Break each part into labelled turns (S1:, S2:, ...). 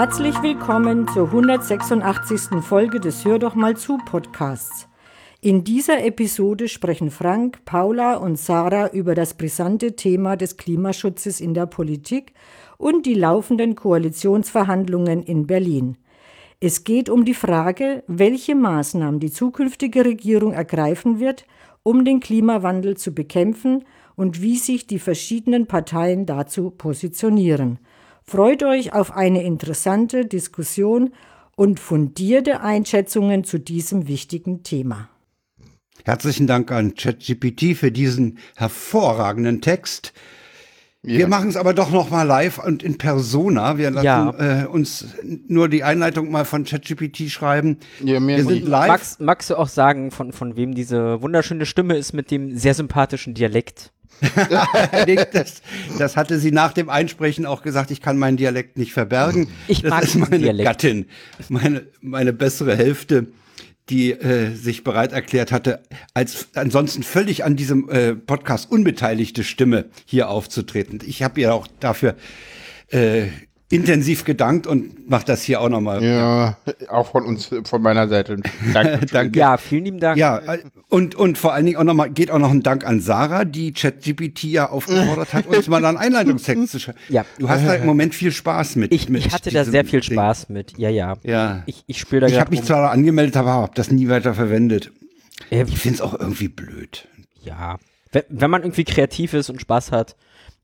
S1: Herzlich willkommen zur 186. Folge des Hör doch mal zu Podcasts. In dieser Episode sprechen Frank, Paula und Sarah über das brisante Thema des Klimaschutzes in der Politik und die laufenden Koalitionsverhandlungen in Berlin. Es geht um die Frage, welche Maßnahmen die zukünftige Regierung ergreifen wird, um den Klimawandel zu bekämpfen und wie sich die verschiedenen Parteien dazu positionieren. Freut euch auf eine interessante Diskussion und fundierte Einschätzungen zu diesem wichtigen Thema.
S2: Herzlichen Dank an ChatGPT für diesen hervorragenden Text. Ja. Wir machen es aber doch noch mal live und in Persona. Wir lassen ja. äh, uns nur die Einleitung mal von ChatGPT schreiben.
S3: Ja, wir sind live. Magst, magst, du auch sagen, von, von wem diese wunderschöne Stimme ist mit dem sehr sympathischen Dialekt?
S2: das, das, hatte sie nach dem Einsprechen auch gesagt, ich kann meinen Dialekt nicht verbergen.
S3: Ich
S2: das
S3: mag
S2: ist meine
S3: Dialekt.
S2: Gattin, meine, meine bessere Hälfte die äh, sich bereit erklärt hatte, als ansonsten völlig an diesem äh, Podcast unbeteiligte Stimme hier aufzutreten. Ich habe ihr auch dafür äh, intensiv gedankt und mache das hier auch nochmal.
S4: Ja, auch von uns, von meiner Seite.
S3: Danke. Danke. Ja, vielen lieben Dank.
S2: Ja, und, und vor allen Dingen auch nochmal, geht auch noch ein Dank an Sarah, die ChatGPT ja aufgefordert hat, uns mal einen Einleitungstext zu schreiben.
S3: Ja.
S2: Du hast da im Moment viel Spaß mit.
S3: Ich,
S2: mit
S3: ich hatte da sehr viel Spaß Ding. mit. Ja, ja.
S2: Ja.
S3: Ich, ich spüre da
S2: Ich habe mich zwar angemeldet, aber habe das nie weiter verwendet.
S3: Ja,
S2: ich finde es auch irgendwie blöd.
S3: Ja. Wenn, wenn man irgendwie kreativ ist und Spaß hat,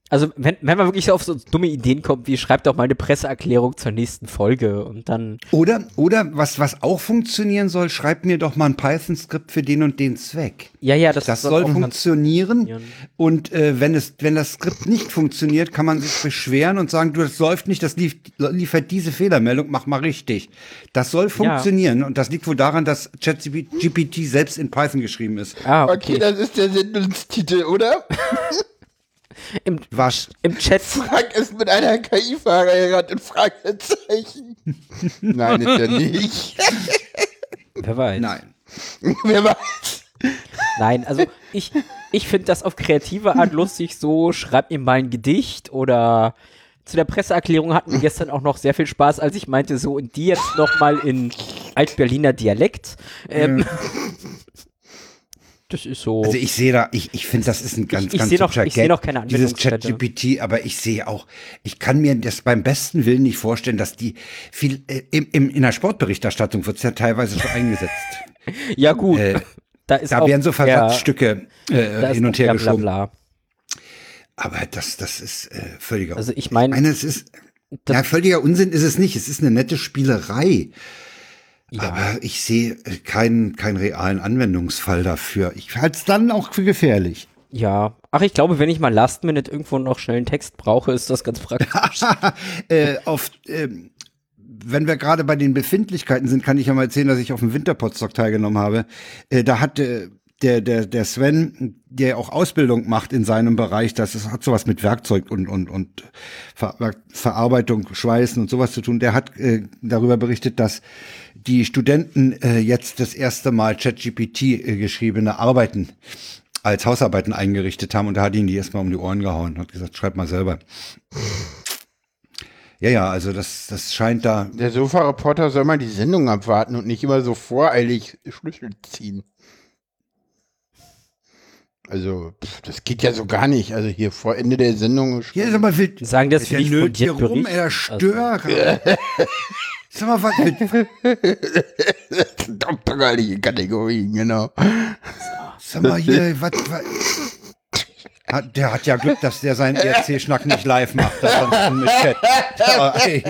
S3: also wenn, wenn man wirklich auf so dumme Ideen kommt, wie schreibt doch mal eine Presseerklärung zur nächsten Folge und dann.
S2: Oder, oder was, was auch funktionieren soll, schreibt mir doch mal ein Python-Skript für den und den Zweck.
S3: Ja, ja, das,
S2: das soll, soll funktionieren. Und äh, wenn es, wenn das Skript nicht funktioniert, kann man sich beschweren und sagen, du, das läuft nicht, das lief, liefert diese Fehlermeldung, mach mal richtig. Das soll funktionieren ja. und das liegt wohl daran, dass ChatGPT selbst in Python geschrieben ist.
S4: Ah, okay. okay, das ist der Sendungstitel, oder?
S3: Im, Was? Im Chat.
S4: Frank ist mit einer KI verheiratet, Fragezeichen. Nein, ist er nicht.
S3: Wer weiß.
S2: Nein.
S4: Wer weiß.
S3: Nein, also ich, ich finde das auf kreative Art lustig, so schreib mir mal ein Gedicht oder zu der Presseerklärung hatten wir gestern auch noch sehr viel Spaß, als ich meinte, so und die jetzt nochmal in Altberliner Dialekt. Ähm, ja. Das ist so.
S2: Also ich sehe da, ich, ich finde, das ist ein ganz,
S3: ich,
S2: ganz
S3: ich noch, Ich sehe noch keine
S2: Dieses ChatGPT, aber ich sehe auch, ich kann mir das beim besten Willen nicht vorstellen, dass die viel, äh, im, im, in der Sportberichterstattung wird es ja teilweise so eingesetzt.
S3: ja gut, äh,
S2: da, da auch, werden so Versatzstücke äh, hin und her geschoben.
S3: Bla, bla.
S2: Aber das, das ist äh, völliger.
S3: Also ich meine,
S2: es ist, ja, völliger Unsinn ist es nicht. Es ist eine nette Spielerei. Ja. Aber ich sehe keinen, keinen realen Anwendungsfall dafür. Ich halte es dann auch für gefährlich.
S3: Ja, ach, ich glaube, wenn ich mal Last Minute irgendwo noch schnell einen Text brauche, ist das ganz praktisch.
S2: äh, auf, äh, wenn wir gerade bei den Befindlichkeiten sind, kann ich ja mal erzählen, dass ich auf dem Winterpotstock teilgenommen habe. Äh, da hat äh, der, der, der Sven, der auch Ausbildung macht in seinem Bereich, das ist, hat sowas mit Werkzeug und, und, und Ver Verarbeitung, Schweißen und sowas zu tun, der hat äh, darüber berichtet, dass die Studenten äh, jetzt das erste Mal ChatGPT äh, geschriebene Arbeiten als Hausarbeiten eingerichtet haben und da hat ihn die erstmal um die Ohren gehauen und hat gesagt, schreib mal selber. Ja, ja, also das, das scheint da.
S4: Der Sofa-Reporter soll mal die Sendung abwarten und nicht immer so voreilig Schlüssel ziehen. Also, pff, das geht ja so gar nicht. Also hier vor Ende der Sendung.
S2: Hier sag mal, will,
S3: sagen das
S2: für die hier rum, er Störer. Also. Sag mal, was mit.
S4: Doktorliche Kategorien, genau.
S2: Sag mal hier, was, was hat, der hat ja Glück, dass der seinen ERC-Schnack nicht live macht. Das mit Chat. Aber, ey.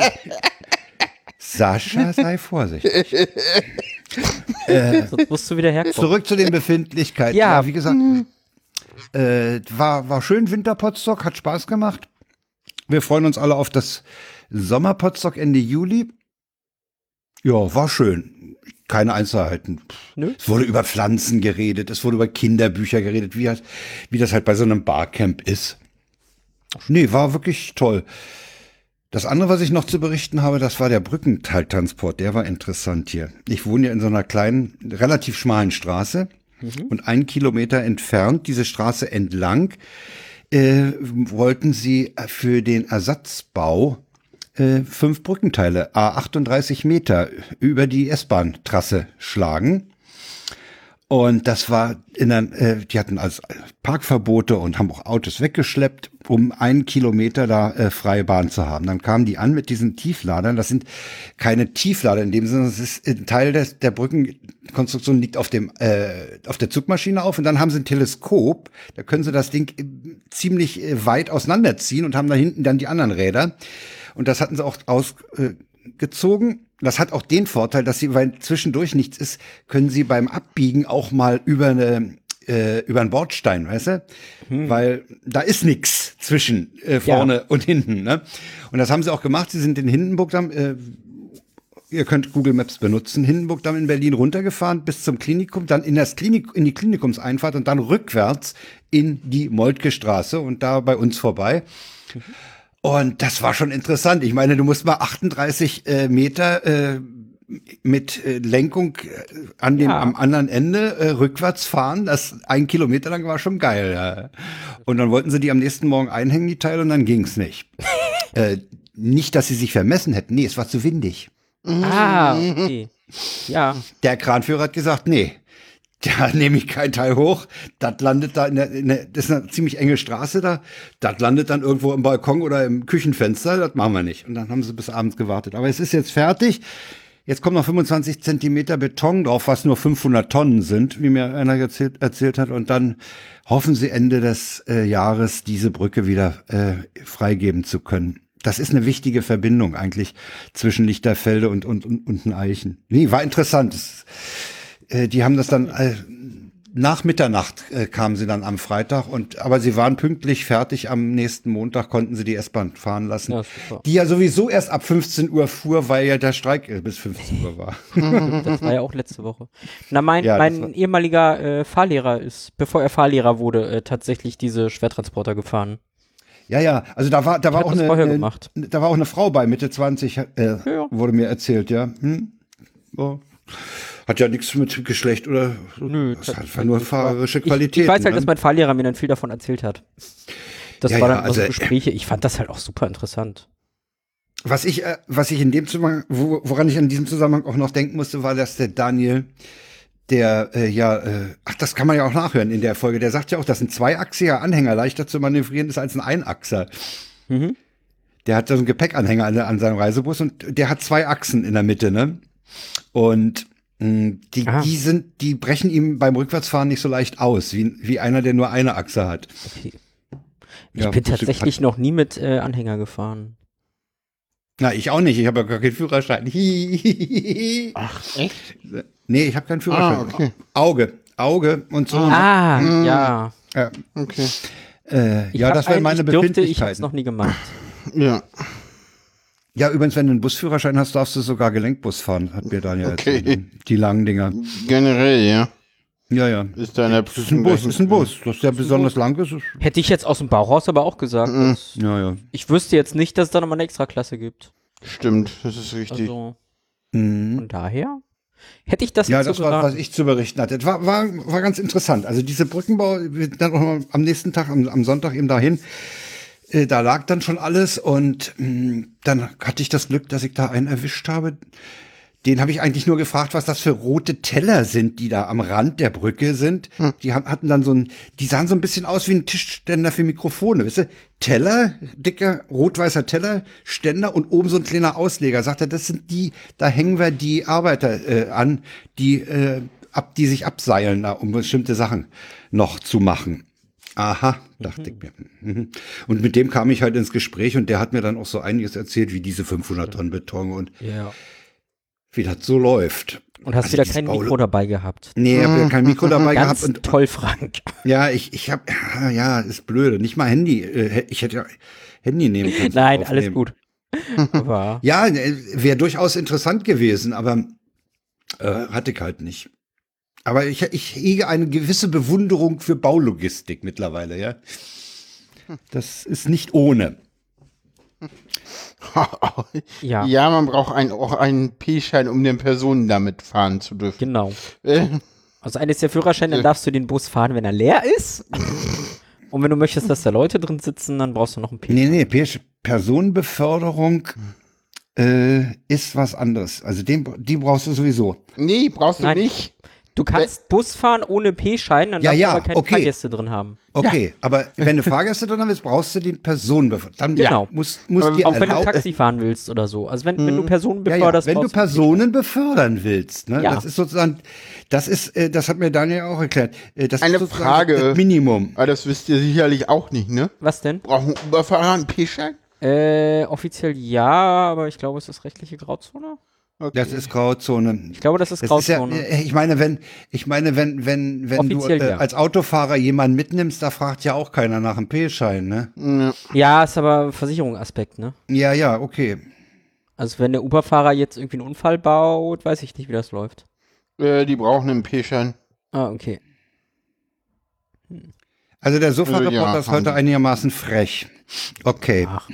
S2: Sascha, sei vorsichtig.
S3: äh, musst du wieder herkommen.
S2: Zurück zu den Befindlichkeiten. Ja, ja wie gesagt, äh, war, war schön Winterpotstock, hat Spaß gemacht. Wir freuen uns alle auf das Sommerpotstock Ende Juli. Ja, war schön. Keine Einzelheiten. Nö. Es wurde über Pflanzen geredet, es wurde über Kinderbücher geredet, wie, wie das halt bei so einem Barcamp ist. Nee, war wirklich toll. Das andere, was ich noch zu berichten habe, das war der Brückenteiltransport. Der war interessant hier. Ich wohne ja in so einer kleinen, relativ schmalen Straße. Mhm. Und einen Kilometer entfernt, diese Straße entlang, äh, wollten sie für den Ersatzbau äh, fünf Brückenteile, a 38 Meter, über die S-Bahn-Trasse schlagen. Und das war in der, äh, die hatten als Parkverbote und haben auch Autos weggeschleppt, um einen Kilometer da äh, freie Bahn zu haben. Dann kamen die an mit diesen Tiefladern. Das sind keine Tieflader in dem Sinne, das ist ein Teil des, der Brückenkonstruktion liegt auf dem äh, auf der Zugmaschine auf und dann haben sie ein Teleskop. Da können sie das Ding äh, ziemlich äh, weit auseinanderziehen und haben da hinten dann die anderen Räder. Und das hatten sie auch ausgezogen das hat auch den Vorteil, dass sie, weil zwischendurch nichts ist, können sie beim Abbiegen auch mal über eine äh, über einen Bordstein, weißt du? Hm. Weil da ist nix zwischen äh, vorne ja. und hinten. Ne? Und das haben sie auch gemacht. Sie sind in Hindenburgdamm, äh, ihr könnt Google Maps benutzen, Hindenburgdamm in Berlin runtergefahren bis zum Klinikum, dann in das Klinik, in die Klinikumseinfahrt und dann rückwärts in die Moltke Straße und da bei uns vorbei. Mhm. Und das war schon interessant. Ich meine, du musst mal 38 äh, Meter äh, mit äh, Lenkung äh, an dem ja. am anderen Ende äh, rückwärts fahren. Das ein Kilometer lang war schon geil. Ja. Und dann wollten sie die am nächsten Morgen einhängen, die Teile, und dann ging's nicht. äh, nicht, dass sie sich vermessen hätten. Nee, es war zu windig.
S3: Ah, okay. Ja.
S2: Der Kranführer hat gesagt, nee, da nehme ich kein Teil hoch. Das landet da in der, in der, das ist eine ziemlich enge Straße da. Das landet dann irgendwo im Balkon oder im Küchenfenster. Das machen wir nicht. Und dann haben sie bis abends gewartet. Aber es ist jetzt fertig. Jetzt kommen noch 25 Zentimeter Beton drauf, was nur 500 Tonnen sind, wie mir einer erzählt, erzählt hat. Und dann hoffen sie Ende des äh, Jahres diese Brücke wieder äh, freigeben zu können. Das ist eine wichtige Verbindung eigentlich zwischen Lichterfelde und, und, und, und Eichen. Nee, war interessant. Das, äh, die haben das dann äh, nach Mitternacht äh, kamen sie dann am Freitag und aber sie waren pünktlich fertig. Am nächsten Montag konnten sie die S-Bahn fahren lassen, ja, die ja sowieso erst ab 15 Uhr fuhr, weil ja der Streik äh, bis 15 Uhr war.
S3: das war ja auch letzte Woche. Na mein ja, mein ehemaliger äh, Fahrlehrer ist, bevor er Fahrlehrer wurde, äh, tatsächlich diese Schwertransporter gefahren.
S2: Ja, ja, also da war da war auch eine, eine da war auch eine Frau bei Mitte 20 äh, ja. wurde mir erzählt, ja. Hm? Oh. Hat ja nichts mit Geschlecht oder. Nö, das hat einfach nur fahrerische Qualität.
S3: Ich, ich, weiß halt, ne? dass mein Fahrlehrer mir dann viel davon erzählt hat. Das ja, war dann ja, also, so Gespräche. Ich fand das halt auch super interessant.
S2: Was ich, äh, was ich in dem Zusammenhang, wo, woran ich in diesem Zusammenhang auch noch denken musste, war, dass der Daniel, der äh, ja, äh, ach, das kann man ja auch nachhören in der Folge, der sagt ja auch, dass ein zweiachsiger Anhänger leichter zu manövrieren ist als ein Einachser. Mhm. Der hat so einen Gepäckanhänger an, an seinem Reisebus und der hat zwei Achsen in der Mitte, ne? Und die, ah. die sind, die brechen ihm beim Rückwärtsfahren nicht so leicht aus, wie, wie einer, der nur eine Achse hat. Okay.
S3: Ich ja, bin tatsächlich noch nie mit äh, Anhänger gefahren.
S2: Na, ich auch nicht. Ich habe ja gar keinen Führerschein.
S4: Ach, echt?
S2: Nee, ich habe keinen Führerschein. Ah, okay. Auge. Auge und so.
S3: Ah, mhm. ja.
S2: ja. Okay. Äh, ja, das wären meine Befindlichkeiten. Ich habe
S3: noch nie gemacht.
S4: Ja.
S2: Ja, übrigens, wenn du einen Busführerschein hast, darfst du sogar Gelenkbus fahren, hat mir Daniel okay. erzählt. Die langen Dinger.
S4: Generell, ja.
S2: Ja, ja.
S4: Ist da
S2: das ist ein Bus, ist ein Bus. Das ist ja besonders lang ist.
S3: Hätte ich jetzt aus dem Bauhaus aber auch gesagt. Mhm.
S2: Ja, ja.
S3: Ich wüsste jetzt nicht, dass es da nochmal eine Extraklasse gibt.
S4: Stimmt, das ist richtig.
S3: Also, mhm. Von daher hätte ich das
S2: Ja, das war, was ich zu berichten hatte. War, war, war ganz interessant. Also diese Brückenbau, wir dann auch am nächsten Tag, am, am Sonntag eben dahin. Äh, da lag dann schon alles und mh, mm, dann hatte ich das Glück, dass ich da einen erwischt habe. Den habe ich eigentlich nur gefragt, was das für rote Teller sind, die da am Rand der Brücke sind. Hm. Die hatten dann so ein, die sahen so ein bisschen aus wie ein Tischständer für Mikrofone, weißt du? Teller, dicker rot-weißer Teller, Ständer und oben so ein kleiner Ausleger. Sagt er, das sind die, da hängen wir die Arbeiter äh, an, die äh, ab, die sich abseilen, da, um bestimmte Sachen noch zu machen. Aha, dachte mhm. ich mir. Mhm. Und mit dem kam ich halt ins Gespräch und der hat mir dann auch so einiges erzählt, wie diese 500 Tonnen Beton und ja. wie das so läuft.
S3: Und hast also wieder kein Mikro dabei gehabt?
S2: Nee, ich habe ja kein Mikro dabei
S3: Ganz
S2: gehabt. Und,
S3: toll, Frank.
S2: Ja, ich, ich habe, ja, ist blöde. Nicht mal Handy. Äh, ich hätte ja Handy nehmen können.
S3: Nein, alles gut.
S2: ja, äh, wäre durchaus interessant gewesen, aber äh, hatte ich halt nicht. Aber ich, ich hege eine gewisse Bewunderung für Baulogistik mittlerweile, ja. Das ist nicht ohne.
S4: ja. ja, man braucht ein, auch einen P-Schein, um den Personen damit fahren zu dürfen.
S3: Genau. Äh. Also eines der Führerscheine, dann darfst du den Bus fahren, wenn er leer ist. Und wenn du möchtest, dass da Leute drin sitzen, dann brauchst du noch einen
S2: P. Nee, nee, P Personenbeförderung äh, ist was anderes. Also den, die brauchst du sowieso.
S4: Nee, brauchst du
S3: Nein.
S4: nicht.
S3: Du kannst Bus fahren ohne P-Schein, dann
S2: Ja,
S3: darfst
S2: ja,
S3: du aber keine
S2: okay.
S3: Fahrgäste drin haben.
S2: Okay, aber wenn du Fahrgäste drin hast, brauchst du den Personenbeförderung. Dann
S3: Genau.
S2: muss, muss
S4: Aber
S2: dir
S3: Auch wenn du Taxi fahren willst oder so. Also wenn, wenn du Personen
S2: ja, ja,
S3: beförderst,
S2: wenn du Personen befördern willst, ne?
S3: Ja.
S2: Das ist sozusagen, das ist, äh, das hat mir Daniel auch erklärt. Äh, das
S4: Eine
S2: ist
S4: Frage.
S2: Das Minimum.
S4: Aber das wisst ihr sicherlich auch nicht, ne?
S3: Was denn?
S4: Brauchen Uberfahrer einen P-Schein?
S3: Äh, offiziell ja, aber ich glaube, es ist rechtliche Grauzone.
S4: Okay.
S2: Das ist Grauzone.
S3: Ich glaube, das ist
S2: Das ist ja,
S3: Grauzone.
S2: äh, ich meine, wenn, ich meine, wenn, wenn, wenn du äh,
S3: ja.
S2: als Autofahrer jemanden mitnimmst, da fragt ja auch keiner nach dem P-Schein, ne?
S4: Ja.
S3: ist aber Versicherungsaspekt, ne?
S2: Ja, ja, okay.
S3: Also wenn der Uber-Fahrer jetzt irgendwie einen Unfall baut, weiß ich nicht, wie das läuft.
S4: Äh, die brauchen einen P-Schein.
S3: Ah, okay.
S2: Also der Sofa-Reporter
S4: Ja,
S2: ist heute einigermaßen frech. Okay.
S3: Ach.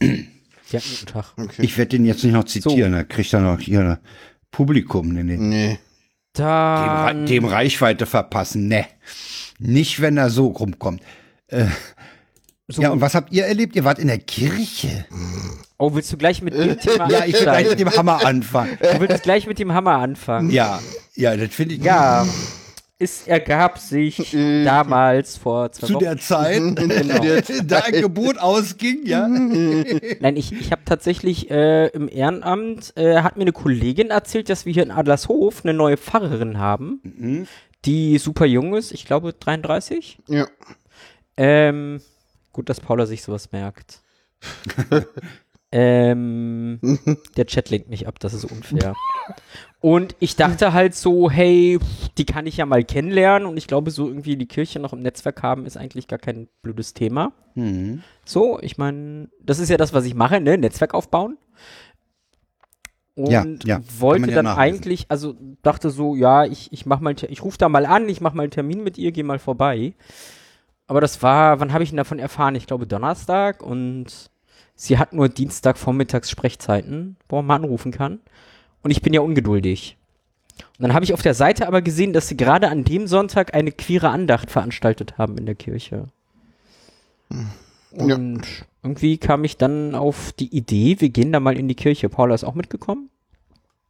S3: Ja, guten Tag.
S4: Okay.
S2: Ich werde den jetzt nicht noch zitieren, da kriegt er noch hier ein Publikum. Nee, nee.
S4: nee.
S2: Dem,
S3: Dann,
S2: Re- dem Reichweite verpassen, ne. Nicht, wenn er so rumkommt. Äh,
S3: so,
S2: Ja, und was habt ihr erlebt? Ihr wart in der Kirche.
S3: oh, willst du gleich mit dem Thema
S2: Ja, ich will gleich mit dem Hammer anfangen.
S3: Du willst gleich mit dem Hammer anfangen.
S2: Ja, ja, das finde ich.
S3: Ja, es ergab sich damals vor zwei
S2: Zu
S3: Wochen.
S2: der Zeit,
S3: Genau.
S2: da ein Gebot ausging, ja.
S3: Nein, ich, ich habe tatsächlich äh, im Ehrenamt, äh, hat mir eine Kollegin erzählt, dass wir hier in Adlershof eine neue Pfarrerin haben, die super jung ist, ich glaube 33.
S4: Ja.
S3: Ähm, gut, dass Paula sich sowas merkt. ähm, der Chat lenkt mich ab, das ist unfair. Und ich dachte halt so, hey, die kann ich ja mal kennenlernen und ich glaube, so irgendwie die Kirche noch im Netzwerk haben, ist eigentlich gar kein blödes Thema.
S2: Mhm.
S3: So, ich meine, das ist ja das, was ich mache, ne? Netzwerk aufbauen. Und
S2: Ja, ja,
S3: wollte
S2: ja
S3: dann eigentlich, also dachte so, ja, ich, ich mach mal, ich rufe da mal an, ich mache mal einen Termin mit ihr, gehe mal vorbei. Aber das war, wann habe ich denn davon erfahren? Ich glaube Donnerstag und sie hat nur Dienstag vormittags Sprechzeiten, wo man mal anrufen kann. Und ich bin ja ungeduldig. Und dann habe ich auf der Seite aber gesehen, dass sie gerade an dem Sonntag eine queere Andacht veranstaltet haben in der Kirche.
S4: Ja.
S3: Und irgendwie kam ich dann auf die Idee, wir gehen da mal in die Kirche. Paula ist auch mitgekommen.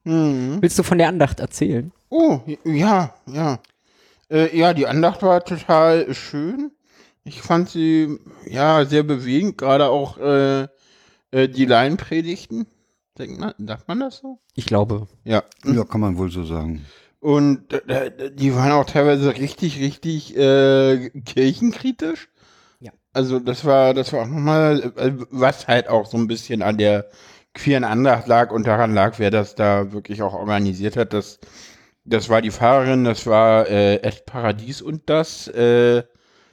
S4: Mhm.
S3: Willst du von der Andacht erzählen?
S4: Oh, ja, ja. Äh, ja, die Andacht war total schön. Ich fand sie, ja, sehr bewegend, gerade auch äh, äh, die Laienpredigten. Denkt man, sagt man das so?
S3: Ich glaube.
S4: Ja.
S2: Ja, kann man wohl so sagen.
S4: Und äh, äh, die waren auch teilweise richtig, richtig äh, kirchenkritisch.
S3: Ja.
S4: Also das war, das war auch nochmal, äh, was halt auch so ein bisschen an der queeren Andacht lag und daran lag, wer das da wirklich auch organisiert hat. Das, das war die Fahrerin, das war äh, Ed Paradies und das, äh,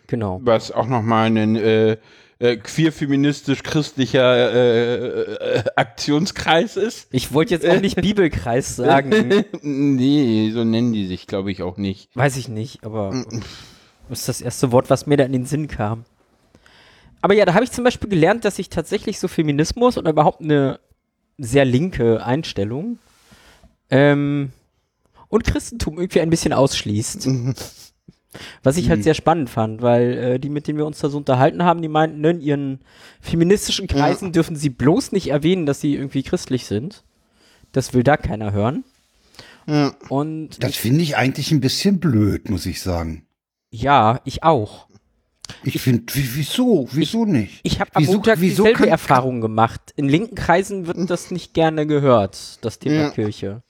S3: Genau.
S4: was auch nochmal ein äh, äh, queer-feministisch-christlicher äh, äh, Aktionskreis ist.
S3: Ich wollte jetzt auch nicht Bibelkreis sagen.
S4: nee, so nennen die sich, glaube ich, auch nicht.
S3: Weiß ich nicht, aber das ist das erste Wort, was mir da in den Sinn kam. Aber ja, da habe ich zum Beispiel gelernt, dass ich tatsächlich so Feminismus oder überhaupt eine sehr linke Einstellung ähm, und Christentum irgendwie ein bisschen ausschließt. Was ich halt sehr spannend fand, weil äh, die, mit denen wir uns da so unterhalten haben, die meinten, ne, in ihren feministischen Kreisen dürfen sie bloß nicht erwähnen, dass sie irgendwie christlich sind. Das will da keiner hören.
S4: Ja.
S3: Und
S2: Das finde ich eigentlich ein bisschen blöd, muss ich sagen.
S3: ja, ich auch.
S2: Ich finde, wieso? Wieso nicht?
S3: Ich habe am
S2: Wieso-
S3: Montag
S2: wieso
S3: dieselbe
S2: kann-
S3: Erfahrung gemacht. In linken Kreisen wird das nicht gerne gehört, das Thema
S4: Ja.
S3: Kirche.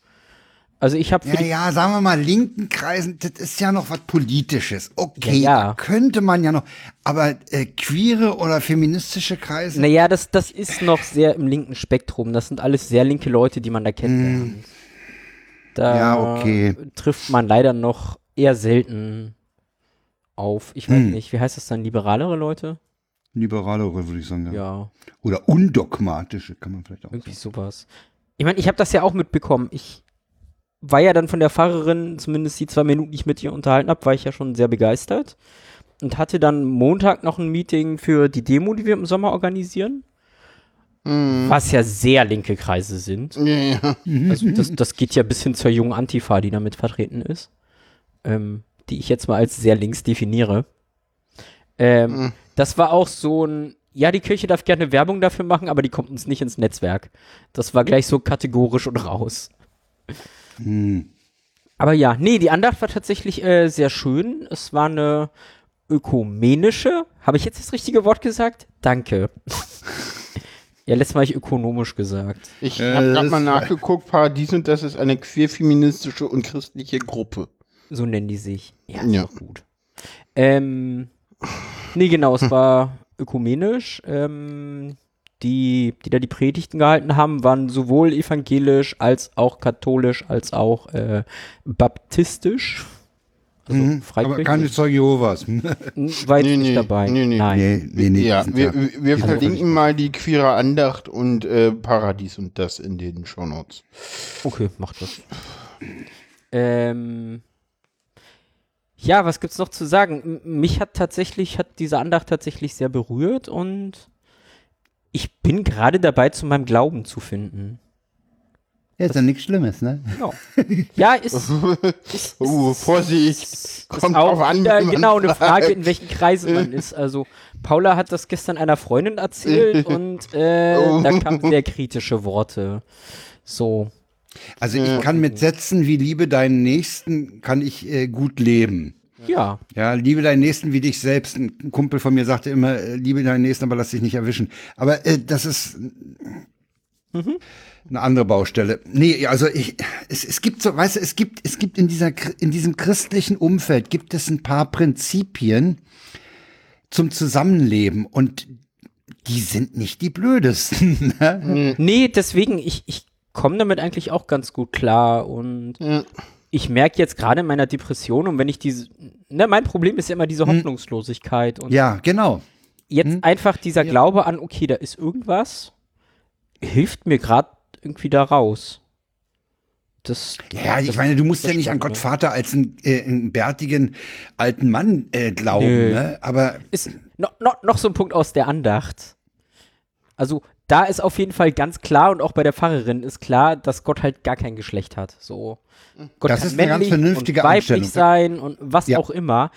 S3: Also ich habe
S2: Ja, ja, sagen wir mal, linken Kreisen, das ist ja noch was Politisches. Okay,
S3: Ja, ja.
S2: da könnte man ja noch. Aber äh, queere oder feministische Kreise?
S3: Naja, das, das ist noch sehr im linken Spektrum. Das sind alles sehr linke Leute, die man da kennt. Da
S2: Hm. Ja, okay.
S3: trifft man leider noch eher selten auf, ich weiß
S2: Hm.
S3: nicht, wie heißt das dann, liberalere Leute?
S2: Liberalere, würde ich sagen. Ja.
S3: Ja,
S2: Oder undogmatische, kann man vielleicht auch
S3: irgendwie sowas. Ich meine, ich habe das ja auch mitbekommen. Ich war ja dann von der Fahrerin, zumindest die zwei Minuten, die ich mit ihr unterhalten habe, war ich ja schon sehr begeistert. Und hatte dann Montag noch ein Meeting für die Demo, die wir im Sommer organisieren. Was ja sehr linke Kreise sind.
S4: Ja, ja.
S3: Also das, das geht ja bis hin zur jungen Antifa, die damit vertreten ist. Ähm, die ich jetzt mal als sehr links definiere. Ähm, Das war auch so ein, ja, die Kirche darf gerne Werbung dafür machen, aber die kommt uns nicht ins Netzwerk. Das war gleich so kategorisch und raus. Hm. Aber ja, nee, die Andacht war tatsächlich äh, sehr schön. Es war eine ökumenische. Habe ich jetzt das richtige Wort gesagt? Danke. ja, letztes Mal habe ich ökonomisch gesagt.
S4: Ich äh, habe gerade mal nachgeguckt. Paradies und das ist eine queerfeministische und christliche Gruppe.
S3: So nennen die sich. Ja, ja. gut. Ähm, nee, genau, es war ökumenisch. Ähm, die, die da die Predigten gehalten haben, waren sowohl evangelisch als auch katholisch als auch äh, baptistisch.
S2: Also mhm, aber keine Zeuge Jehovas.
S3: War jetzt nee, nicht
S4: nee,
S3: dabei.
S4: Nee, nee.
S3: Nein.
S4: Nee, nee, nee, ja, wir, wir also verlinken mal die queere Andacht und äh, Paradies und das in den Shownotes.
S3: Okay, macht das. Ähm, ja, was gibt's noch zu sagen? Mich hat tatsächlich, hat diese Andacht tatsächlich sehr berührt und ich bin gerade dabei, zu meinem Glauben zu finden.
S2: Ja, ist ja nichts Schlimmes, ne?
S3: Genau. Ja, ist. ist,
S4: uh, Vorsicht.
S3: Kommt auch an. Wieder, genau, eine Frage, in welchen Kreisen man ist. Also, Paula hat das gestern einer Freundin erzählt und äh, oh. da kamen sehr kritische Worte. So.
S2: Also, ich kann mit Sätzen wie Liebe deinen Nächsten, kann ich äh, gut leben.
S3: Ja.
S2: Ja, liebe deinen Nächsten wie dich selbst. Ein Kumpel von mir sagte immer, äh, liebe deinen Nächsten, aber lass dich nicht erwischen. Aber äh, das ist mhm. eine andere Baustelle. Nee, also ich, es, es gibt so, weißt du, es gibt, es gibt in dieser, in diesem christlichen Umfeld gibt es ein paar Prinzipien zum Zusammenleben und die sind nicht die blödesten.
S3: Ne? nee, deswegen, ich, ich komme damit eigentlich auch ganz gut klar und ja ich merke jetzt gerade in meiner Depression und wenn ich diese, ne, mein Problem ist ja immer diese hm. Hoffnungslosigkeit. Und
S2: ja, genau.
S3: Jetzt hm. einfach dieser ja. Glaube an, okay, da ist irgendwas, hilft mir gerade irgendwie da raus. Das,
S2: ja, ich meine, du musst ja nicht an Gott Vater als einen, äh, einen bärtigen alten Mann äh, glauben, Nö. ne? Aber.
S3: Ist no, no, noch so ein Punkt aus der Andacht. Also, da ist auf jeden Fall ganz klar und auch bei der Pfarrerin ist klar, dass Gott halt gar kein Geschlecht hat. So. Gott
S2: das ist eine ganz vernünftige
S3: und weiblich sein und was ja. auch immer.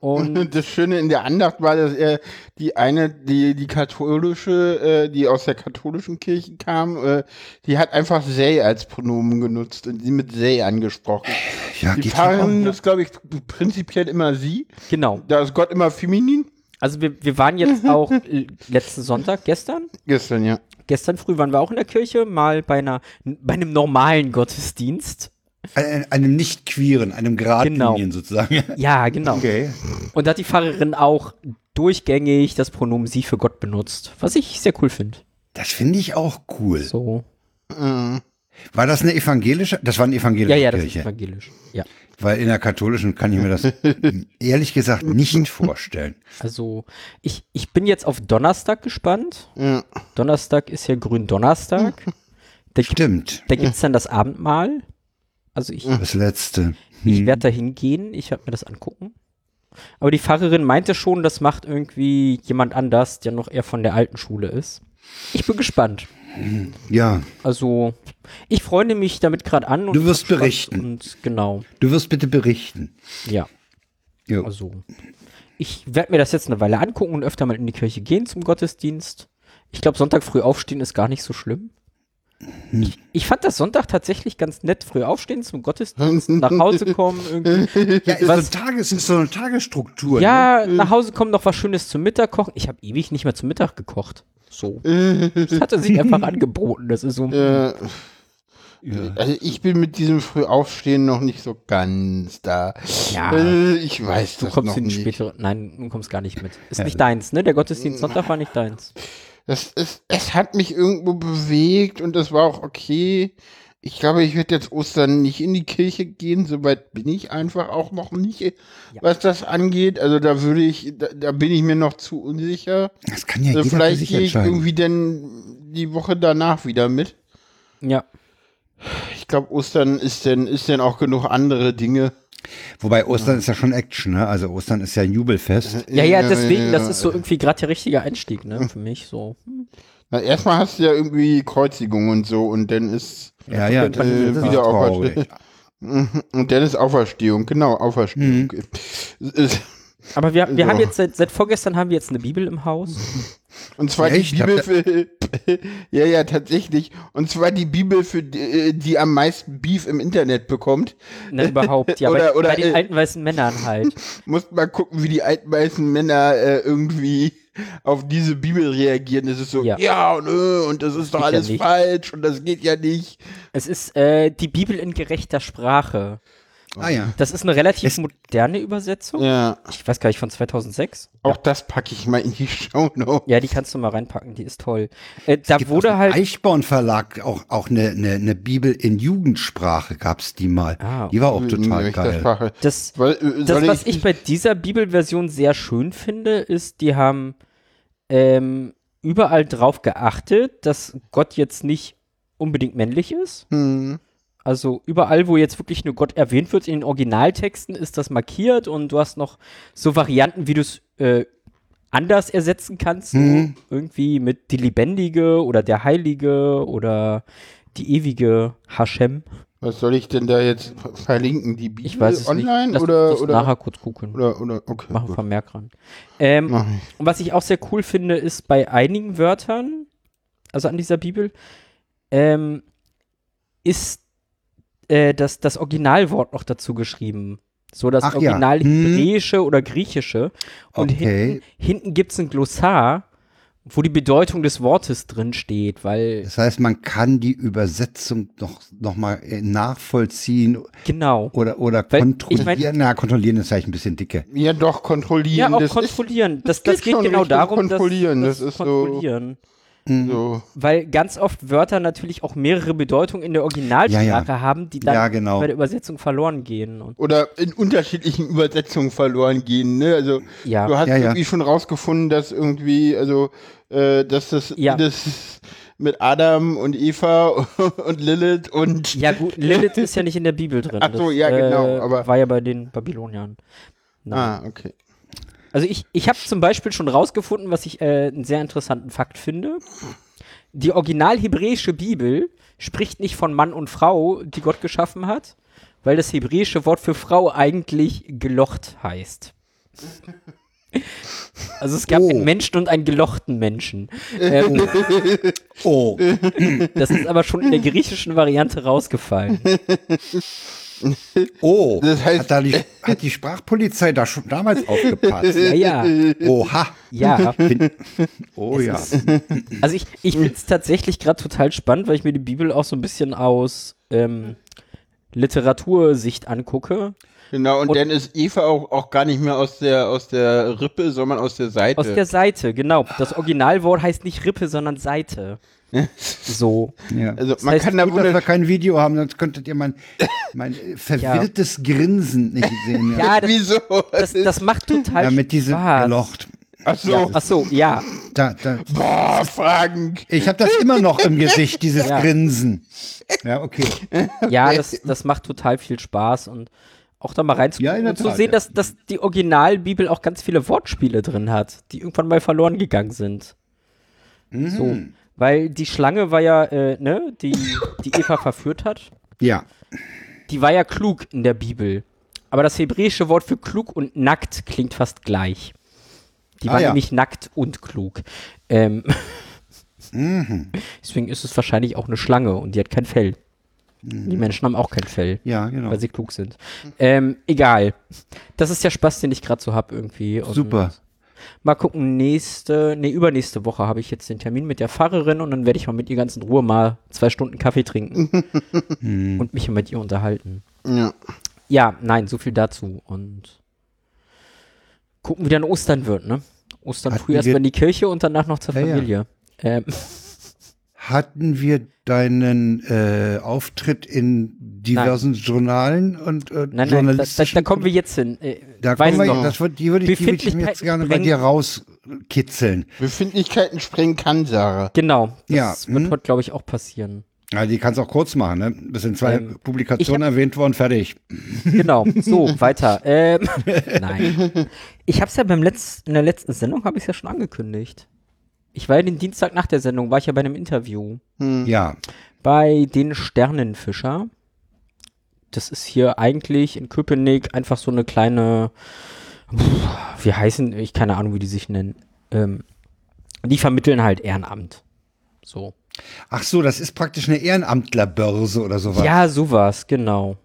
S4: Und das Schöne in der Andacht war, dass er die eine, die, die katholische, äh, die aus der katholischen Kirche kam, äh, die hat einfach they als Pronomen genutzt und sie mit they angesprochen. Ja, die Pfarrerin ist, glaube ich, prinzipiell immer sie.
S3: Genau.
S4: Da ist Gott immer feminin.
S3: Also wir, wir waren jetzt auch letzten Sonntag, gestern?
S4: Gestern, ja.
S3: Gestern früh waren wir auch in der Kirche, mal bei einer, bei einem normalen Gottesdienst.
S2: Ein, einem nicht queeren, einem Gradlinien
S3: genau.
S2: sozusagen.
S3: Ja, genau. Okay. Und da hat die Pfarrerin auch durchgängig das Pronomen sie für Gott benutzt, was ich sehr cool finde.
S2: Das finde ich auch cool.
S3: So.
S2: Mhm. War das eine evangelische? Das war eine evangelische
S3: Kirche. Ja, ja,
S2: das
S3: ist evangelisch. Ja.
S2: Weil in der katholischen kann ich mir das ehrlich gesagt nicht vorstellen.
S3: Also ich, ich bin jetzt auf Donnerstag gespannt. Ja. Donnerstag ist ja Gründonnerstag. Da
S2: Stimmt.
S3: da gibt es dann das Abendmahl. Also ich.
S2: Das letzte. Hm.
S3: Ich werde da hingehen, ich werde mir das angucken. Aber die Pfarrerin meinte schon, das macht irgendwie jemand anders, der noch eher von der alten Schule ist. Ich bin gespannt.
S2: Ja.
S3: Also, ich freue mich damit gerade an.
S2: du wirst berichten.
S3: Und genau.
S2: Du wirst bitte berichten.
S3: Ja. Jo. Also, ich werde mir das jetzt eine Weile angucken und öfter mal in die Kirche gehen zum Gottesdienst. Ich glaube, Sonntag früh aufstehen ist gar nicht so schlimm. Hm. Ich, ich, fand das Sonntag tatsächlich ganz nett. Früh aufstehen zum Gottesdienst, nach Hause kommen. Irgendwie.
S2: Ja, ist, was, so Tages, ist so eine Tagesstruktur.
S3: Ja, ne? nach Hause kommen, noch was Schönes zum Mittag kochen. Ich habe ewig nicht mehr zum Mittag gekocht. So. Das hatte sich einfach angeboten. Das ist so.
S4: Ja. Ja. Also ich bin mit diesem Frühaufstehen noch nicht so ganz da.
S3: Ja.
S4: Äh, ich weiß
S3: du
S4: das
S3: kommst
S4: noch
S3: in
S4: nicht.
S3: Später, nein, du kommst gar nicht mit. Ist ja. nicht deins, ne? Der Gottesdienst Sonntag war nicht deins.
S4: Das ist, es hat mich irgendwo bewegt und das war auch okay. Ich glaube, ich werde jetzt Ostern nicht in die Kirche gehen, soweit bin ich einfach auch noch nicht, ja. was das angeht. Also da würde ich, da, da, bin ich mir noch zu unsicher.
S2: Das kann ja also
S4: jeder Vielleicht gehe ich irgendwie denn die Woche danach wieder mit.
S3: Ja.
S4: Ich glaube, Ostern ist denn, ist denn auch genug andere Dinge.
S2: Wobei Ostern ja. ist ja schon Action, ne? Also Ostern ist ja ein Jubelfest.
S3: Ja, ja, deswegen, das ist so irgendwie gerade der richtige Einstieg, ne? Für mich so.
S4: Na, erstmal hast du ja irgendwie Kreuzigung und so und dann ist
S2: ja, ja,
S4: das, äh, das wieder Auferstehung. Und dann ist Auferstehung, genau, Auferstehung.
S3: Mhm. Aber wir, wir haben jetzt seit, seit vorgestern haben wir jetzt eine Bibel im Haus.
S4: Und zwar
S2: Echt?
S4: die Bibel für, ja, ja, tatsächlich. Und zwar die Bibel für die, die am meisten Beef im Internet bekommt.
S3: Ne, überhaupt. Ja,
S4: Oder-
S3: bei,
S4: oder,
S3: bei den
S4: äh,
S3: alten weißen Männern halt.
S4: Muss mal gucken, wie die alten weißen Männer äh, irgendwie auf diese Bibel reagieren. Das ist so,
S3: Ja.
S4: ja, und, und das ist doch
S3: geht ja
S4: alles
S3: nicht.
S4: falsch und das geht ja nicht.
S3: Es ist äh, die Bibel in gerechter Sprache.
S2: Ah ja.
S3: Das ist eine relativ
S2: Es-
S3: moderne Übersetzung.
S4: Ja,
S3: Ich weiß gar nicht, von 2006.
S4: auch das packe ich mal in die Show Notes.
S3: Ja, die kannst du mal reinpacken, die ist toll. Äh, da
S2: Gibt
S3: wurde halt.
S2: Eichborn Verlag auch, auch eine, eine, eine Bibel in Jugendsprache gab's die mal.
S3: Ah,
S2: die war auch total
S4: gerechter
S2: geil.
S4: Sprache.
S3: Das,
S4: Weil, äh,
S3: das, was ich bei dieser Bibelversion sehr schön finde, ist, die haben ähm, überall drauf geachtet, dass Gott jetzt nicht unbedingt männlich ist.
S4: Hm.
S3: Also überall, wo jetzt wirklich nur Gott erwähnt wird, in den Originaltexten ist das markiert und du hast noch so Varianten, wie du es äh, anders ersetzen kannst.
S2: Mhm.
S3: Irgendwie mit die Lebendige oder der Heilige oder die ewige Hashem.
S4: Was soll ich denn da jetzt verlinken? Die Bibel
S3: Ich weiß es
S4: online
S3: nicht. Lass
S4: oder
S3: das
S4: oder,
S3: nachher kurz gucken.
S4: oder oder okay.
S3: Machen. Vermerk ran. Ähm,
S4: Mach.
S3: Und was ich auch sehr cool finde, ist bei einigen Wörtern, also an dieser Bibel, ähm, ist äh, das, das Originalwort noch dazu geschrieben. So das
S2: Ach ja.
S3: Original
S2: Hm.
S3: Hebräische oder Griechische. Und
S2: Okay.
S3: hinten, hinten gibt es ein Glossar, wo die Bedeutung des Wortes drin steht, weil,
S2: Das heißt, man kann die Übersetzung noch, noch mal äh, nachvollziehen
S3: genau.
S2: oder, oder
S3: Weil, ich
S2: kontrollieren.
S3: mein-
S2: Na, kontrollieren ist vielleicht ein bisschen dicke.
S4: Ja, doch, kontrollieren.
S3: Ja, auch
S4: das
S3: kontrollieren. Das,
S4: das
S3: das,
S4: geht
S3: geht, genau darum,
S4: kontrollieren.
S3: dass,
S4: Das
S3: das
S4: ist so- ist so.
S3: Weil ganz oft Wörter natürlich auch mehrere Bedeutungen in der Originalsprache
S2: Ja, ja.
S3: haben, die dann
S2: Ja, genau.
S3: bei der Übersetzung verloren gehen. Und
S4: Oder in unterschiedlichen Übersetzungen verloren gehen, ne? Also
S3: ja,
S4: du hast
S2: Ja, ja.
S4: irgendwie schon rausgefunden, dass irgendwie, also, äh, dass das,
S3: Ja.
S4: das mit Adam und Eva und Lilith und
S3: ja gut, Lilith ist ja nicht in der Bibel drin.
S4: Ach so, ja, genau, aber-
S3: war ja bei den Babyloniern. Nein.
S4: Ah, okay.
S3: Also ich, ich habe zum Beispiel schon rausgefunden, was ich äh, einen sehr interessanten Fakt finde. Die original hebräische Bibel spricht nicht von Mann und Frau, die Gott geschaffen hat, weil das hebräische Wort für Frau eigentlich gelocht heißt. Also es gab
S2: Oh.
S3: einen Menschen und einen gelochten Menschen. Ähm,
S2: Oh,
S3: das ist aber schon in der griechischen Variante rausgefallen.
S2: oh.
S4: Das heißt-
S2: hat, da die, hat die Sprachpolizei da schon damals aufgepasst?
S3: Ja, ja,
S2: Oha.
S3: ja.
S2: Bin, oh ja.
S3: Also ich, ich finde es tatsächlich gerade total spannend, weil ich mir die Bibel auch so ein bisschen aus ähm, Literatursicht angucke.
S4: Genau, und,
S3: Und-
S4: dann ist Eva auch, auch gar nicht mehr aus der, aus der Rippe, sondern aus der Seite.
S3: Aus der Seite, genau. Das Originalwort heißt nicht Rippe, sondern Seite. So.
S2: ja.
S4: also man
S3: heißt,
S4: kann da
S2: Gut, dass wir
S4: wunder
S2: kein Video haben, sonst könntet ihr mein, mein äh, verwirrtes Grinsen nicht sehen. Ja,
S3: Ja, das,
S4: Wieso?
S3: das, das macht total
S2: ja mit diesem
S3: Spaß.
S2: Gelocht.
S4: Ach so.
S3: Ja. Ach so, ja.
S2: Da, da,
S4: Boah, Frank.
S2: ich habe das immer noch im Gesicht, dieses
S3: Ja.
S2: Grinsen. Ja, okay.
S3: Ja, das, das macht total viel Spaß und auch da mal reinzugucken
S2: Ja,
S3: und zu sehen,
S2: ja.
S3: dass, dass die Originalbibel auch ganz viele Wortspiele drin hat, die irgendwann mal verloren gegangen sind.
S2: Mhm.
S3: So. Weil die Schlange war ja, äh, ne, die, die Eva verführt hat.
S2: Ja.
S3: die war ja klug in der Bibel. Aber das hebräische Wort für klug und nackt klingt fast gleich. Die
S2: Ah,
S3: war
S2: ja.
S3: nämlich nackt und klug. Ähm,
S2: Mhm.
S3: deswegen ist es wahrscheinlich auch eine Schlange und die hat kein Fell. Die Menschen haben auch kein Fell,
S2: Ja, genau.
S3: weil sie klug sind. Ähm, egal. Das ist der Spaß, den ich gerade so hab irgendwie. Und
S2: Super.
S3: Mal gucken, nächste, nee, übernächste Woche habe ich jetzt den Termin mit der Pfarrerin und dann werde ich mal mit ihr ganz in Ruhe mal zwei Stunden Kaffee trinken
S2: Hm.
S3: und mich mit ihr unterhalten.
S4: Ja.
S3: Ja, nein, so viel dazu. Und gucken, wie dann Ostern wird, ne? Ostern
S2: Hatten
S3: früh erst
S2: wir-
S3: mal in die Kirche und danach noch zur
S2: Ja, ja.
S3: Familie. Ähm,
S2: Hatten wir deinen äh, Auftritt in diversen Journalen und äh,
S3: nein, nein, da, da,
S2: journalistischen
S3: da kommen wir jetzt hin. Äh,
S2: Da kommen wir,
S3: noch.
S2: das wird, die würde ich, die würde ich mir jetzt gerne bei dir rauskitzeln.
S4: Befindlichkeiten sprengen kann, Sarah.
S3: Genau, das
S2: Ja,
S3: wird
S2: hm.
S3: heute, glaube ich, auch passieren.
S2: Ja, die kannst auch kurz machen, ne? Das sind zwei
S3: Ähm,
S2: Publikationen erwähnt worden, fertig.
S3: Genau, so, weiter. Ähm, nein. Ich habe es ja beim Letz-, in der letzten Sendung, habe ich es ja schon angekündigt. Ich war ja den Dienstag nach der Sendung, war ich ja bei einem Interview.
S2: Ja.
S3: bei den Sternenfischer. Das ist hier eigentlich in Köpenick einfach so eine kleine, pff, wie heißen, ich keine Ahnung, wie die sich nennen. Ähm, Die vermitteln halt Ehrenamt. So.
S2: Ach so, das ist praktisch eine Ehrenamtlerbörse oder sowas.
S3: Ja, sowas, genau.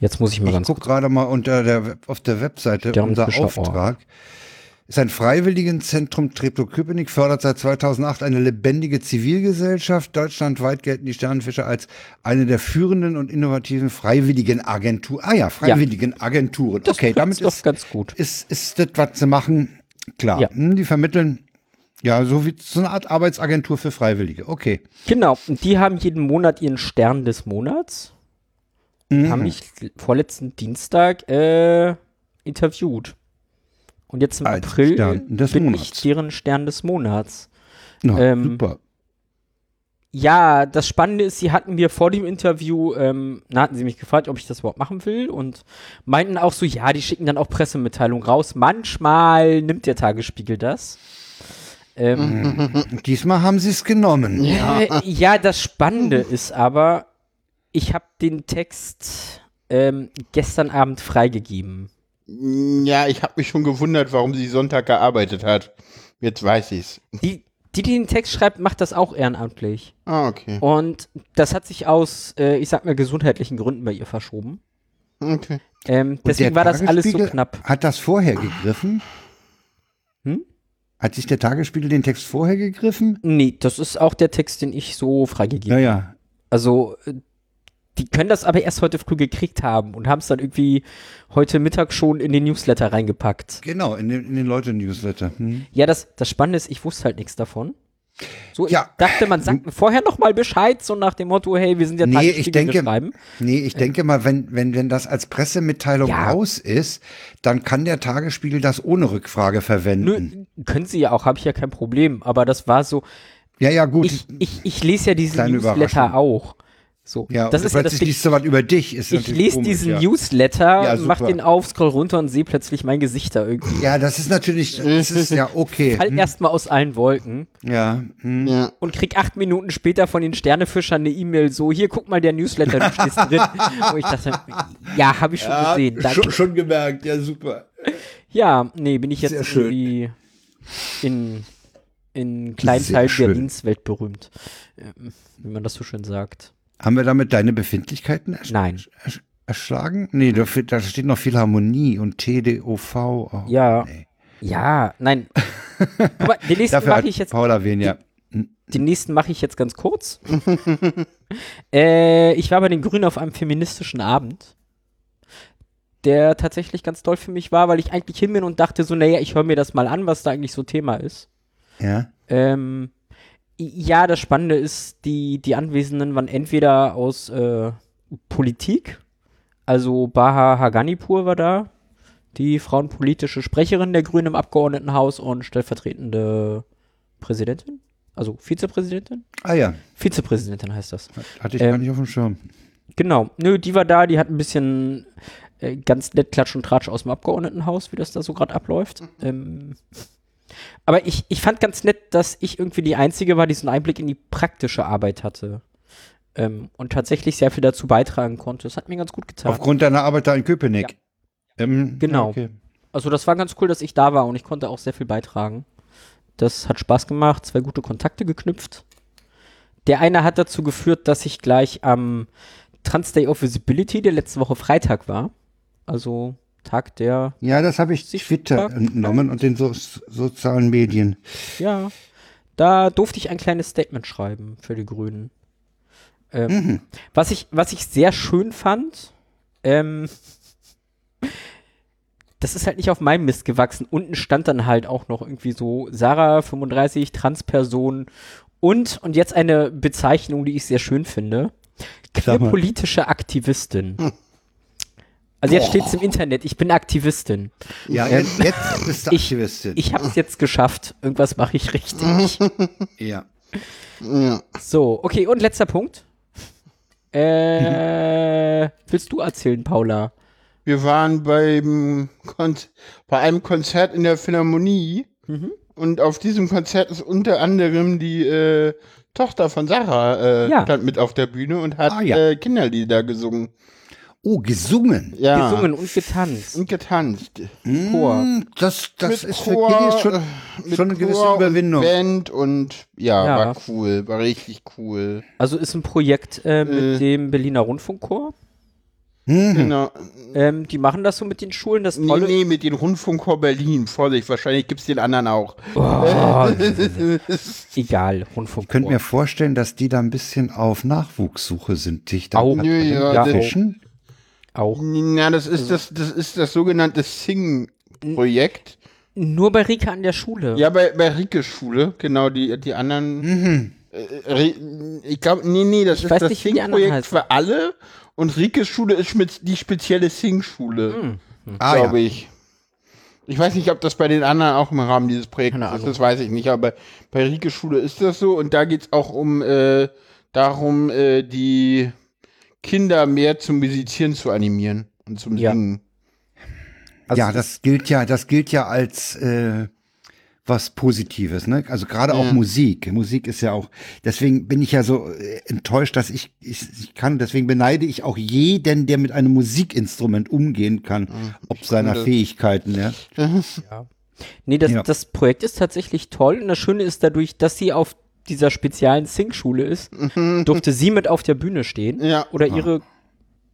S3: Jetzt muss ich mal
S2: ich
S3: ganz
S2: guck gerade mal unter der auf der Webseite
S3: Der
S2: unser Auftrag. Ist ein Freiwilligenzentrum Treptow-Köpenick, fördert seit 2008 eine lebendige Zivilgesellschaft. Deutschlandweit gelten die Sternenfischer als eine der führenden und innovativen Freiwilligenagenturen. Ah ja, Freiwilligenagenturen.
S3: Das
S2: okay, damit
S3: doch
S2: ist,
S3: ganz gut.
S2: ist, ist das, was sie machen, klar.
S3: Ja.
S2: Hm, Die vermitteln, ja, so wie so eine Art Arbeitsagentur für Freiwillige. Okay.
S3: Genau, und die haben jeden Monat ihren Stern des Monats.
S2: Mhm.
S3: Haben mich vorletzten Dienstag äh, interviewt. Und jetzt im
S2: Als
S3: April
S2: Stern des
S3: bin
S2: Monats.
S3: ich deren Stern des Monats.
S2: Na,
S3: Ähm,
S2: super.
S3: Ja, das Spannende ist, sie hatten mir vor dem Interview, ähm, na, hatten sie mich gefragt, ob ich das überhaupt machen will und meinten auch so, ja, die schicken dann auch Pressemitteilungen raus. Manchmal nimmt der Tagesspiegel das. Ähm,
S2: Diesmal haben sie es genommen.
S3: Äh, ja, das Spannende ist aber, ich habe den Text ähm, gestern Abend freigegeben.
S4: Ja, ich habe mich schon gewundert, warum sie Sonntag gearbeitet hat. Jetzt weiß ich's.
S3: Die, die, die den Text schreibt, macht das auch ehrenamtlich.
S4: Ah, okay.
S3: Und das hat sich aus, äh, ich sag mal, gesundheitlichen Gründen bei ihr verschoben.
S4: Okay.
S3: Ähm, deswegen war das alles so knapp.
S2: Hat das vorher gegriffen?
S3: Hm?
S2: Hat sich der Tagesspiegel den Text vorher gegriffen?
S3: Nee, das ist auch der Text, den ich so freigegeben
S2: Ja,
S3: habe.
S2: ja.
S3: Also, äh, die können das aber erst heute früh gekriegt haben und haben es dann irgendwie heute Mittag schon in den Newsletter reingepackt.
S2: Genau, in den, in den Leute-Newsletter. Hm.
S3: Ja, das, das Spannende ist, ich wusste halt nichts davon. So,
S2: Ja.
S3: ich dachte, man sagt mir vorher noch mal Bescheid, so nach dem Motto, hey, wir sind ja
S2: Nee, ich denke-
S3: schreiben.
S2: Nee, ich denke mal, wenn, wenn, wenn das als Pressemitteilung
S3: Ja.
S2: raus ist, dann kann der Tagesspiegel das ohne Rückfrage verwenden.
S3: Nö, können sie ja auch, habe ich ja kein Problem. Aber das war so,
S2: Ja, ja, gut.
S3: ich, ich, ich lese ja diesen
S2: Kleine
S3: Newsletter auch. So,
S2: ja,
S3: das
S2: und
S3: ist ja das
S2: liest du was über dich. Ist
S3: Ich lese
S2: komisch,
S3: diesen
S2: ja.
S3: Newsletter,
S2: Ja,
S3: mach den auf, scroll runter und sehe plötzlich mein Gesicht da irgendwie.
S2: Ja, das ist natürlich, das ist ja okay.
S3: Fall
S2: Hm?
S3: erstmal aus allen Wolken
S2: Ja, hm.
S4: Ja.
S3: und krieg acht Minuten später von den Sternefischern eine E-Mail so, hier, guck mal, der Newsletter, du stehst drin. Wo ich dachte, ja, habe ich schon gesehen. Danke.
S2: schon, schon gemerkt, ja, super.
S3: Ja, nee, bin ich jetzt
S2: Sehr schön.
S3: irgendwie in, in kleinen
S2: schön.
S3: Berlins Weltberühmt. Ähm, Wie man das so schön sagt.
S2: Haben wir damit deine Befindlichkeiten ersch
S3: Nein.
S2: ersch erschlagen? Nee, da, da steht noch Philharmonie und TDOV. Oh,
S3: Ja.
S2: nee.
S3: Ja, nein. Mal, den nächsten mache ich jetzt
S2: Paul erwähnt, ja.
S3: Den nächsten mache ich jetzt ganz kurz. äh, ich war bei den Grünen auf einem feministischen Abend, der tatsächlich ganz toll für mich war, weil ich eigentlich hin bin und dachte so, naja, ich höre mir das mal an, was da eigentlich so Thema ist.
S2: Ja.
S3: Ähm, ja, das Spannende ist, die, die Anwesenden waren entweder aus äh, Politik, also Baha Haganipur war da, die frauenpolitische Sprecherin der Grünen im Abgeordnetenhaus und stellvertretende Präsidentin, also Vizepräsidentin?
S2: Ah ja,
S3: Vizepräsidentin heißt das.
S2: hatte ich
S3: Ähm,
S2: gar nicht auf dem Schirm.
S3: Genau. Nö, die war da, die hat ein bisschen äh, ganz nett Klatsch und Tratsch aus dem Abgeordnetenhaus, wie das da so gerade abläuft. Ähm, aber ich, ich fand ganz nett, dass ich irgendwie die Einzige war, die so einen Einblick in die praktische Arbeit hatte. Ähm, und tatsächlich sehr viel dazu beitragen konnte. Das hat mir ganz gut getan.
S2: Aufgrund deiner Arbeit da in Köpenick. Ähm,
S3: Genau.
S2: ja, okay.
S3: Also das war ganz cool, dass ich da war und ich konnte auch sehr viel beitragen. Das hat Spaß gemacht, zwei gute Kontakte geknüpft. Der eine hat dazu geführt, dass ich gleich am Trans Day of Visibility, der letzte Woche Freitag war, also Tag der,
S2: Ja, das habe ich Twitter entnommen und den so sozialen Medien.
S3: ja, da durfte ich ein kleines Statement schreiben für die Grünen. Ähm, was, ich, was ich sehr schön fand, ähm, das ist halt nicht auf meinem Mist gewachsen. Unten stand dann halt auch noch irgendwie so Sarah 35, Transperson und, und jetzt eine Bezeichnung, die ich sehr schön finde, queerpolitische Aktivistin. Also jetzt steht es im Internet, ich bin Aktivistin.
S2: Ja,
S3: Ähm,
S2: jetzt, jetzt bist du
S3: ich-
S2: Aktivistin.
S3: Ich habe es jetzt geschafft. Irgendwas mache ich richtig.
S2: ja.
S4: Ja.
S3: So, okay, und letzter Punkt. Äh, willst du erzählen, Paula?
S4: Wir waren beim bei einem Konzert in der Philharmonie
S3: Mhm.
S4: und auf diesem Konzert ist unter anderem die äh, Tochter von Sarah äh,
S3: Ja.
S4: stand mit auf der Bühne und hat
S2: Ah, ja.
S4: äh, Kinderlieder gesungen.
S2: Oh, gesungen.
S4: Ja.
S3: Gesungen und getanzt.
S4: Und getanzt.
S3: Chor.
S2: Hm, Das, das
S4: Mit
S2: ist für
S4: Chor,
S2: Kiddies schon,
S4: äh, mit
S2: schon eine gewisse
S4: Chor
S2: Überwindung.
S4: Und Band und ja,
S3: Ja.
S4: war cool, war richtig cool.
S3: Also ist ein Projekt äh, mit
S4: Äh.
S3: dem Berliner Rundfunkchor.
S2: Mhm.
S4: Genau.
S3: Ähm, die machen das so mit den Schulen. Das
S4: Nee,
S3: Tolle
S4: nee, mit dem Rundfunkchor Berlin. Vorsicht, wahrscheinlich gibt's den anderen auch.
S3: Oh, egal, Rundfunkchor.
S2: Ich könnte mir vorstellen, dass die da ein bisschen auf Nachwuchssuche sind, dich da
S3: Au.
S2: hat-
S4: Ja, ja.
S3: Auch.
S4: na, das ist das, das ist das sogenannte Sing-Projekt.
S3: Nur bei Rika an der Schule.
S4: Ja, bei, bei Rikes Schule, genau, die, die anderen.
S2: Mhm.
S4: Äh, ich glaube, nee, nee, das
S3: Ich
S4: ist das
S3: nicht,
S4: Sing-Projekt für alle und Rikes Schule ist mit, die spezielle Sing-Schule,
S2: Ah,
S4: glaube
S2: ja.
S4: ich. Ich weiß nicht, ob das bei den anderen auch im Rahmen dieses Projekts ist, das weiß ich nicht, aber bei Rikes Schule ist das so und da geht's auch um äh, darum, äh, die Kinder mehr zum Musizieren zu animieren und zum
S3: Ja.
S4: Singen.
S3: Also
S2: ja, das gilt ja, das gilt ja als äh, was Positives, ne? Also gerade auch
S4: Ja.
S2: Musik. Musik ist ja auch. Deswegen bin ich ja so äh, enttäuscht, dass ich, ich ich kann. Deswegen beneide ich auch jeden, der mit einem Musikinstrument umgehen kann, ob seiner
S4: das-
S2: Fähigkeiten. Ja.
S3: Nee, das,
S2: Ja.
S3: das Projekt ist tatsächlich toll und das Schöne ist dadurch, dass sie auf dieser speziellen Sing-Schule ist, durfte sie mit auf der Bühne stehen.
S4: Mhm. Ja.
S3: Oder ihre,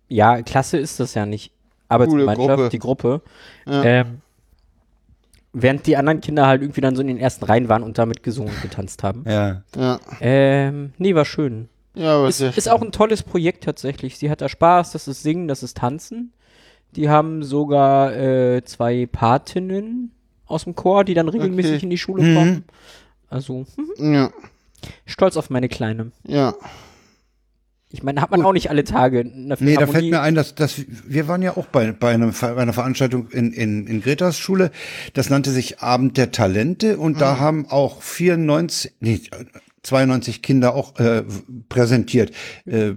S3: ja, Klasse ist das ja nicht, Arbeitsgemeinschaft,
S4: Gruppe.
S3: die Gruppe.
S4: Ja.
S3: Ähm, während die anderen Kinder halt irgendwie dann so in den ersten Reihen waren und damit gesungen und getanzt haben.
S2: ja.
S4: Ja,
S3: Ähm, nee, war schön.
S4: ja aber
S3: Ist,
S4: sehr
S3: ist auch ein tolles Projekt tatsächlich. Sie hat da Spaß, das ist Singen, das ist Tanzen. Die haben sogar äh, zwei Patinnen aus dem Chor, die dann regelmäßig
S4: Okay.
S3: in die Schule
S2: Mhm.
S3: kommen. Also, hm,
S4: Ja,
S3: stolz auf meine Kleine.
S4: ja.
S3: Ich meine, hat man auch nicht alle Tage eine
S2: Nee, da fällt mir ein, dass, dass wir waren ja auch bei, bei, einem, bei einer Veranstaltung in, in, in Gretas Schule. Das nannte sich Abend der Talente und da haben auch 94, nee, 92 Kinder auch äh, präsentiert. Äh,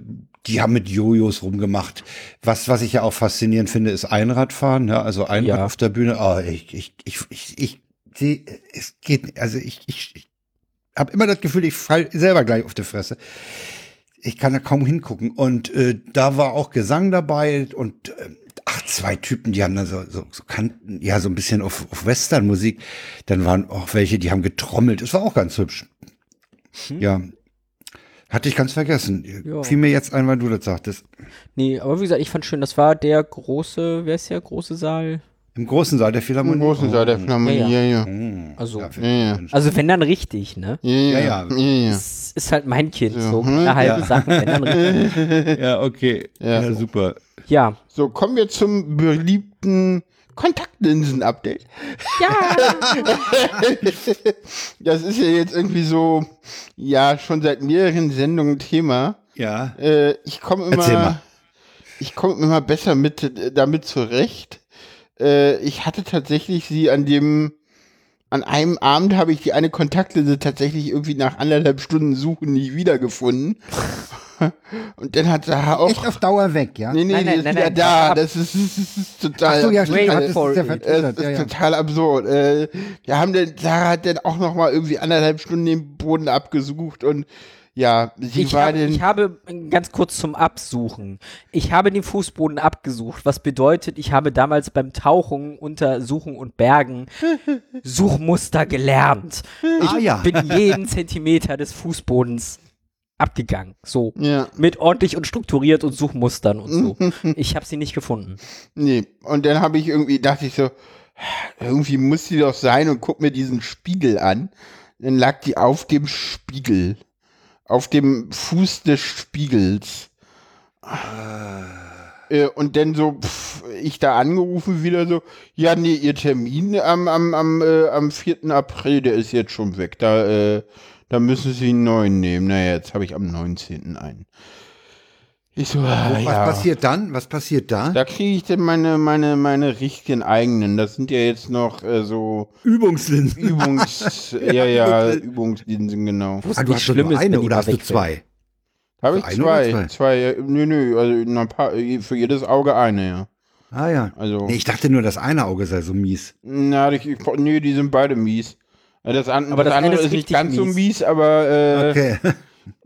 S2: die haben mit Jojos rumgemacht. Was, was ich ja auch faszinierend finde, ist Einradfahren. Ja, also Einrad
S3: Ja.
S2: auf der Bühne. Ah, ich, ich, ich, ich, ich sehe, es geht, also ich, ich habe immer das Gefühl, ich fall selber gleich auf die Fresse ich kann da kaum hingucken. Und äh, da war auch Gesang dabei und äh, ach, zwei Typen, die haben da so, so, so kannten, ja, so ein bisschen auf, auf Western-Musik. Dann waren auch welche, die haben getrommelt. Es war auch ganz hübsch. Ja. Hatte ich ganz vergessen.
S3: Ja.
S2: Fiel mir jetzt ein, weil du das sagtest.
S3: Nee, aber wie gesagt, ich fand schön, das war der große, wer ist der große Saal?
S2: Im großen Saal der
S4: Im
S2: Philharmonie.
S4: großen Saal der Philharmonie,
S3: Ja,
S4: ja, ja.
S2: Hm.
S3: Also-
S2: Ja,
S4: Ja, ja.
S3: Also wenn dann richtig, ne?
S4: Ja, ja,
S2: Ja,
S4: ja. ja.
S3: Das ist halt mein Kind,
S4: So,
S3: so
S4: hm,
S3: halbe
S2: ja.
S3: Sachen, wenn dann richtig.
S2: ja okay.
S4: Ja.
S2: Ja, super.
S3: Ja.
S4: So, kommen wir zum beliebten Kontaktlinsen-Update.
S3: Ja.
S4: Das ist ja jetzt irgendwie so, ja, schon seit mehreren Sendungen Thema.
S2: Ja.
S4: Äh, ich komme immer,
S2: mal.
S4: ich komme immer besser mit, damit zurecht. Äh, ich hatte tatsächlich sie an dem, an einem Abend habe ich die eine Kontaktlinse tatsächlich irgendwie nach anderthalb Stunden Suchen nicht wiedergefunden. Und dann hat sie auch,
S2: Echt auf Dauer weg, ja?
S4: nee, nee,
S3: Nein,
S4: die
S3: nein,
S4: ist
S3: nein,
S4: wieder
S3: nein,
S4: da. Das ist, das ist, das ist total.
S2: Ach so, ja, stimmt. Das ist. Vertreter.
S4: Es ist
S2: Ja, ja.
S4: total absurd. Äh, wir haben den, Sarah hat dann auch noch mal irgendwie anderthalb Stunden den Boden abgesucht und ja, sie
S3: Ich,
S4: war
S3: hab,
S4: denn.
S3: ich habe ganz kurz zum Absuchen. Ich habe den Fußboden abgesucht, was bedeutet, ich habe damals beim Tauchen unter Suchen und Bergen Suchmuster gelernt. Ich
S2: Ah, ja.
S3: bin jeden Zentimeter des Fußbodens abgegangen. So.
S4: ja,
S3: Mit ordentlich und strukturiert und Suchmustern und so. Ich habe sie nicht gefunden.
S4: nee. Und dann habe ich irgendwie, dachte ich so, irgendwie muss die doch sein und guck mir diesen Spiegel an. Dann lag die auf dem Spiegel. Auf dem Fuß des Spiegels. Äh, und dann so, pff, ich da angerufen wieder so, ja, nee, ihr Termin am, am, am, äh, am 4. April, der ist jetzt schon weg. Da, äh, da müssen sie einen neuen nehmen. Naja, jetzt habe ich am 19. einen. Ich so, ah,
S2: Was
S4: ja.
S2: passiert dann? Was passiert da?
S4: Da kriege ich denn meine, meine, meine richtigen eigenen. Das sind ja jetzt noch äh, so
S2: Übungslinsen.
S4: Übungs, ja, ja, Übungslinsen, genau.
S2: Ah, du hast doch nur eine oder hast du zwei?
S4: Habe ich zwei.
S2: zwei?
S4: Zwei, ja, nö, nö, also paar, für jedes Auge eine, ja.
S2: Ah ja.
S4: Also,
S2: Nee, ich dachte nur, das eine Auge sei so mies.
S4: na, ich, ich, nee, die sind beide mies. Das, an,
S3: Aber
S4: das,
S3: das
S4: andere
S3: ist
S4: ist nicht ganz so
S3: mies.
S4: mies, aber äh,
S2: Okay.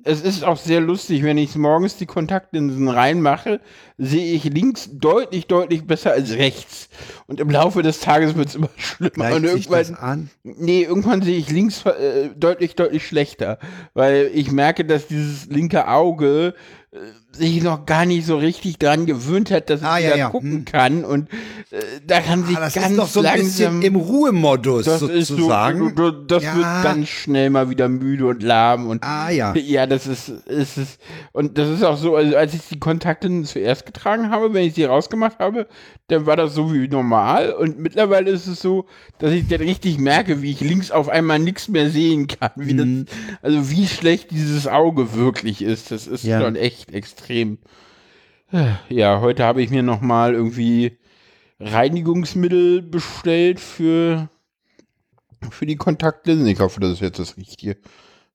S4: Es ist auch sehr lustig, wenn ich morgens die Kontaktlinsen reinmache, sehe ich links deutlich, deutlich besser als rechts. Und im Laufe des Tages wird es immer schlimmer.
S2: Gleicht
S4: und
S2: sich
S4: irgendwann,
S2: das an?
S4: nee, irgendwann sehe ich links äh, deutlich, deutlich schlechter. Weil ich merke, dass dieses linke Auge äh, sich noch gar nicht so richtig dran gewöhnt hat, dass
S2: Ah, ja,
S4: wieder
S2: ja.
S4: gucken
S2: Hm.
S4: kann. Und äh, da kann sich
S2: Ah, das
S4: ganz
S2: ist noch so ein
S4: langsam
S2: bisschen im Ruhemodus
S4: das ist so,
S2: sozusagen.
S4: du- das
S2: Ja.
S4: wird ganz schnell mal wieder müde und lahm und
S2: Ah, ja.
S4: ja, das ist, ist es und das ist auch so, also als ich die Kontakte zuerst getragen habe, wenn ich sie rausgemacht habe, dann war das so wie normal und mittlerweile ist es so, dass ich dann richtig merke, wie ich links auf einmal nichts mehr sehen kann, wie
S2: Mhm.
S4: das, also wie schlecht dieses Auge wirklich ist, das ist
S2: Ja.
S4: schon echt extrem. Ja, heute habe ich mir noch mal irgendwie Reinigungsmittel bestellt für für die Kontaktlinsen. Ich hoffe, das ist jetzt das Richtige.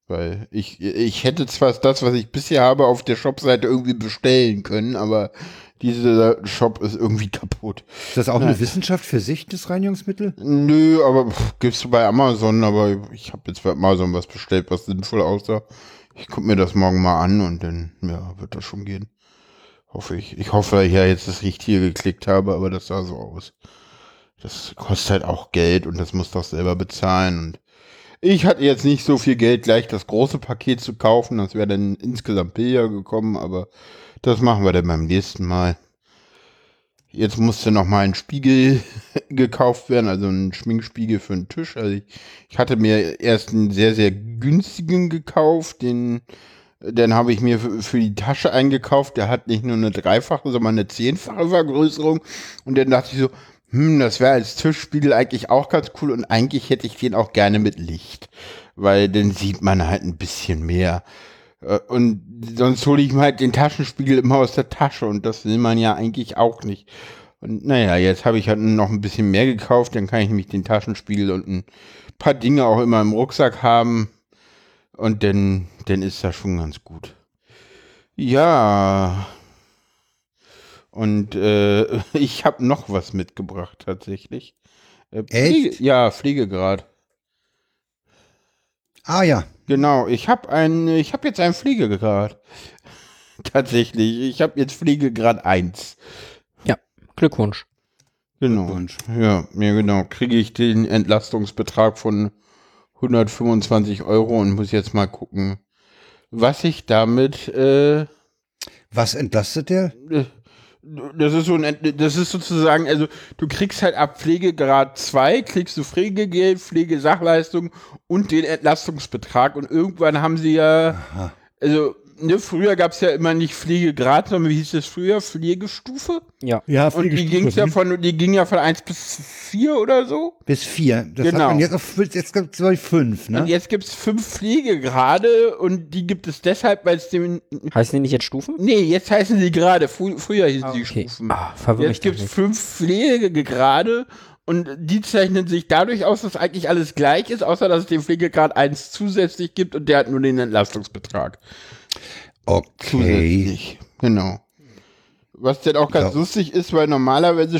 S4: Weil ich, ich hätte zwar das, was ich bisher habe, auf der Shopseite irgendwie bestellen können, aber dieser Shop ist irgendwie kaputt.
S2: Ist das auch eine Wissenschaft für sich, das Reinigungsmittel?
S4: Nö, aber pff, gibt's du bei Amazon, aber ich habe jetzt bei Amazon was bestellt, was sinnvoll aussah. Ich guck mir das morgen mal an und dann, ja, wird das schon gehen. Hoffe ich. Ich hoffe, ich ja jetzt das Richtige geklickt habe, aber das sah so aus. Das kostet halt auch Geld und das muss doch selber bezahlen und ich hatte jetzt nicht so viel Geld, gleich das große Paket zu kaufen. Das wäre dann insgesamt billiger gekommen, aber das machen wir dann beim nächsten Mal. Jetzt musste noch mal ein Spiegel gekauft werden, also ein Schminkspiegel für den Tisch. Also ich, ich hatte mir erst einen sehr, sehr günstigen gekauft, den dann habe ich mir für, für die Tasche eingekauft. Der hat nicht nur eine dreifache, sondern eine zehnfache Vergrößerung. Und dann dachte ich so, hm, das wäre als Tischspiegel eigentlich auch ganz cool und eigentlich hätte ich den auch gerne mit Licht, weil dann sieht man halt ein bisschen mehr. Äh, Und sonst hole ich mir halt den Taschenspiegel immer aus der Tasche und das will man ja eigentlich auch nicht. Und naja, jetzt habe ich halt noch ein bisschen mehr gekauft, dann kann ich nämlich den Taschenspiegel und ein paar Dinge auch immer im Rucksack haben und dann, dann ist das schon ganz gut. Ja. Und äh, ich habe noch was mitgebracht tatsächlich. Äh, Pflege,
S2: Echt?
S4: ja, Pflegegrad.
S2: Ah ja.
S4: Genau, ich habe ein, ich habe jetzt einen Pflegegrad. Tatsächlich, ich habe jetzt Pflegegrad 1.
S3: Ja, Glückwunsch.
S4: Genau.
S2: Glückwunsch.
S4: Ja, ja, genau. Kriege ich den Entlastungsbetrag von 125 Euro und muss jetzt mal gucken, was ich damit äh,
S2: Was entlastet der?
S4: Das ist so ein, das ist sozusagen, also du kriegst halt ab Pflegegrad 2, kriegst du Pflegegeld, Pflegesachleistung und den Entlastungsbetrag. Und irgendwann haben sie ja, also ne, früher gab es ja immer nicht Pflegegrad, sondern wie hieß das früher? Pflegestufe?
S3: Ja.
S2: Ja,
S4: Und die ging's ja von, die ging ja von 1 bis 4 oder so.
S2: bis vier. Das
S4: Genau.
S2: hat man jetzt auf jetzt gibt's glaube ich pfünf, ne?
S4: Und jetzt gibt's fünf Pflegegrade und die gibt es deshalb, weil es dem,
S3: Heißen die nicht jetzt Stufen?
S4: nee, jetzt heißen sie gerade, Frü früher hießen sie
S3: Okay.
S4: Stufen.
S3: Ah, verwirr mich
S4: Jetzt gibt es
S3: nicht.
S4: fünf Pflegegrade und die zeichnen sich dadurch aus, dass eigentlich alles gleich ist, außer dass es den Pflegegrad 1 zusätzlich gibt und der hat nur den Entlastungsbetrag.
S2: Okay.
S4: Zusätzlich. Genau. Was dann auch ganz
S2: Ja.
S4: lustig ist, weil normalerweise,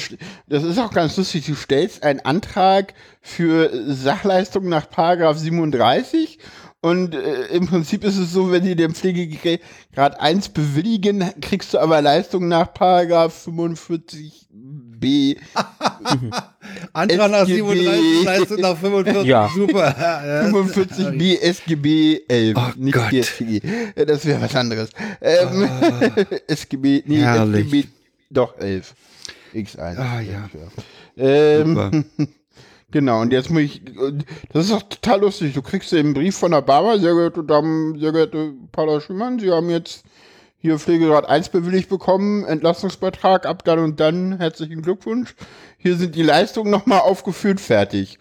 S4: das ist auch ganz lustig, du stellst einen Antrag für Sachleistung nach Paragraph 37 und äh, im Prinzip ist es so, wenn die den Pflegegrad 1 bewilligen, kriegst du aber Leistung nach Paragraph 45b.
S2: Antrag nach
S4: SGB.
S2: 37, Leistung nach 45.
S3: Ja.
S2: Super. Ja,
S4: 45b SGB 11,
S2: Oh
S4: nicht
S2: Gott.
S4: GSG. Äh, Das wäre was anderes. Ähm, SGB, nee,
S2: Herrlich.
S4: SGB, doch 11. X1.
S2: Ah, ja.
S4: Ähm,
S2: Super.
S4: genau, und jetzt muss ich, das ist auch total lustig. Du kriegst den Brief von Obama, sehr geehrte Damen, sehr geehrte Paula Schumann, Sie haben jetzt hier Pflegegrad 1 bewilligt bekommen, Entlastungsbeitrag ab dann und dann, herzlichen Glückwunsch. Hier sind die Leistungen nochmal aufgeführt, fertig.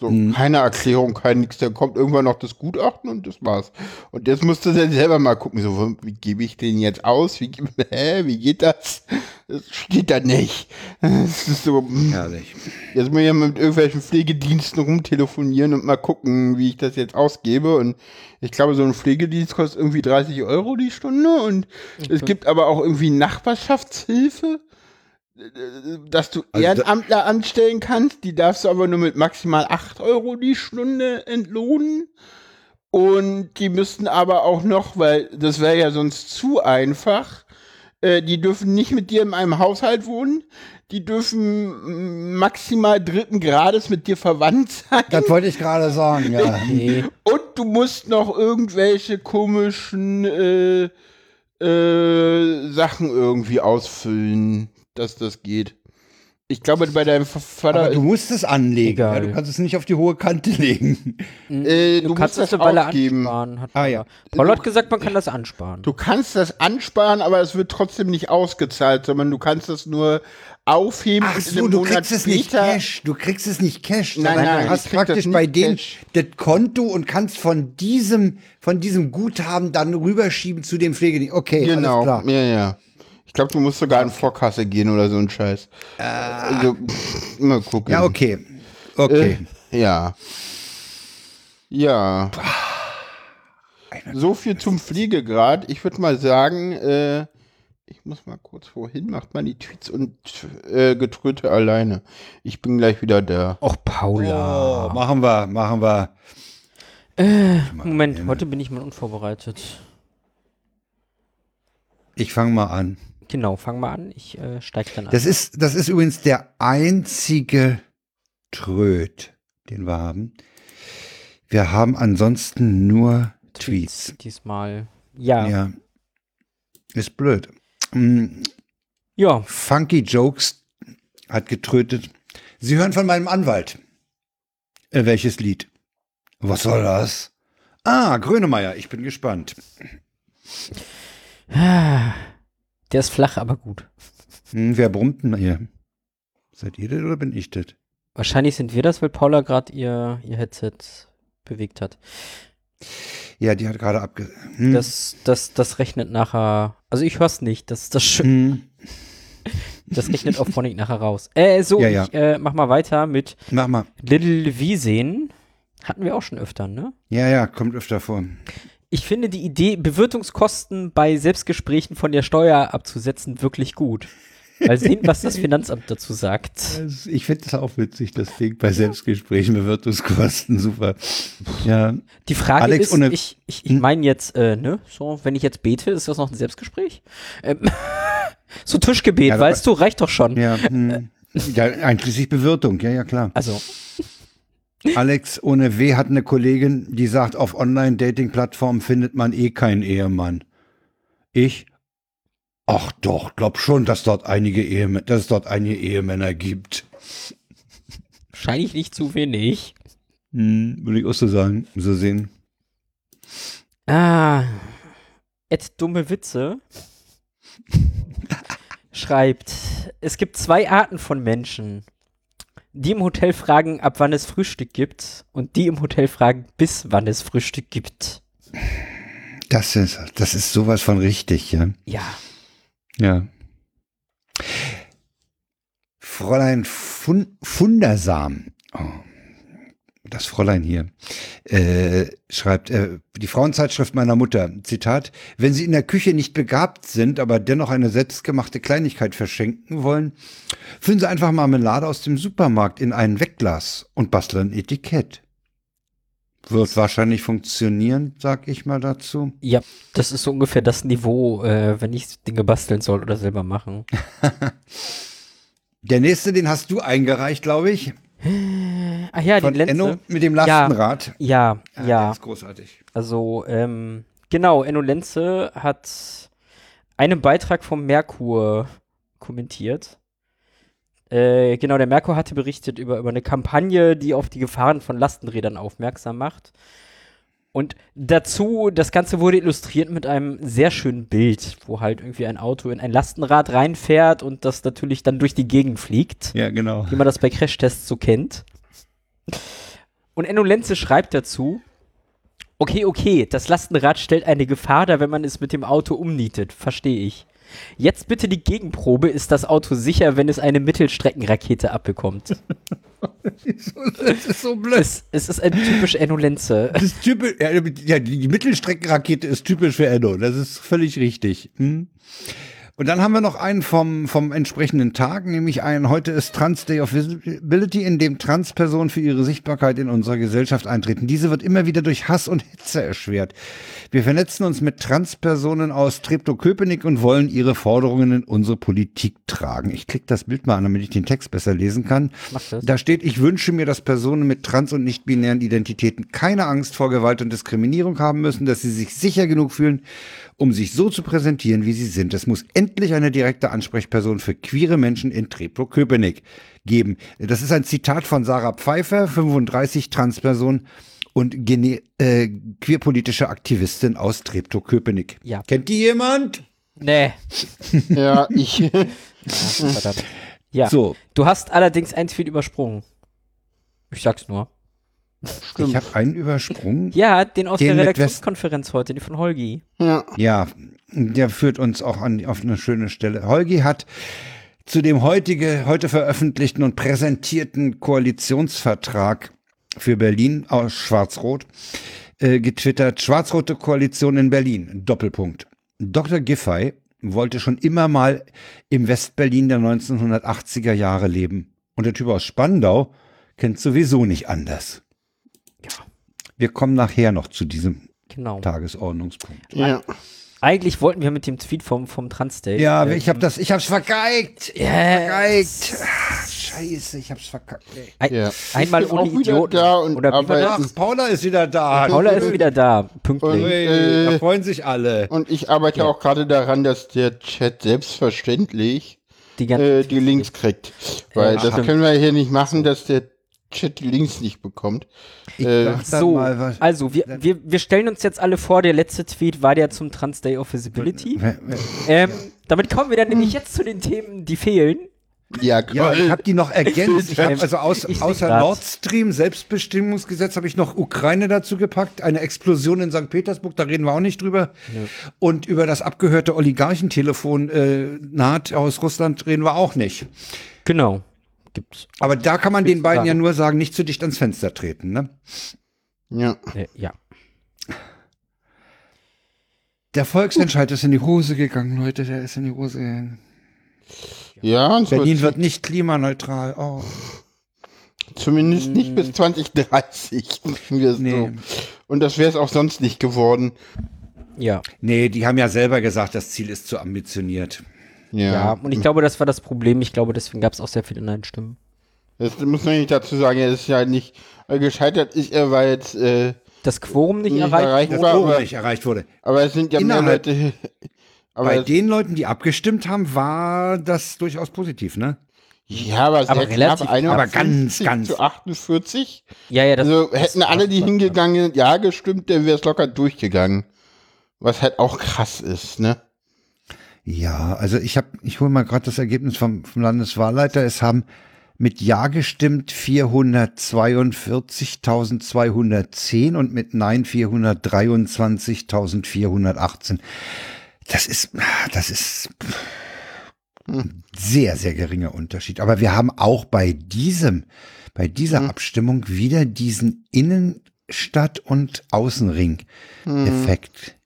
S4: So, keine Erklärung, kein nix, dann kommt irgendwann noch das Gutachten und das war's. Und jetzt musst du dann selber mal gucken, so, wie gebe ich den jetzt aus? Wie, hä, wie geht das? Das steht da nicht. Das ist so,
S2: Herrlich.
S4: Jetzt muss ich ja mit irgendwelchen Pflegediensten rumtelefonieren und mal gucken, wie ich das jetzt ausgebe. Und ich glaube, so ein Pflegedienst kostet irgendwie 30 Euro die Stunde. Und es gibt aber auch irgendwie Nachbarschaftshilfe, dass du
S2: Also da-
S4: Ehrenamtler anstellen kannst. Die darfst du aber nur mit maximal 8 Euro die Stunde entlohnen. Und die müssten aber auch noch, weil das wäre ja sonst zu einfach, äh, die dürfen nicht mit dir in einem Haushalt wohnen. Die dürfen maximal dritten Grades mit dir verwandt sein.
S2: Das wollte ich gerade sagen, ja.
S3: Nee.
S4: Und du musst noch irgendwelche komischen äh, äh, Sachen irgendwie ausfüllen, dass das geht. Ich glaube, bei deinem Vater.
S2: Aber du musst es anlegen. Ja,
S3: Egal.
S2: du kannst es nicht auf die hohe Kante legen.
S4: äh,
S3: Du,
S4: du,
S3: kannst
S4: musst
S3: das Weile
S4: ausgeben.
S3: ansparen. Hat
S2: Ah,
S3: Paul.
S2: ja.
S3: Paul hat gesagt, man kann das ansparen.
S4: Du kannst das ansparen, aber es wird trotzdem nicht ausgezahlt, sondern du kannst das nur aufheben
S2: Ach so, du
S4: Monat
S2: kriegst es nicht Cash. Du kriegst es nicht Cash.
S4: Nein,
S2: sondern
S4: nein,
S2: du hast praktisch bei denen
S4: Cash.
S2: das Konto und kannst von diesem, von diesem Guthaben dann rüberschieben zu dem Pflegedienst. Okay, alles
S4: Genau,
S2: klar.
S4: ja, ja. Ich glaube, du musst sogar in Vorkasse gehen oder so ein Scheiß. Also, pff, mal gucken.
S2: Ja, okay. Okay.
S4: Äh, ja. Ja. So viel zum Pflegegrad. Ich würde mal sagen, äh, ich muss mal kurz wohin, macht man die Tweets und äh, Getröte alleine. Ich bin gleich wieder da.
S3: Och, Paula.
S2: Oh, machen wir, machen wir.
S3: Moment, heute bin ich mal unvorbereitet.
S2: Ich fange mal an.
S3: Genau, fang mal an. Ich äh, steig dann an.
S2: Das ist, das ist übrigens der einzige Tröd, den wir haben. Wir haben ansonsten nur Tweets.
S3: Diesmal. Ja. ja.
S2: Ja. Ist blöd. Mm, Funky Jokes hat getrötet. Sie hören von meinem Anwalt. Äh, welches Lied? Was soll das? Ah, Grönemeyer, ich bin gespannt.
S3: Der ist flach, aber gut.
S2: Hm, wer brummt denn hier? Seid ihr das oder bin ich das?
S3: Wahrscheinlich sind wir das, weil Paula gerade ihr, ihr Headset bewegt hat.
S2: Ja, die hat gerade abge... Hm.
S3: Das, das, das rechnet nachher. Also ich hör's nicht. Das ist das schön.
S2: Hm.
S3: Das rechnet auf Phonic nachher raus. Äh, so,
S2: Ja, ja.
S3: ich äh, mach mal weiter mit
S2: Mach mal.
S3: Little Wieseen. Hatten wir auch schon öfter, ne?
S2: Ja, ja, kommt öfter vor.
S3: Ich finde die Idee, Bewirtungskosten bei Selbstgesprächen von der Steuer abzusetzen, wirklich gut. Mal sehen, was das Finanzamt dazu sagt.
S2: Also, Ich finde das auch witzig, das Ding bei Selbstgesprächen, Bewirtungskosten, super. Ja,
S3: Die Frage
S2: Alex,
S3: ist, ich, ich, ich meine jetzt, äh, ne, so, wenn ich jetzt bete, ist das noch ein Selbstgespräch? Ähm, so Tischgebet,
S2: Ja,
S3: weißt du, reicht doch schon.
S2: ja, hm. ja, einschließlich Bewirtung, ja, ja, klar.
S3: Also,
S2: Alex ohne W hat eine Kollegin, die sagt, auf Online-Dating-Plattformen findet man eh keinen Ehemann. Ich? Ach doch, glaub schon, dass dort einige dass es dort einige Ehemänner gibt.
S3: wahrscheinlich nicht zu wenig.
S2: Hm, würde ich auch so sagen, so sehen.
S3: Ah, Ed dumme Witze schreibt, es gibt zwei Arten von Menschen. Die im Hotel fragen, ab wann es Frühstück gibt und die im Hotel fragen, bis wann es Frühstück gibt.
S2: Das ist, das ist sowas von richtig, ja.
S3: Ja,
S2: Ja. Fräulein Fun Fundersam, oh, das Fräulein hier, äh, schreibt, äh, die Frauenzeitschrift meiner Mutter, Zitat, wenn Sie in der Küche nicht begabt sind, aber dennoch eine selbstgemachte Kleinigkeit verschenken wollen, füllen Sie einfach Marmelade aus dem Supermarkt in ein Wegglas und basteln ein Etikett. Wird wahrscheinlich funktionieren, sag ich mal dazu.
S3: ja, das ist so ungefähr das Niveau, äh, wenn ich Dinge basteln soll oder selber machen.
S2: Der nächste, den hast du eingereicht, glaube ich.
S3: Ach ja,
S2: Von
S3: die Lenze.
S2: Enno mit dem Lastenrad.
S3: Ja,
S2: Der
S3: ja.
S2: ist großartig.
S3: Also, ähm, genau, Enno Lenze hat einen Beitrag vom Merkur kommentiert. Äh, genau, der Merkur hatte berichtet über, über eine Kampagne, die auf die Gefahren von Lastenrädern aufmerksam macht. Und dazu, das Ganze wurde illustriert mit einem sehr schönen Bild, wo halt irgendwie ein Auto in ein Lastenrad reinfährt und das natürlich dann durch die Gegend fliegt
S2: Ja, genau.
S3: wie man das bei Crashtests so kennt. Und Enno Lenze schreibt dazu, okay, okay, das Lastenrad stellt eine Gefahr dar, wenn man es mit dem Auto umnietet, verstehe ich. Jetzt bitte die Gegenprobe, ist das Auto sicher, wenn es eine Mittelstreckenrakete abbekommt?
S2: Das ist so blöd.
S3: es, es ist ein typisch Enno Lenze.
S2: Das ist typisch, ja, die Mittelstreckenrakete ist typisch für Enno. Das ist völlig richtig. Hm? Und dann haben wir noch einen vom, vom entsprechenden Tag, nämlich einen, heute ist Trans Day of Visibility, in dem Transpersonen für ihre Sichtbarkeit in unserer Gesellschaft eintreten. Diese wird immer wieder durch Hass und Hetze erschwert. Wir vernetzen uns mit Transpersonen aus Treptow-Köpenick und wollen ihre Forderungen in unsere Politik tragen. Ich klicke das Bild mal an, damit ich den Text besser lesen kann. Da steht, ich wünsche mir, dass Personen mit trans- und nicht-binären Identitäten keine Angst vor Gewalt und Diskriminierung haben müssen, dass sie sich sicher genug fühlen, um sich so zu präsentieren, wie sie sind. Es muss endlich eine direkte Ansprechperson für queere Menschen in Treptow-Köpenick geben. Das ist ein Zitat von Sarah Pfeiffer, 35 Transperson und gene äh, queerpolitische Aktivistin aus Treptow-Köpenick.
S3: Ja.
S2: Kennt die jemand?
S3: Nee.
S4: Ja, ich.
S3: Ja, verdammt. Ja.
S2: So,
S3: Du hast allerdings ein Tweet übersprungen. Ich sag's nur.
S2: Ich habe einen übersprungen.
S3: Ja, den aus
S2: Den
S3: der Redaktionskonferenz heute, den von Holgi.
S4: Ja.
S2: Ja, der führt uns auch an, auf eine schöne Stelle. Holgi hat zu dem heutige, heute veröffentlichten und präsentierten Koalitionsvertrag für Berlin aus Schwarz-Rot äh, getwittert, Schwarz-Rote Koalition in Berlin, Doppelpunkt. Dr. Giffey wollte schon immer mal im Westberlin der 1980er Jahre leben. Und der Typ aus Spandau kennt sowieso nicht anders.
S3: Ja.
S2: Wir kommen nachher noch zu diesem
S3: Genau.
S2: Tagesordnungspunkt.
S4: Ja.
S3: Eigentlich wollten wir mit dem Tweet vom, vom Trans-Day.
S2: Ja,
S3: äh,
S2: ich habe das, ich hab's vergeigt. Ich hab's
S3: Yes.
S2: vergeigt. Ah, Scheiße, ich hab's verkackt. ey.
S3: ein,
S4: Ja.
S3: einmal ohne Idioten.
S4: da und
S3: Oder das?
S2: Ach, Paula ist wieder da.
S3: Paula ist wieder da, pünktlich.
S4: Und- Äh,
S2: da freuen sich alle.
S4: Und ich arbeite auch gerade daran, dass der Chat selbstverständlich
S3: die
S4: äh, die Links kriegt. Weil
S3: Äh,
S4: das
S3: stimmt.
S4: können wir hier nicht machen, dass der Chat die Links nicht bekommt.
S2: Ich
S4: äh,
S3: so,
S2: mal was.
S3: also wir, wir, wir stellen uns jetzt alle vor, der letzte Tweet war der zum Trans Day of Visibility. Ähm, damit kommen wir dann nämlich jetzt zu den Themen, die fehlen.
S4: Ja,
S2: Ja, ich habe die noch ergänzt. Ich hab,
S3: Ähm,
S2: also aus, außer. Nord Stream Selbstbestimmungsgesetz habe ich noch Ukraine dazu gepackt. Eine Explosion in St. Petersburg, da reden wir auch nicht drüber. Und über das abgehörte Oligarchentelefon äh, naht aus Russland reden wir auch nicht.
S3: Genau. Gibt's.
S2: Aber da kann man den beiden
S3: sagen.
S2: ja nur sagen, nicht zu dicht ans Fenster treten. Ne?
S4: Ja.
S3: Äh, ja.
S2: Der Volksentscheid ist in die Hose gegangen, Leute. Der ist in die Hose gegangen.
S4: Ja,
S2: Berlin wird nicht klimaneutral. Oh.
S4: zumindest nicht bis 2030. sagen wir es
S2: Nee.
S4: so. Und das wäre es auch sonst nicht geworden.
S3: Ja.
S2: Nee, die haben ja selber gesagt, das Ziel ist zu ambitioniert.
S4: Ja.
S3: Ja, und ich glaube, das war das Problem. Ich glaube, deswegen gab es auch sehr viele Nein-Stimmen.
S4: Das muss man nicht dazu sagen, er ist ja nicht äh, gescheitert, ist er, weil jetzt, äh,
S3: Das Quorum nicht,
S4: Nicht
S3: erreicht.
S4: erreicht
S2: Das
S4: war,
S2: Quorum
S4: aber-
S2: nicht erreicht wurde.
S4: aber es sind ja mehr
S2: Innerhalb-
S4: Leute. Aber
S2: Bei den Leuten, die abgestimmt haben, war das durchaus positiv, ne?
S4: ja, aber,
S3: aber relativ-
S4: knapp, 51
S2: aber ganz, ganz-
S4: zu 48.
S3: Ja, ja, das,
S4: Also
S3: das
S4: hätten
S3: war
S4: alle, die hingegangen, ja gestimmt, dann wäre es locker durchgegangen. Was halt auch krass ist, ne?
S2: Ja, also ich habe, ich hole mal gerade das Ergebnis vom, vom Landeswahlleiter. Es haben mit Ja gestimmt 442.210 und mit Nein 423.418. Das ist, das ist ein sehr, sehr geringer Unterschied. Aber wir haben auch bei diesem, bei dieser Abstimmung wieder diesen Innenstadt- und Außenring-Effekt.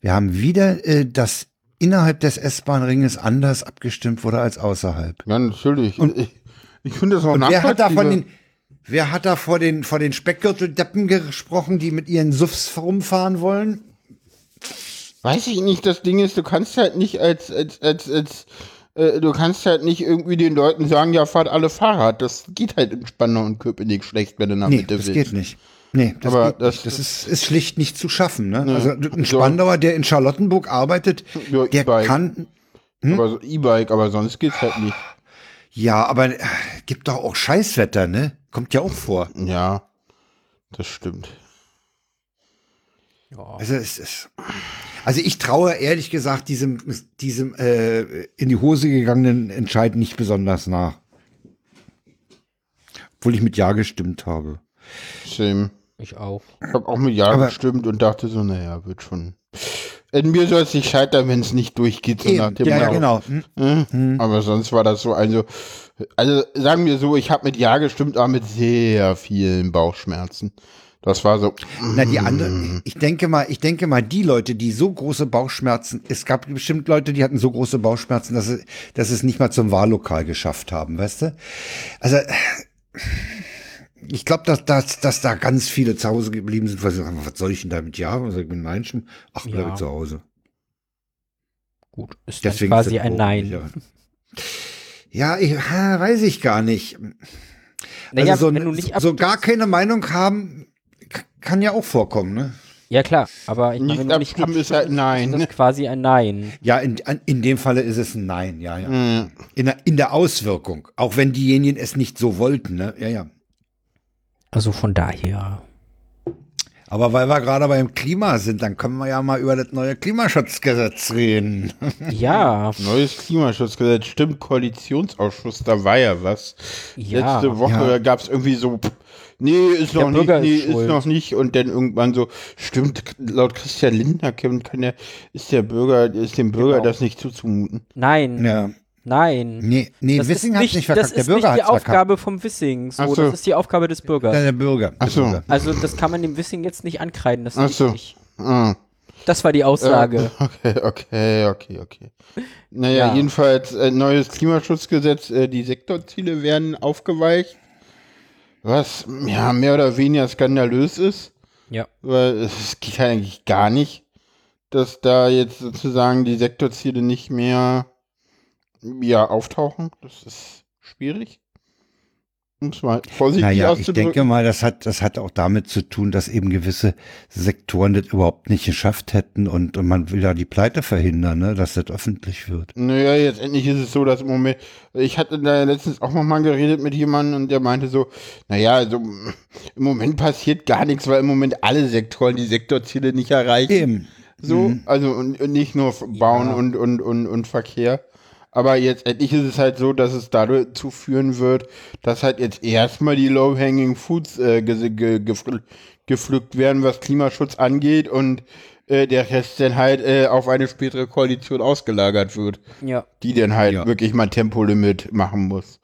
S2: Wir haben wieder, äh, dass innerhalb des S-Bahn-Ringes anders abgestimmt wurde als außerhalb.
S4: Ja, natürlich.
S2: Und-
S4: ich ich finde das auch
S2: Und wer hat da von
S4: nachvollziehbar.
S2: den, wer hat da vor den, vor den Speckgürteldeppen gesprochen, die mit ihren Suffs rumfahren wollen?
S4: Weiß ich nicht, das Ding ist, du kannst halt nicht als, als, als, als äh, du kannst halt nicht irgendwie den Leuten sagen, ja, fahrt alle Fahrrad. Das geht halt in Spandau und Köpenick schlecht, wenn du nach
S2: Nee,
S4: Mitte
S2: das
S4: willst.
S2: geht nicht. Nee, das
S4: Aber
S2: geht
S4: das-.
S2: Das ist, ist schlicht nicht zu schaffen. Ne?
S4: Ja.
S2: Also ein. Spandauer, der in Charlottenburg arbeitet,
S4: Ja,
S2: der
S4: E-Bike.
S2: kann,
S4: Aber so E-Bike, aber sonst geht's halt nicht.
S2: ja, aber äh, gibt doch auch Scheißwetter, ne? Kommt ja auch vor.
S4: Ja, das stimmt.
S3: Ja.
S2: Also es ist, also ich traue ehrlich gesagt diesem, diesem äh, in die Hose gegangenen Entscheid nicht besonders nach. Obwohl ich mit Ja gestimmt habe.
S4: Same.
S3: Ich auch.
S4: Ich habe auch mit Ja
S2: Aber-
S4: gestimmt und dachte so, naja, wird schon. In mir soll es nicht scheitern, wenn es nicht durchgeht, so nach dem
S2: ja, ja, genau. Hm.
S4: Äh, Aber sonst war das so, also, also sagen wir so, ich habe mit Ja gestimmt, aber mit sehr vielen Bauchschmerzen. Das war so.
S2: Na, die anderen, ich denke mal, ich denke mal, die Leute, die so große Bauchschmerzen, es gab bestimmt Leute, die hatten so große Bauchschmerzen, dass sie, dass sie es nicht mal zum Wahllokal geschafft haben, weißt du? Also, ich glaube, dass, dass, dass da ganz viele zu Hause geblieben sind, weil sie sagen, was soll ich denn damit ja? Also ich bin Menschen, ach, bleibe
S3: Ja.
S2: zu Hause.
S3: Gut, ist dann
S2: Deswegen
S3: quasi
S2: ist das
S3: ein Nein.
S2: Ja, ja ich, ha, weiß ich gar nicht.
S3: Naja,
S2: also so,
S3: wenn du nicht
S2: so gar keine Meinung haben, kann ja auch vorkommen, ne?
S3: Ja klar, aber ich meine,
S4: Nicht abstimmen ist halt Nein.
S3: ist das quasi ein Nein.
S2: Ja, in, an- in dem Falle ist es ein Nein, ja, ja.
S4: Mhm.
S2: In der, in der Auswirkung, auch wenn diejenigen es nicht so wollten, ne? Ja, ja.
S3: Also von daher.
S2: Aber weil wir gerade beim Klima sind, dann können wir ja mal über das neue Klimaschutzgesetz reden.
S3: Ja,
S4: Neues Klimaschutzgesetz, stimmt, Koalitionsausschuss, da war ja was.
S3: Ja.
S4: Letzte Woche
S2: Ja.
S4: gab es irgendwie so, nee, ist
S3: Der
S4: noch nicht,
S3: Bürger
S4: nee,
S3: ist
S4: ist, noch nicht. Und dann irgendwann so, stimmt, laut Christian Lindner kann, kann der, ist der Bürger, ist dem Bürger
S3: Genau.
S4: das nicht zuzumuten.
S3: nein,
S2: ja.
S3: Nein.
S2: Nee, nee,
S3: Das
S2: Wissing
S3: ist
S2: hat
S3: nicht,
S2: nicht
S3: das
S2: verkackt, der
S3: ist
S2: Bürger
S3: nicht die
S2: hat verkackt.
S3: Aufgabe vom Wissing. So,
S4: so.
S3: Das ist die Aufgabe des
S2: Ja,
S3: Bürgers.
S2: der Bürger. Der
S4: Ach so.
S2: Bürger.
S3: Also das kann man dem Wissing jetzt nicht ankreiden. Das
S4: Ach so.
S3: richtig.
S4: Ah.
S3: Das war die Aussage.
S4: Okay, okay, okay, okay. Naja,
S3: Ja.
S4: jedenfalls äh, neues Klimaschutzgesetz, äh, die Sektorziele werden aufgeweicht, was ja mehr oder weniger skandalös ist,
S3: Ja.
S4: weil es geht ja eigentlich gar nicht, dass da jetzt sozusagen die Sektorziele nicht mehr ja, auftauchen. Das ist schwierig. Es mal vorsichtig
S2: Naja, ich denke mal, das hat, das hat auch damit zu tun, dass eben gewisse Sektoren das überhaupt nicht geschafft hätten und, und man will ja die Pleite verhindern, ne, dass das öffentlich wird.
S4: Naja, jetzt endlich ist es so, dass im Moment, ich hatte da letztens auch noch mal geredet mit jemandem und der meinte so, naja, also im Moment passiert gar nichts, weil im Moment alle Sektoren die Sektorziele nicht erreichen.
S2: Eben.
S4: So, also und, und nicht nur Bauen und, und, und, und Verkehr. Aber jetzt endlich ist es halt so, dass es dazu führen wird, dass halt jetzt erstmal die Low-Hanging Foods äh, ge ge gefl gepflückt werden, was Klimaschutz angeht und äh, der Rest dann halt äh, auf eine spätere Koalition ausgelagert wird,
S3: Ja,
S4: die dann halt
S2: Ja.
S4: wirklich mal Tempolimit machen muss.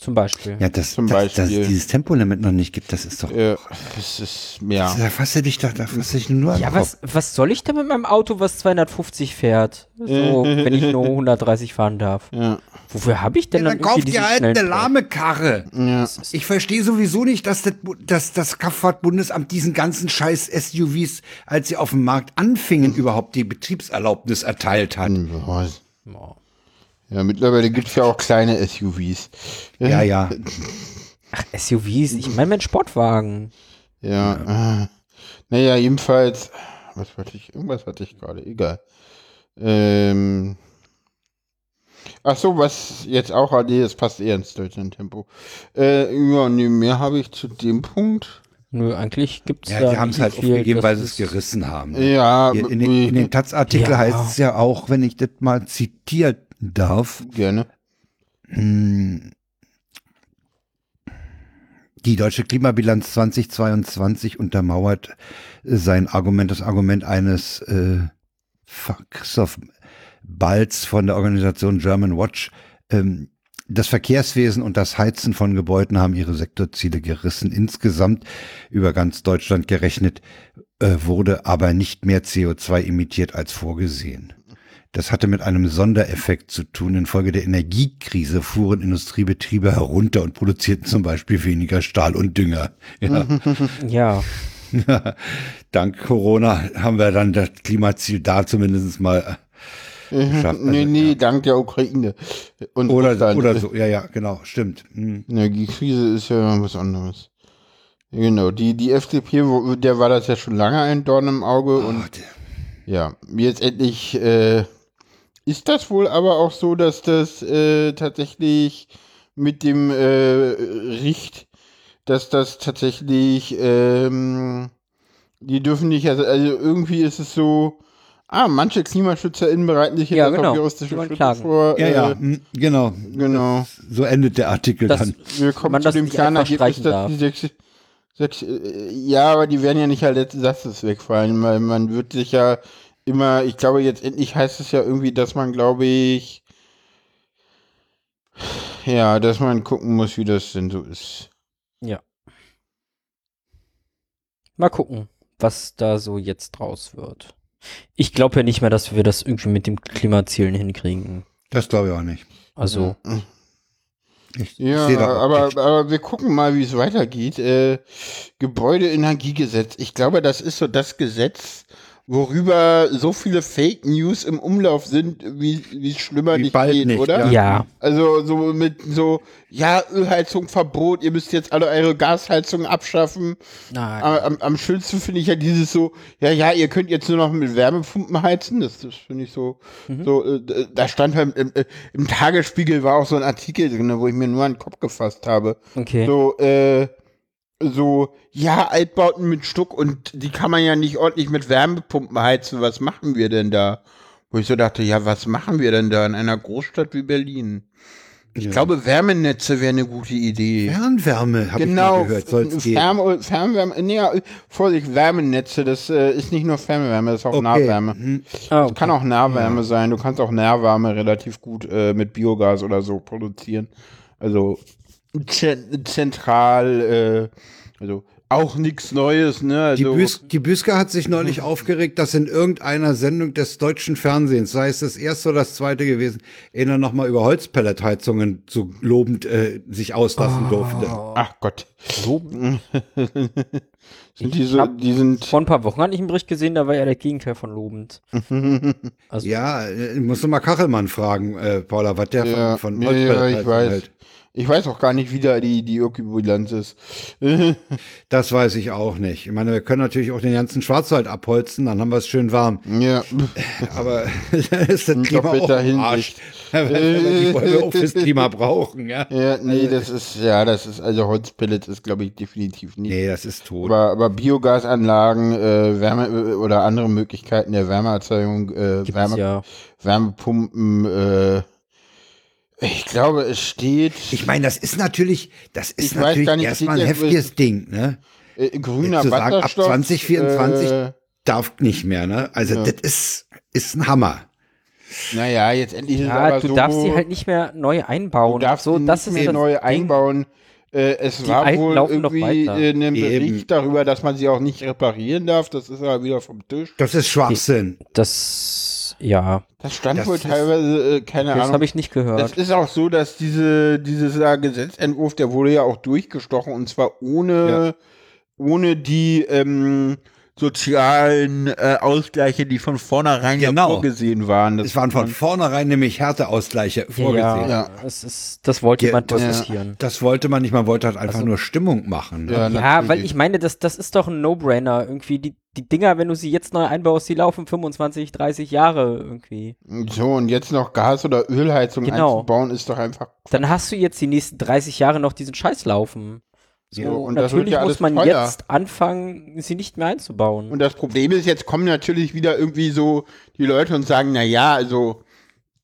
S3: Zum Beispiel.
S2: Ja, dass,
S4: Zum Beispiel.
S2: es dieses Tempolimit noch nicht gibt, das ist doch.
S4: Äh, das ist, ja.
S2: Da fasst du dich doch, da fasst du dich nur an
S3: Ja, was, was soll ich denn mit meinem Auto, was 250 fährt? So, wenn ich nur 130 fahren darf.
S4: Ja.
S3: Wofür habe ich denn
S2: Ja,
S3: dann
S2: dann kauft ihr halt eine lahme Karre.
S4: Ja.
S2: Ich verstehe sowieso nicht, dass das, dass das Kraftfahrtbundesamt diesen ganzen scheiß SUVs, als sie auf dem Markt anfingen, überhaupt die Betriebserlaubnis erteilt hat.
S3: Oh.
S4: Ja, mittlerweile gibt es ja auch kleine SUVs.
S2: Ja, ja.
S3: Ach, SUVs, ich meine mein Sportwagen.
S4: Ja. Äh, naja, jedenfalls. Was hatte ich? Irgendwas hatte ich gerade, egal. Ähm. Ach so, was jetzt auch, ah, nee, das passt eher ins Deutschland-Tempo. Äh, ja, nee, mehr habe ich zu dem Punkt.
S3: Nö, eigentlich gibt's
S2: Ja,
S3: da
S2: die haben es halt
S3: viel,
S2: aufgegeben, weil sie es gerissen haben. ne?
S4: Ja,
S2: Hier in, den, in den Taz-Artikel
S3: Ja.
S2: heißt es ja auch, wenn ich das mal zitieren darf,
S4: gerne.
S2: die deutsche Klimabilanz 2022 untermauert sein Argument, das Argument eines äh, Christoph Balz von der Organisation German Watch. Ähm, das Verkehrswesen und das Heizen von Gebäuden haben ihre Sektorziele gerissen. Insgesamt über ganz Deutschland gerechnet äh, wurde aber nicht mehr CO2 emittiert als vorgesehen. Das hatte mit einem Sondereffekt zu tun. Infolge der Energiekrise fuhren Industriebetriebe herunter und produzierten zum Beispiel weniger Stahl und Dünger. Ja.
S3: Ja,
S2: Dank Corona haben wir dann das Klimaziel da zumindest mal äh, geschafft.
S4: nee,
S2: Also,
S4: nee, dank der Ukraine. Und
S2: Oder,
S4: Russland.
S2: oder so, ja, ja, genau, stimmt. Hm.
S4: Energiekrise ist ja was anderes. Genau, die, die FDP, wo, der war das ja schon lange ein Dorn im Auge und
S2: Oh, der-
S4: Ja, jetzt endlich äh, ist das wohl aber auch so, dass das äh, tatsächlich mit dem äh, Richt, dass das tatsächlich, ähm, die dürfen nicht, also, also irgendwie ist es so, ah, manche KlimaschützerInnen bereiten sich
S3: Ja,
S4: jetzt
S3: genau.
S4: auf juristische Schritte
S3: klagen.
S4: vor.
S2: ja,
S4: äh,
S2: ja, genau.
S4: Genau.
S2: So endet der Artikel
S3: das,
S2: dann.
S4: Wir kommen
S3: man
S4: zu
S3: das
S4: dem
S3: nicht
S4: klaren Ergebnis, dass
S3: darf.
S4: die sechs, sechs, äh, ja, aber die werden ja nicht als letztes Satzes wegfallen, weil man wird sich ja immer, ich glaube jetzt endlich heißt es ja irgendwie, dass man, glaube ich, ja, dass man gucken muss, wie das denn so ist.
S3: Ja. Mal gucken, was da so jetzt draus wird. Ich glaube ja nicht mehr, dass wir das irgendwie mit dem Klimazielen hinkriegen.
S2: Das glaube ich auch nicht.
S3: Also.
S2: Ich,
S4: Ja,
S2: ich
S4: aber, aber wir gucken mal, wie es weitergeht. Äh, Gebäudeenergiegesetz. Ich glaube, das ist so das Gesetz, worüber so viele Fake News im Umlauf sind, wie wie es schlimmer
S2: Wie
S4: nicht
S2: bald
S4: geht,
S2: nicht,
S4: oder?
S2: Ja.
S3: Ja.
S4: Also so mit so, ja, Ölheizung Verbot, ihr müsst jetzt alle eure Gasheizungen abschaffen.
S3: Nein.
S4: Am, am, am schönsten finde ich ja dieses so, ja, ja, ihr könnt jetzt nur noch mit Wärmepumpen heizen. Das, das finde ich so, so, äh, da stand halt im, im, im Tagesspiegel war auch so ein Artikel drin, wo ich mir nur an den Kopf gefasst habe.
S3: Okay.
S4: So, äh, so, ja, Altbauten mit Stuck und die kann man ja nicht ordentlich mit Wärmepumpen heizen. Was machen wir denn da? Wo ich so dachte, ja, was machen wir denn da in einer Großstadt wie Berlin? Ich
S2: Ja.
S4: glaube, Wärmenetze wäre eine gute Idee.
S2: Fernwärme, habe
S4: Genau,
S2: ich mal gehört, soll es gehen.
S4: Fern Fernwärme, nee, ja, Vorsicht, Wärmenetze, das äh, ist nicht nur Fernwärme, das ist auch
S2: Okay.
S4: Nahwärme.
S2: Mhm.
S3: Ah,
S4: Das kann auch Nahwärme sein. Du kannst auch Nahwärme relativ gut äh, mit Biogas oder so produzieren. Also zentral, äh, also auch nichts Neues, ne?
S2: Die,
S4: Also,
S2: Büs die Büsker hat sich neulich aufgeregt, dass in irgendeiner Sendung des deutschen Fernsehens, sei es das erste oder das zweite gewesen, einer nochmal über Holzpelletheizungen so lobend äh, sich auslassen durfte.
S4: ach Gott.
S3: Loben.
S4: Sind die, so, die sind.
S3: Vor ein paar Wochen hatte ich einen Bericht gesehen, da war ja der Gegenteil von lobend. Also,
S2: Ja, äh, musst du mal Kachelmann fragen, äh, Paula, was der
S4: Ja,
S2: von, von
S4: ja, ja, ich
S2: Holzpelletheizungen
S4: weiß.
S2: hält.
S4: Ich weiß auch gar nicht, wie da die, die Ökobilanz ist.
S2: Das weiß ich auch nicht. Ich meine, wir können natürlich auch den ganzen Schwarzwald abholzen, dann haben wir es schön warm.
S4: ja.
S2: Aber da ist das Klima auch im Arsch. Wenn wir die wir auch fürs Klima brauchen, ja?
S4: Ja, nee, das ist, ja, das ist, also Holzpellets ist, glaube ich, definitiv nicht.
S2: Nee, das ist tot.
S4: Aber, aber Biogasanlagen, äh, Wärme äh, oder andere Möglichkeiten der Wärmeerzeugung, äh, Wärme,
S3: ja.
S4: Wärmepumpen, äh, ich glaube, es steht
S2: Ich meine, das ist natürlich, das ist natürlich
S4: nicht,
S2: erstmal ein heftiges Ding, ne?
S4: äh, grüner
S2: Zu sagen, ab
S4: Wasserstoff.
S2: 2024
S4: Äh,
S2: Darf nicht mehr, ne? Also
S4: Ja.
S2: das ist, ist ein Hammer.
S4: naja, jetzt endlich ist
S3: Ja,
S4: aber
S3: du
S4: so,
S3: darfst sie halt nicht mehr neu einbauen.
S4: du darfst
S3: so,
S4: sie
S3: das
S4: nicht
S3: ist
S4: mehr
S3: das
S4: neu
S3: Ding.
S4: einbauen. Äh, es
S3: Die
S4: war wohl irgendwie
S3: weiter.
S4: äh, ein Bericht
S2: Eben.
S4: darüber, dass man sie auch nicht reparieren darf. Das ist aber wieder vom Tisch.
S2: Das ist Schwachsinn.
S3: Das, ja,
S4: Das stand
S2: Das
S4: wohl
S2: ist-
S4: teilweise, äh, keine
S3: das
S4: Ahnung.
S3: habe ich nicht
S4: Es
S3: gehört.
S4: ist auch so, dass diese, dieser Gesetzentwurf, der wurde ja auch durchgestochen und zwar ohne, ohne die ähm, sozialen äh, Ausgleiche, die von vornherein ja
S2: Genau.
S4: vorgesehen waren. Das
S2: Es waren von vornherein nämlich Härteausgleiche vorgesehen.
S3: Ja,
S4: Ja.
S3: Es ist, das wollte
S2: Ja,
S3: man
S2: das-
S3: diskutieren.
S2: Das wollte man nicht, man wollte halt einfach
S3: Also-
S2: nur Stimmung machen. Ne?
S4: Ja,
S3: Ja, weil ich meine, das, das ist doch ein No-Brainer. Irgendwie, die, die Dinger, wenn du sie jetzt neu einbaust, die laufen 25, 30 Jahre irgendwie.
S4: So, und jetzt noch Gas- oder Ölheizung
S3: Genau.
S4: einzubauen, ist doch einfach.
S3: Dann hast du jetzt die nächsten 30 Jahre noch diesen Scheiß laufen. So,
S4: Ja, und
S3: natürlich
S4: ja
S3: muss man
S4: teuer.
S3: jetzt anfangen, sie nicht mehr einzubauen.
S4: Und das Problem ist, jetzt kommen natürlich wieder irgendwie so die Leute und sagen, na ja, also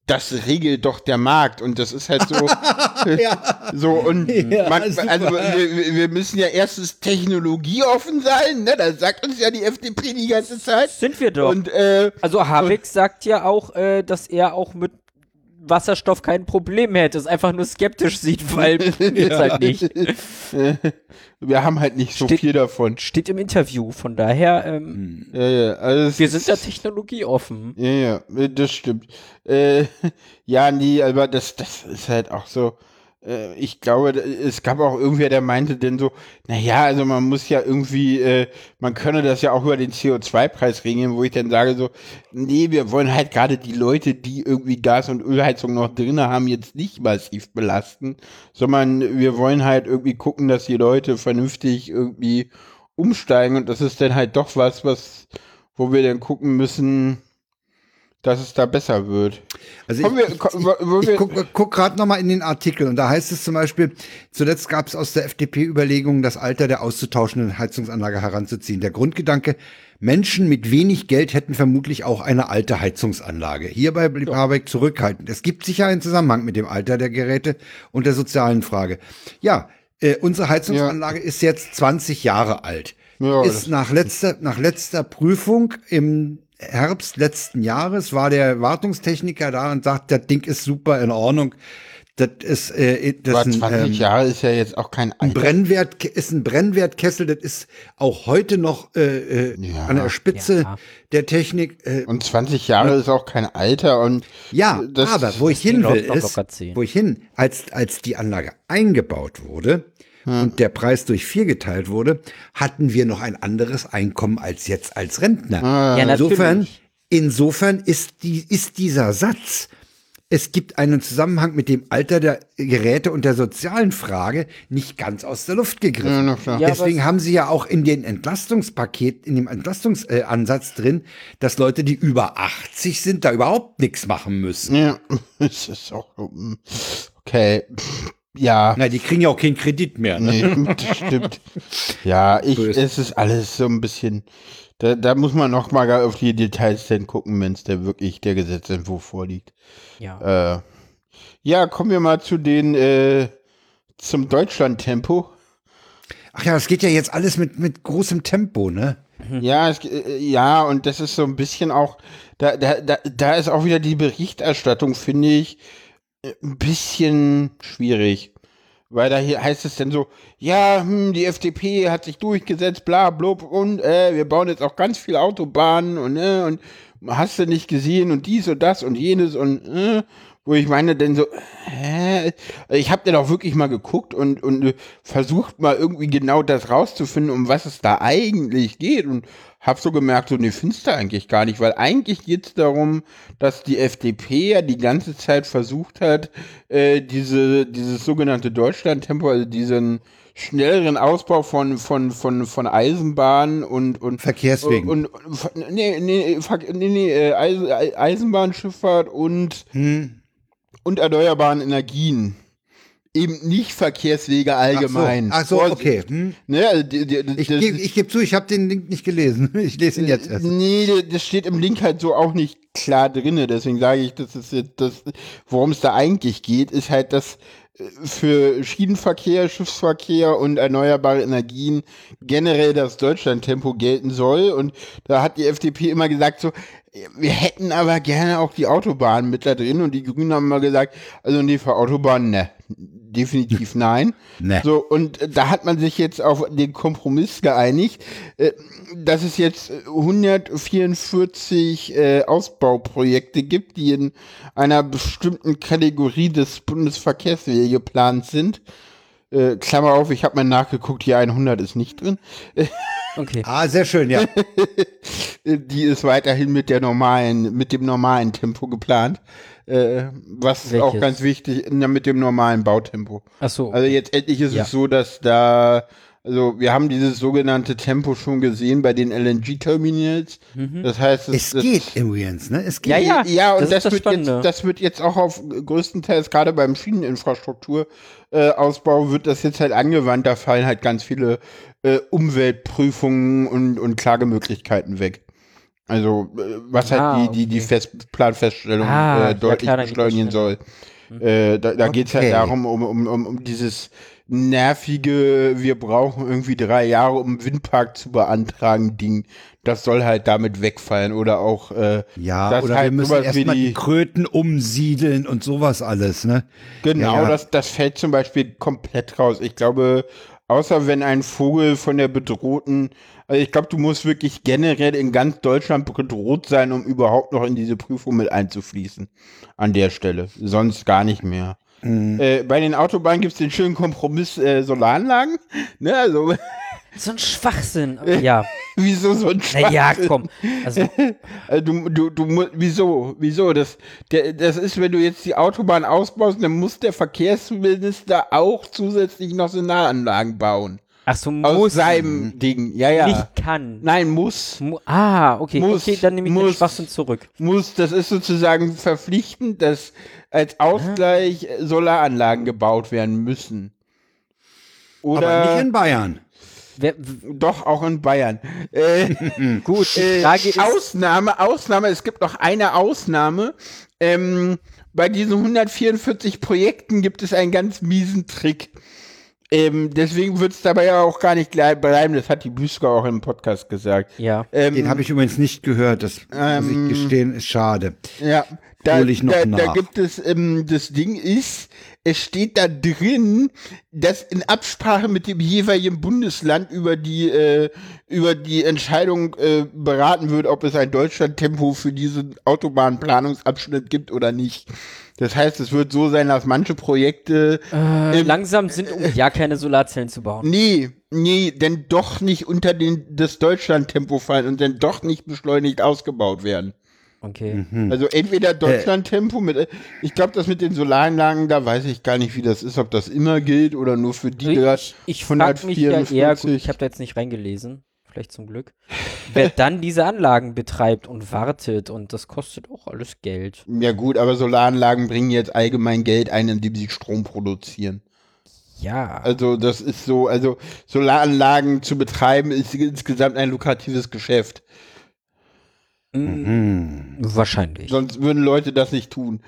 S4: das regelt doch der Markt und das ist halt so so und
S2: Ja,
S4: man, also wir, wir müssen ja erstens technologieoffen sein, ne? Das sagt uns ja die FDP die ganze Zeit.
S3: Sind wir doch.
S4: Und äh,
S3: also Habeck sagt ja auch, äh, dass er auch mit Wasserstoff kein Problem hätte, es einfach nur skeptisch sieht, weil ist halt nicht.
S4: wir haben halt nicht so
S3: Steht-
S4: viel davon.
S3: Steht im Interview, von daher, ähm,
S4: Ja, ja, also
S3: wir sind ja technologieoffen.
S4: Ja, ja, das stimmt. Äh, ja, nee, aber das, das ist halt auch so. Äh, ich glaube, es gab auch irgendwer, der meinte denn so, naja, also man muss ja irgendwie, äh, man könne das ja auch über den CO2-Preis regeln, wo ich dann sage so, nee, wir wollen halt gerade die Leute, die irgendwie Gas- und Ölheizung noch drin haben, jetzt nicht massiv belasten, sondern wir wollen halt irgendwie gucken, dass die Leute vernünftig irgendwie umsteigen. Und das ist dann halt doch was, was, wo wir dann gucken müssen, dass es da besser wird.
S2: Also
S4: Kommen
S2: ich,
S4: wir-
S2: ich, ich, ich guck, guck gerade noch mal in den Artikel und da heißt es zum Beispiel, zuletzt gab es aus der FDP Überlegungen, das Alter der auszutauschenden Heizungsanlage heranzuziehen. Der Grundgedanke, Menschen mit wenig Geld hätten vermutlich auch eine alte Heizungsanlage. Hierbei blieb Habeck zurückhaltend. Es gibt sicher einen Zusammenhang mit dem Alter der Geräte und der sozialen Frage. Ja, äh, unsere Heizungsanlage ist jetzt 20 Jahre alt.
S4: Ja,
S2: ist nach letzter, nach letzter Prüfung im Herbst letzten Jahres war der Wartungstechniker da und sagt, das Ding ist super in Ordnung. Das ist, äh, das
S4: Aber
S2: ein,
S4: 20
S2: ähm,
S4: Jahre ist ja jetzt auch kein
S2: ein
S4: Alter.
S2: Brennwert ist ein Brennwertkessel. Das ist auch heute noch äh, äh,
S4: Ja.
S2: an der Spitze
S3: Ja.
S2: der Technik. Äh,
S4: Und 20 Jahre ist auch kein Alter und
S2: ja,
S4: das-
S2: aber wo ich hin will ist, wo ich hin, als als die Anlage eingebaut wurde. Und der Preis durch vier geteilt wurde, hatten wir noch ein anderes Einkommen als jetzt als Rentner.
S3: Ja,
S2: Insofern,
S3: natürlich.
S2: insofern ist, die, ist dieser Satz, es gibt einen Zusammenhang mit dem Alter der Geräte und der sozialen Frage nicht ganz aus der Luft gegriffen.
S4: klar.
S3: Ja,
S2: Deswegen haben sie ja auch in den Entlastungspaket, in dem Entlastungsansatz äh, drin, dass Leute, die über 80 sind, da überhaupt nichts machen müssen.
S4: ja, es ist auch hm, okay. Ja,
S2: Na, die kriegen ja auch keinen Kredit mehr. Ne?
S4: nee, das stimmt. Ja, ich, es ist alles so ein bisschen, da, da muss man noch mal auf die Details dann gucken, wenn es da wirklich der Gesetzentwurf vorliegt.
S3: Ja.
S4: Äh, ja, kommen wir mal zu den, äh, zum Deutschland-Tempo.
S2: Ach ja, das geht ja jetzt alles mit, mit großem Tempo, ne?
S4: Ja, es, äh, ja, und das ist so ein bisschen auch, da, da, da, da ist auch wieder die Berichterstattung, finde ich, ein bisschen schwierig. Weil da hier heißt es dann so, ja, hm, die FDP hat sich durchgesetzt, bla, blub, und äh, wir bauen jetzt auch ganz viele Autobahnen und, äh, und hast du nicht gesehen und dies und das und jenes und, äh, wo ich meine, denn so, hä? Ich habe dann auch wirklich mal geguckt und, und versucht mal irgendwie genau das rauszufinden, um was es da eigentlich geht und hab so gemerkt, so, nee, findest du eigentlich gar nicht, weil eigentlich geht's darum, dass die FDP ja die ganze Zeit versucht hat, äh, diese, dieses sogenannte Deutschlandtempo, also diesen schnelleren Ausbau von, von, von, von Eisenbahn und, und
S2: Verkehrswegen.
S4: Und, und nee, nee, nee, nee, äh, Eisen- Eisenbahnschifffahrt und
S2: Hm.
S4: Und erneuerbaren Energien. Eben nicht Verkehrswege allgemein.
S2: Ach so, ach so okay. Hm.
S4: Ne, also die, die,
S2: Ich gebe geb zu, ich habe den Link nicht gelesen. Ich lese ihn jetzt erst.
S4: Nee, das steht im Link halt so auch nicht klar drinne. Deswegen sage ich, das ist jetzt das, worum es da eigentlich geht, ist halt, dass äh, für Schienenverkehr, Schiffsverkehr und erneuerbare Energien generell das Deutschlandtempo gelten soll. Und da hat die FDP immer gesagt so, wir hätten aber gerne auch die Autobahnen mit da drin. Und die Grünen haben mal gesagt, also nee, für Autobahnen, ne, definitiv nein.
S2: Ne.
S4: So, und äh, da hat man sich jetzt auf den Kompromiss geeinigt, äh, dass es jetzt äh, 144 äh, Ausbauprojekte gibt, die in einer bestimmten Kategorie des Bundesverkehrswegeplans sind. Äh, Klammer auf, ich habe mal nachgeguckt, hier 100 ist nicht drin.
S3: Okay.
S2: Ah, sehr schön, ja.
S4: Die ist weiterhin mit der normalen, mit dem normalen Tempo geplant. Äh, was
S3: Welches?
S4: auch ganz wichtig, na, mit dem normalen Bautempo.
S3: Ach so.
S4: Also jetzt endlich ist
S3: Ja.
S4: es so, dass da, also wir haben dieses sogenannte Tempo schon gesehen bei den LNG-Terminals. Das heißt,
S2: Es
S4: das,
S2: geht übrigens, ne? Es geht.
S3: Ja, ja.
S4: ja, und
S3: das
S4: das,
S3: ist das
S4: wird
S3: Spannende.
S4: jetzt, das wird jetzt auch auf größtenteils gerade beim Schieneninfrastrukturausbau äh, Ausbau wird das jetzt halt angewandt. Da fallen halt ganz viele äh, Umweltprüfungen und, und Klagemöglichkeiten weg. Also äh, was halt
S3: Ah,
S4: die, die, die Fest Planfeststellung
S3: Ah, ja,
S4: äh, deutlich
S3: klar, geht das
S4: beschleunigen soll. Äh, da da geht's halt
S2: Okay.
S4: darum, um, um, um, um dieses nervige, wir brauchen irgendwie drei Jahre, um einen Windpark zu beantragen, Ding. Das soll halt damit wegfallen. Oder auch äh,
S2: Ja,
S4: das
S2: oder
S4: halt
S2: wir müssen erstmal die
S4: die-
S2: Kröten umsiedeln und sowas alles, ne?
S4: Genau,
S2: Ja, ja.
S4: Das, das fällt zum Beispiel komplett raus. Ich glaube, außer wenn ein Vogel von der bedrohten, also ich glaube, du musst wirklich generell in ganz Deutschland bedroht sein, um überhaupt noch in diese Prüfung mit einzufließen. An der Stelle. Sonst gar nicht mehr.
S2: Mhm.
S4: Äh, bei den Autobahnen gibt es den schönen Kompromiss äh, Solaranlagen. Ne, also,
S3: so ein Schwachsinn. Ja.
S4: wieso so ein Schwachsinn?
S3: komm. Also,
S4: Äh, Du, du, du, wieso, wieso? Das, der, das ist, wenn du jetzt die Autobahn ausbaust, dann muss der Verkehrsminister auch zusätzlich noch Solaranlagen bauen.
S3: ach so,
S4: Aus
S3: muss.
S4: seinem Ding. Ja, ja.
S3: Nicht kann.
S4: Nein, muss.
S3: Mu ah, okay.
S4: Muss,
S3: okay, dann nehme ich den
S4: muss.
S3: Schwachsinn zurück.
S4: Muss, das ist sozusagen verpflichtend, dass als Ausgleich äh, Solaranlagen gebaut werden müssen.
S2: Aber
S4: Oder
S2: nicht in Bayern.
S3: Wer,
S4: doch auch in Bayern. Äh,
S3: gut,
S4: Äh. Ausnahme, Ausnahme, es gibt noch eine Ausnahme. Ähm, bei diesen 144 Projekten gibt es einen ganz miesen Trick. Ähm, deswegen wird es dabei ja auch gar nicht bleiben. Das hat die Büsker auch im Podcast gesagt.
S3: Ja.
S4: Ähm,
S2: Den habe ich übrigens nicht gehört. Das muss ich gestehen, ist schade.
S4: Ja, da,
S2: Hol ich noch
S4: da,
S2: nach.
S4: da gibt es, ähm, das Ding ist, es steht da drin, dass in Absprache mit dem jeweiligen Bundesland über die, äh, über die Entscheidung äh, beraten wird, ob es ein Deutschlandtempo für diesen Autobahnplanungsabschnitt gibt oder nicht. Das heißt, es wird so sein, dass manche Projekte
S3: äh, langsam sind, um ja keine Solarzellen zu bauen.
S4: Nee, nee, denn doch nicht unter den, das Deutschlandtempo fallen und dann doch nicht beschleunigt ausgebaut werden.
S3: Okay.
S4: Mhm. Also entweder Deutschlandtempo mit, ich glaube, das mit den Solaranlagen, da weiß ich gar nicht, wie das ist, ob das immer gilt oder nur für die.
S3: Ich, ich frage mich ja eher, gut, ich habe da jetzt nicht reingelesen vielleicht zum Glück, wer dann diese Anlagen betreibt und wartet und das kostet auch alles Geld.
S4: Ja gut, aber Solaranlagen bringen jetzt allgemein Geld ein, indem sie Strom produzieren.
S3: Ja.
S4: Also das ist so, also Solaranlagen zu betreiben ist insgesamt ein lukratives Geschäft.
S3: Mhm. Wahrscheinlich.
S4: Sonst würden Leute das nicht tun.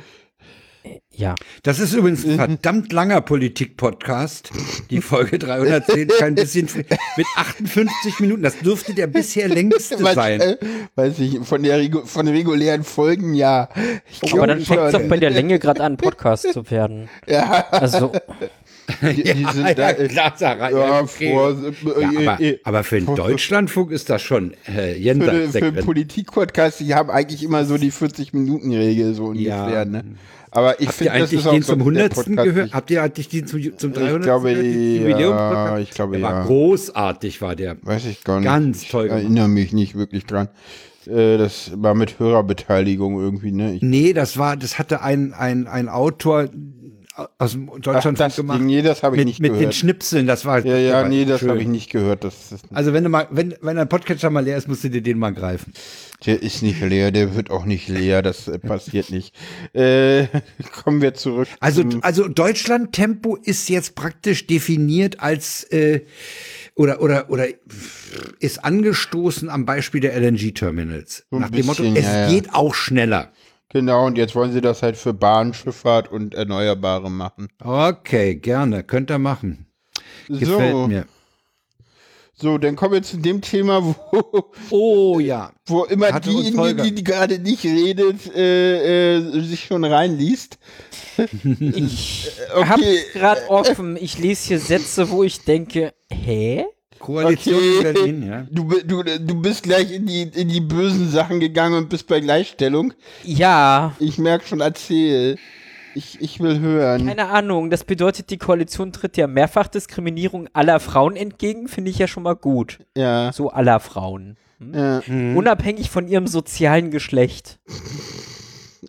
S3: Ja.
S2: Das ist übrigens ein verdammt langer Politik-Podcast. Die Folge 310 kein bisschen mit 58 Minuten. Das dürfte der bisher längste Was, sein. Äh,
S4: weiß ich, von der von regulären Folgen ja.
S3: Ich Aber dann fängt es doch bei der Länge gerade an, Podcast zu werden.
S4: Ja.
S3: Also.
S2: Die, die ja, sind ja, da, klar, Sarah, ja, okay. vor, äh, ja, aber, äh, aber, für den Deutschlandfunk ist das schon äh,
S4: jenseits Für, für Politik-Podcast, die haben eigentlich immer so die 40-Minuten-Regel so ungefähr, ja. ne? Aber ich finde,
S2: das ist auch den zum 100. gehört? Habt ihr eigentlich den zum, zum 300.
S4: Ich glaube, ja, ich glaube,
S2: der
S4: ja.
S2: war großartig, war der.
S4: Weiß ich gar nicht.
S2: Ganz toll.
S4: Ich erinnere mich nicht wirklich dran. Äh, das war mit Hörerbeteiligung irgendwie, ne? Ich
S2: nee, das war, das hatte ein, ein, ein Autor, aus dem Deutschland
S4: Ach,
S2: gemacht.
S4: Nee, das habe ich
S2: mit,
S4: nicht
S2: mit
S4: gehört.
S2: Mit den Schnipseln, das war.
S4: Ja, ja, nee, das habe ich nicht gehört. Das, das
S2: also wenn du mal, wenn, wenn ein Podcatcher mal leer ist, musst du dir den mal greifen.
S4: Der ist nicht leer, der wird auch nicht leer, das äh, passiert nicht. Äh, kommen wir zurück.
S2: Also, also Deutschland Tempo ist jetzt praktisch definiert als äh, oder oder oder ist angestoßen am Beispiel der LNG Terminals. So Nach dem Motto, es ja, geht auch schneller.
S4: Genau, und jetzt wollen sie das halt für Bahnschifffahrt und Erneuerbare machen.
S2: Okay, gerne, könnt ihr machen. Gefällt so. mir.
S4: So, dann kommen wir zu dem Thema, wo,
S2: oh ja,
S4: wo immer Hatte diejenige, die, die gerade nicht redet, äh, äh, sich schon reinliest.
S3: Ich okay. habe gerade offen. Ich lese hier Sätze, wo ich denke, hä?
S2: Koalition okay. Berlin, ja.
S4: Du, du, du bist gleich in die, in die bösen Sachen gegangen und bist bei Gleichstellung.
S3: Ja.
S4: Ich merke schon, erzähl. Ich, ich will hören.
S3: Keine Ahnung, das bedeutet, die Koalition tritt ja Mehrfachdiskriminierung aller Frauen entgegen, finde ich ja schon mal gut.
S4: Ja.
S3: So aller Frauen. Hm?
S4: Ja.
S3: Mhm. Unabhängig von ihrem sozialen Geschlecht.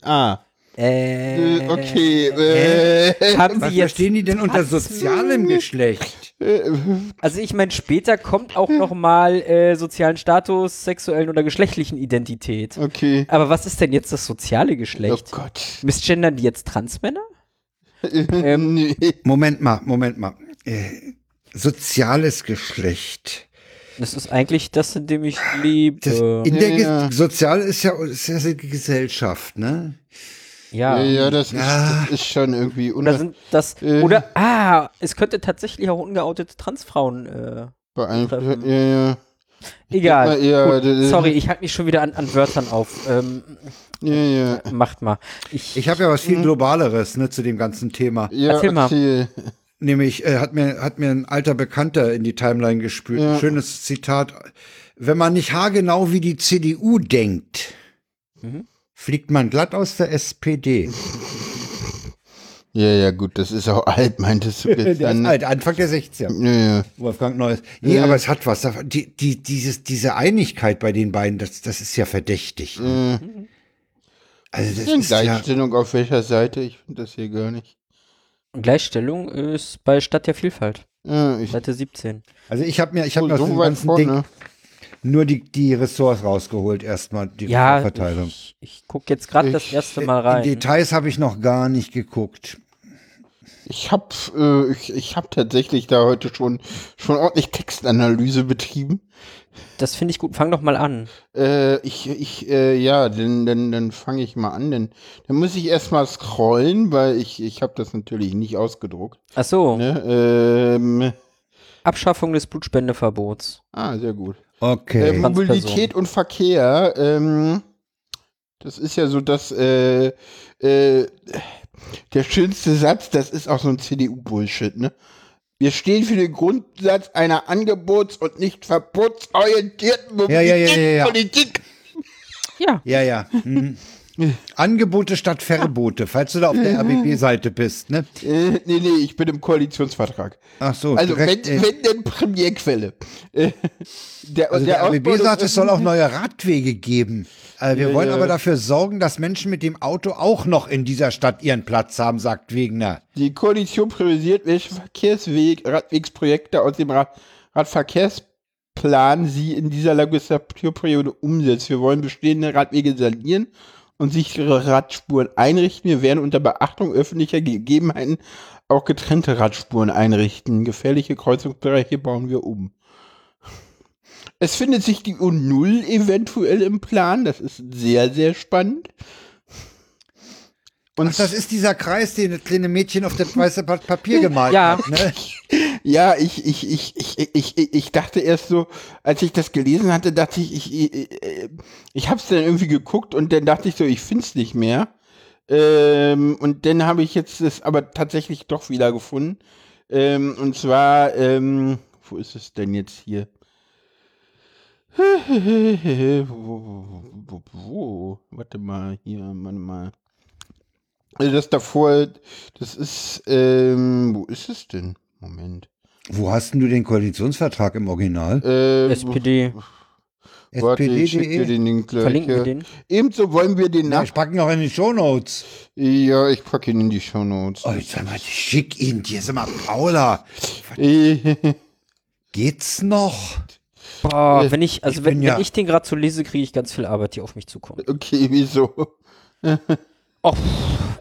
S4: Ah.
S3: Äh,
S4: okay. Äh,
S3: haben
S2: was
S3: Sie jetzt
S2: verstehen die denn unter sozialem Geschlecht?
S3: Also ich meine, später kommt auch noch mal äh, sozialen Status, sexuellen oder geschlechtlichen Identität.
S4: Okay.
S3: Aber was ist denn jetzt das soziale Geschlecht?
S4: Oh Gott.
S3: Missgendern die jetzt Transmänner?
S4: ähm, nee.
S2: Moment mal, Moment mal. Äh, soziales Geschlecht.
S3: Das ist eigentlich das, in dem ich lebe.
S2: Das, in der ja. Sozial ist ja, ist ja die Gesellschaft, ne?
S3: Ja,
S4: ja, das, ja. Ist, das ist schon irgendwie
S3: oder sind das äh, oder ah, es könnte tatsächlich auch ungeoutete Transfrauen äh,
S4: beeinflussen. Ja, ja.
S3: Egal. Ja, Gut, sorry, ich halte mich schon wieder an, an Wörtern auf. Ähm,
S4: ja, ja.
S3: Macht mal.
S2: Ich, ich habe ja was viel mhm. globaleres ne, zu dem ganzen Thema.
S4: Ja,
S3: Erzähl mal.
S2: Nämlich äh, hat mir hat mir ein alter Bekannter in die Timeline gespült. Ja. Schönes Zitat. Wenn man nicht haargenau wie die CDU denkt, mhm fliegt man glatt aus der SPD.
S4: Ja, ja, gut, das ist auch alt, meintest du
S2: jetzt der Ist alt, Anfang der 60er.
S4: Ja, ja.
S2: Wolfgang Neues. Nee, ja. aber es hat was. Die, die, dieses, diese Einigkeit bei den beiden, das, das ist ja verdächtig.
S4: Ne? Mhm. Also das ist Gleichstellung ja auf welcher Seite? Ich finde das hier gar nicht.
S3: Gleichstellung ist bei Stadt der Vielfalt.
S4: Ja,
S3: Seite 17.
S2: Also ich habe mir, ich habe mir so aus dem ganzen vorne. Ding, nur die, die Ressorts rausgeholt, erstmal die
S3: ja,
S2: Verteilung.
S3: Ich, ich gucke jetzt gerade das erste Mal rein.
S2: Die Details habe ich noch gar nicht geguckt.
S4: Ich habe äh, ich, ich hab tatsächlich da heute schon, schon ordentlich Textanalyse betrieben.
S3: Das finde ich gut. Fang doch mal an.
S4: Äh, ich, ich, äh, ja, dann, dann, dann fange ich mal an. Denn, dann muss ich erstmal scrollen, weil ich, ich habe das natürlich nicht ausgedruckt.
S3: Ach so.
S4: Ne? Ähm,
S3: Abschaffung des Blutspendeverbots.
S4: Ah, sehr gut.
S2: Okay.
S4: Äh, Mobilität und Verkehr, ähm, das ist ja so, dass äh, äh, der schönste Satz, das ist auch so ein CDU-Bullshit, ne? Wir stehen für den Grundsatz einer angebots- und nicht verbotsorientierten
S2: Ja, ja, ja, ja. Ja.
S3: Ja,
S2: ja. Mhm. Angebote statt Verbote, falls du da auf der RBB-Seite bist, ne?
S4: Äh, nee, nee, ich bin im Koalitionsvertrag.
S2: Ach so,
S4: Also,
S2: direkt,
S4: wenn,
S2: äh,
S4: wenn denn Premierquelle. Äh, der,
S2: also der,
S4: Ausbau
S2: RBB sagt, es soll auch neue Radwege geben. Äh, wir
S4: Ja,
S2: wollen
S4: ja.
S2: aber dafür sorgen, dass Menschen mit dem Auto auch noch in dieser Stadt ihren Platz haben, sagt Wegner.
S4: Die Koalition priorisiert, welche Verkehrsweg, Radwegsprojekte aus dem Rad, Radverkehrsplan sie in dieser Legislaturperiode umsetzt. Wir wollen bestehende Radwege sanieren und sichere Radspuren einrichten. Wir werden unter Beachtung öffentlicher Gegebenheiten auch getrennte Radspuren einrichten. Gefährliche Kreuzungsbereiche bauen wir um. Es findet sich die U0 eventuell im Plan. Das ist sehr, sehr spannend. Und
S2: Ach, das ist dieser Kreis, den das kleine Mädchen auf das weiße Blatt Papier gemalt
S3: Ja.
S2: hat. Ne?
S4: Ja, ich, ich, ich, ich, ich, ich, dachte erst so, als ich das gelesen hatte, dachte ich, ich, ich, ich, ich hab's dann irgendwie geguckt und dann dachte ich so, ich find's nicht mehr. Ähm, und dann habe ich jetzt es aber tatsächlich doch wieder gefunden. Ähm, und zwar, ähm, wo ist es denn jetzt hier? wo, wo, wo, wo? Warte mal, hier, warte mal. Das davor, das ist, ähm, wo ist es denn? Moment.
S2: Wo hast denn du den Koalitionsvertrag im Original?
S4: Äh,
S3: SPD.
S4: Warte, ich schick dir
S2: SPD.de?
S4: den Link gleich.
S3: Verlinken wir
S4: ja.
S3: den.
S4: Ebenso wollen wir den
S2: Ja,
S4: nach...
S2: ich packe ihn auch in die Shownotes.
S4: Ja, ich packe ihn in die Shownotes.
S2: Oh, jetzt sag mal, schick ihn dir. Sag mal, Paula,
S4: Äh,
S2: geht's noch?
S3: Boah, wenn ich, also
S2: ich
S3: wenn, wenn
S2: ja-
S3: ich den gerade so lese, kriege ich ganz viel Arbeit, die auf mich zukommt.
S4: okay, wieso?
S3: Och,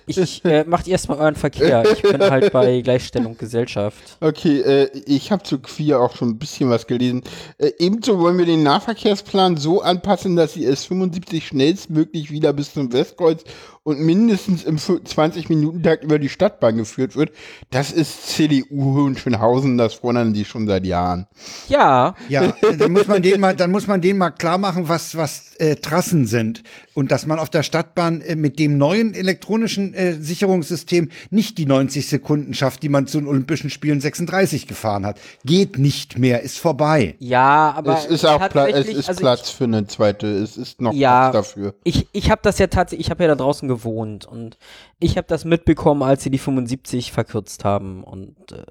S3: ich äh, macht erstmal euren Verkehr. Ich bin halt bei Gleichstellung Gesellschaft.
S4: Okay, äh, ich habe zu Queer auch schon ein bisschen was gelesen. Äh, ebenso wollen wir den Nahverkehrsplan so anpassen, dass die S75 schnellstmöglich wieder bis zum Westkreuz und mindestens im 20-Minuten-Takt über die Stadtbahn geführt wird. Das ist CDU Hohenschönhausen, das fordern die schon seit Jahren.
S3: Ja,
S2: Ja, dann muss man denen mal, dann muss man denen mal klar machen, was, was äh, Trassen sind. Und dass man auf der Stadtbahn äh, mit dem neuen elektronischen äh, Sicherungssystem nicht die 90 Sekunden schafft, die man zu den Olympischen Spielen 36 gefahren hat. Geht nicht mehr, ist vorbei.
S3: ja, aber
S4: es ist auch Pla es ist
S3: also
S4: Platz für eine zweite. Es ist noch
S3: Ja.
S4: Platz dafür.
S3: Ich, ich habe das ja tatsächlich, ich habe ja da draußen gewohnt und ich habe das mitbekommen, als sie die 75 verkürzt haben und äh,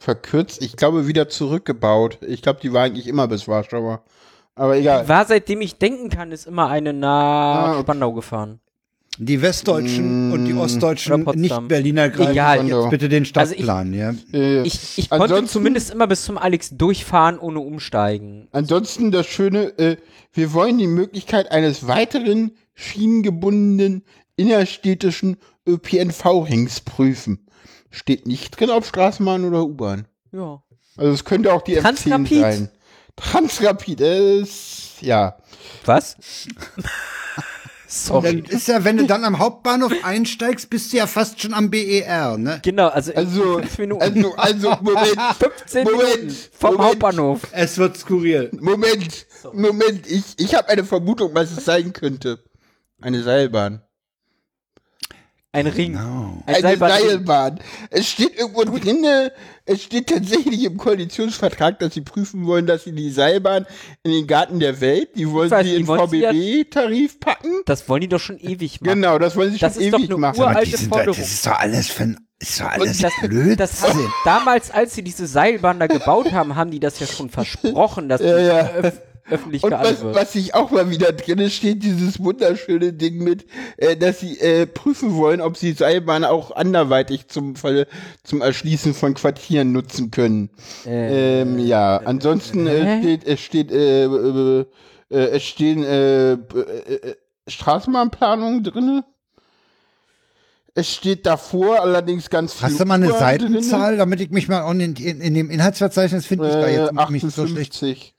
S4: Verkürzt, ich glaube wieder zurückgebaut. Ich glaube, die war eigentlich immer bis Warschauer. Aber egal.
S3: war seitdem ich denken kann, ist immer eine nach
S4: Ah, okay.
S3: Spandau gefahren.
S2: Die Westdeutschen und die Ostdeutschen. Nicht-Berliner greifen
S3: Egal.
S2: jetzt bitte den
S3: Also ich-
S2: Stadtplan, ja.
S3: Ich, ich konnte zumindest immer bis zum Alex durchfahren, ohne umsteigen.
S4: Ansonsten das Schöne, äh, wir wollen die Möglichkeit eines weiteren schienengebundenen innerstädtischen ÖPNV-Rings prüfen. Steht nicht drin, ob Straßenbahn oder U-Bahn.
S3: Ja.
S4: Also es könnte auch die M10
S3: Transrapid?
S4: sein. Transrapid, ist, ja.
S3: Was?
S2: Dann
S3: Sorry.
S2: ist ja, wenn du dann am Hauptbahnhof einsteigst, bist du ja fast schon am BER, ne?
S3: Genau, also,
S4: Also,
S3: fünf Minuten.
S4: also, also, Moment,
S3: 15
S4: Moment,
S3: Minuten vom
S4: Moment.
S3: Hauptbahnhof.
S2: Es wird skurril.
S4: Moment, Moment, ich, ich habe eine Vermutung, was es sein könnte. Eine Seilbahn.
S3: Ein Ring.
S2: Genau.
S3: Ein
S4: eine. Seilbahn. Es steht irgendwo drin, es steht tatsächlich im Koalitionsvertrag, dass sie prüfen wollen, dass sie die Seilbahn in den Garten der Welt, die wollen
S3: weiß,
S4: sie
S3: die
S4: in
S3: ja-
S4: VBB-Tarif packen.
S3: Das wollen die doch schon ewig machen.
S4: Genau, das wollen sie
S3: Das
S4: schon
S3: ist doch
S4: ewig
S3: eine
S4: machen.
S2: Aber die sind da,
S3: Forderung.
S2: das ist doch alles für ein, ist doch alles
S3: Das,
S2: Blödsinn.
S3: das hat, damals, als sie diese Seilbahn da gebaut haben, haben die das ja schon versprochen, dass die
S4: Ja, ja.
S3: Öf öffentlich
S4: Und was,
S3: wird.
S4: was sich auch mal wieder drin steht, dieses wunderschöne Ding mit, äh, dass sie äh, prüfen wollen, ob sie Seilbahn auch anderweitig zum Fall, zum Erschließen von Quartieren nutzen können.
S3: Äh,
S4: ähm, ja, ansonsten äh, steht, es steht, äh, äh, äh, es stehen äh, äh, äh, Straßenbahnplanungen drinne. Es steht davor allerdings ganz viel.
S2: Hast du mal eine
S4: drinne.
S2: Seitenzahl, damit ich mich mal in, in, in dem Inhaltsverzeichnis finde ich da
S4: Äh,
S2: jetzt noch nicht so schlecht.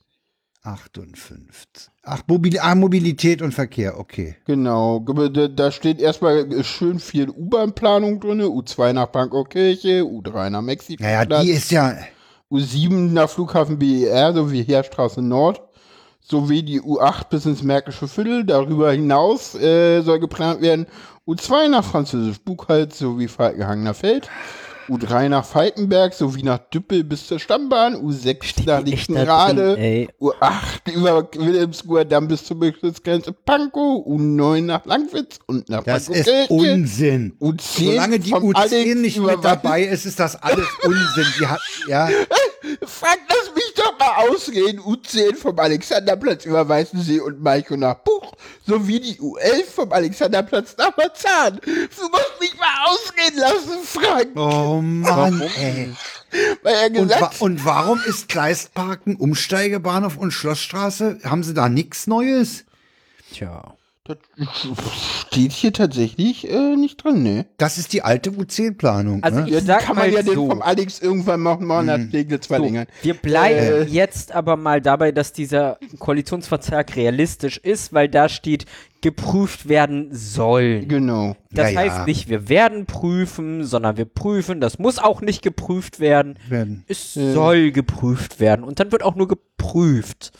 S4: 58.
S2: 58. Ach, Mobil ah, Mobilität und Verkehr, okay.
S4: Genau, ge- da- steht erstmal schön viel U-Bahn-Planung drin, U2 nach Pankow-Kirche, U3 nach Mexiko,
S2: Naja, die ist ja,
S4: U7 nach Flughafen BER sowie Heerstraße Nord sowie die U8 bis ins Märkische Viertel. Darüber hinaus äh, soll geplant werden U2 nach Französisch Buchholz sowie Falkenhagener Feld. U3 nach Falkenberg sowie nach Düppel bis zur Stammbahn, U6
S3: Steht
S4: nach Lichtenrade,
S3: drin, ey?
S4: U8 über Wilhelmsruher Damm bis zur Bezirksgrenze Pankow, U9 nach Langwitz und nach
S2: Das ist. Unsinn.
S4: U10
S2: Solange die
S4: vom
S2: U10
S4: Alex
S2: nicht mit dabei ist, ist das alles Unsinn. Die hat, ja,
S4: Frank, lass mich doch mal ausreden. U10 vom Alexanderplatz über Weißensee und Malchow nach Buch, sowie die U11 vom Alexanderplatz nach Marzahn. Du musst mich mal ausreden lassen, Frank.
S2: oh Mann, ey.
S4: Weil er
S2: Und, wa
S4: gesagt
S2: und warum ist Kleistparken, Umsteigebahnhof und Schlossstraße? Haben sie da nichts Neues?
S3: Tja.
S4: Das steht hier tatsächlich äh, nicht drin, ne?
S2: Das ist die alte U10-Planung.
S3: Also
S2: ne?
S3: ich sag
S4: Kann
S3: mal
S4: man ja den
S3: so.
S4: vom Alex irgendwann machen, mal nach Tegel zwei
S3: So,
S4: Längern.
S3: wir bleiben
S4: Äh.
S3: jetzt aber mal dabei, dass dieser Koalitionsvertrag realistisch ist, weil da steht, geprüft werden sollen.
S4: Genau.
S3: Das
S2: Ja, ja.
S3: heißt nicht, wir werden prüfen, sondern wir prüfen. Das muss auch nicht geprüft werden.
S2: Werden.
S3: Es soll geprüft werden. Und dann wird auch nur geprüft.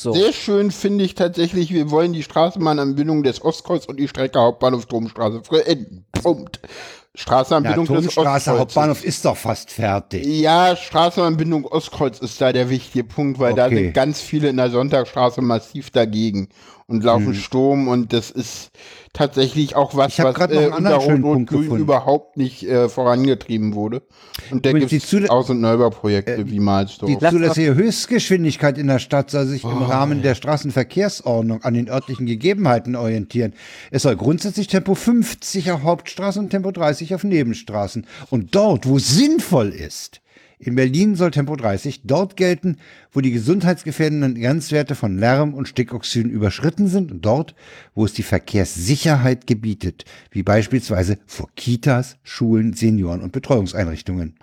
S3: So.
S4: Sehr schön finde ich tatsächlich, wir wollen die Straßenbahnanbindung des Ostkreuz und die Strecke Hauptbahnhof Domstraße vollenden. Punkt.
S2: Ja,
S4: Straßenanbindung des
S2: Turmstraße,
S4: Ostkreuzes.
S2: Hauptbahnhof ist doch fast fertig.
S4: Ja, Straßenanbindung Ostkreuz ist da der wichtige Punkt, weil da
S2: Okay.
S4: sind ganz viele in der Sonntagsstraße massiv dagegen und laufen Sturm und das ist tatsächlich auch was,
S2: Hm. Ich
S4: was äh, unter Rot und Grün
S2: gefunden.
S4: überhaupt nicht äh, vorangetrieben wurde. Und da gibt es Aus- und Neubauprojekte wie Malsdorf.
S2: Die zulässige Höchstgeschwindigkeit in der Stadt soll sich
S4: Oh.
S2: im Rahmen der Straßenverkehrsordnung an den örtlichen Gegebenheiten orientieren. Es soll grundsätzlich Tempo 50 auf Hauptstraßen und Tempo 30 auf Nebenstraßen. Und dort, wo es sinnvoll ist, in Berlin soll Tempo 30 dort gelten, wo die gesundheitsgefährdenden Grenzwerte von Lärm und Stickoxiden überschritten sind und dort, wo es die Verkehrssicherheit gebietet, wie beispielsweise vor Kitas, Schulen, Senioren- und Betreuungseinrichtungen.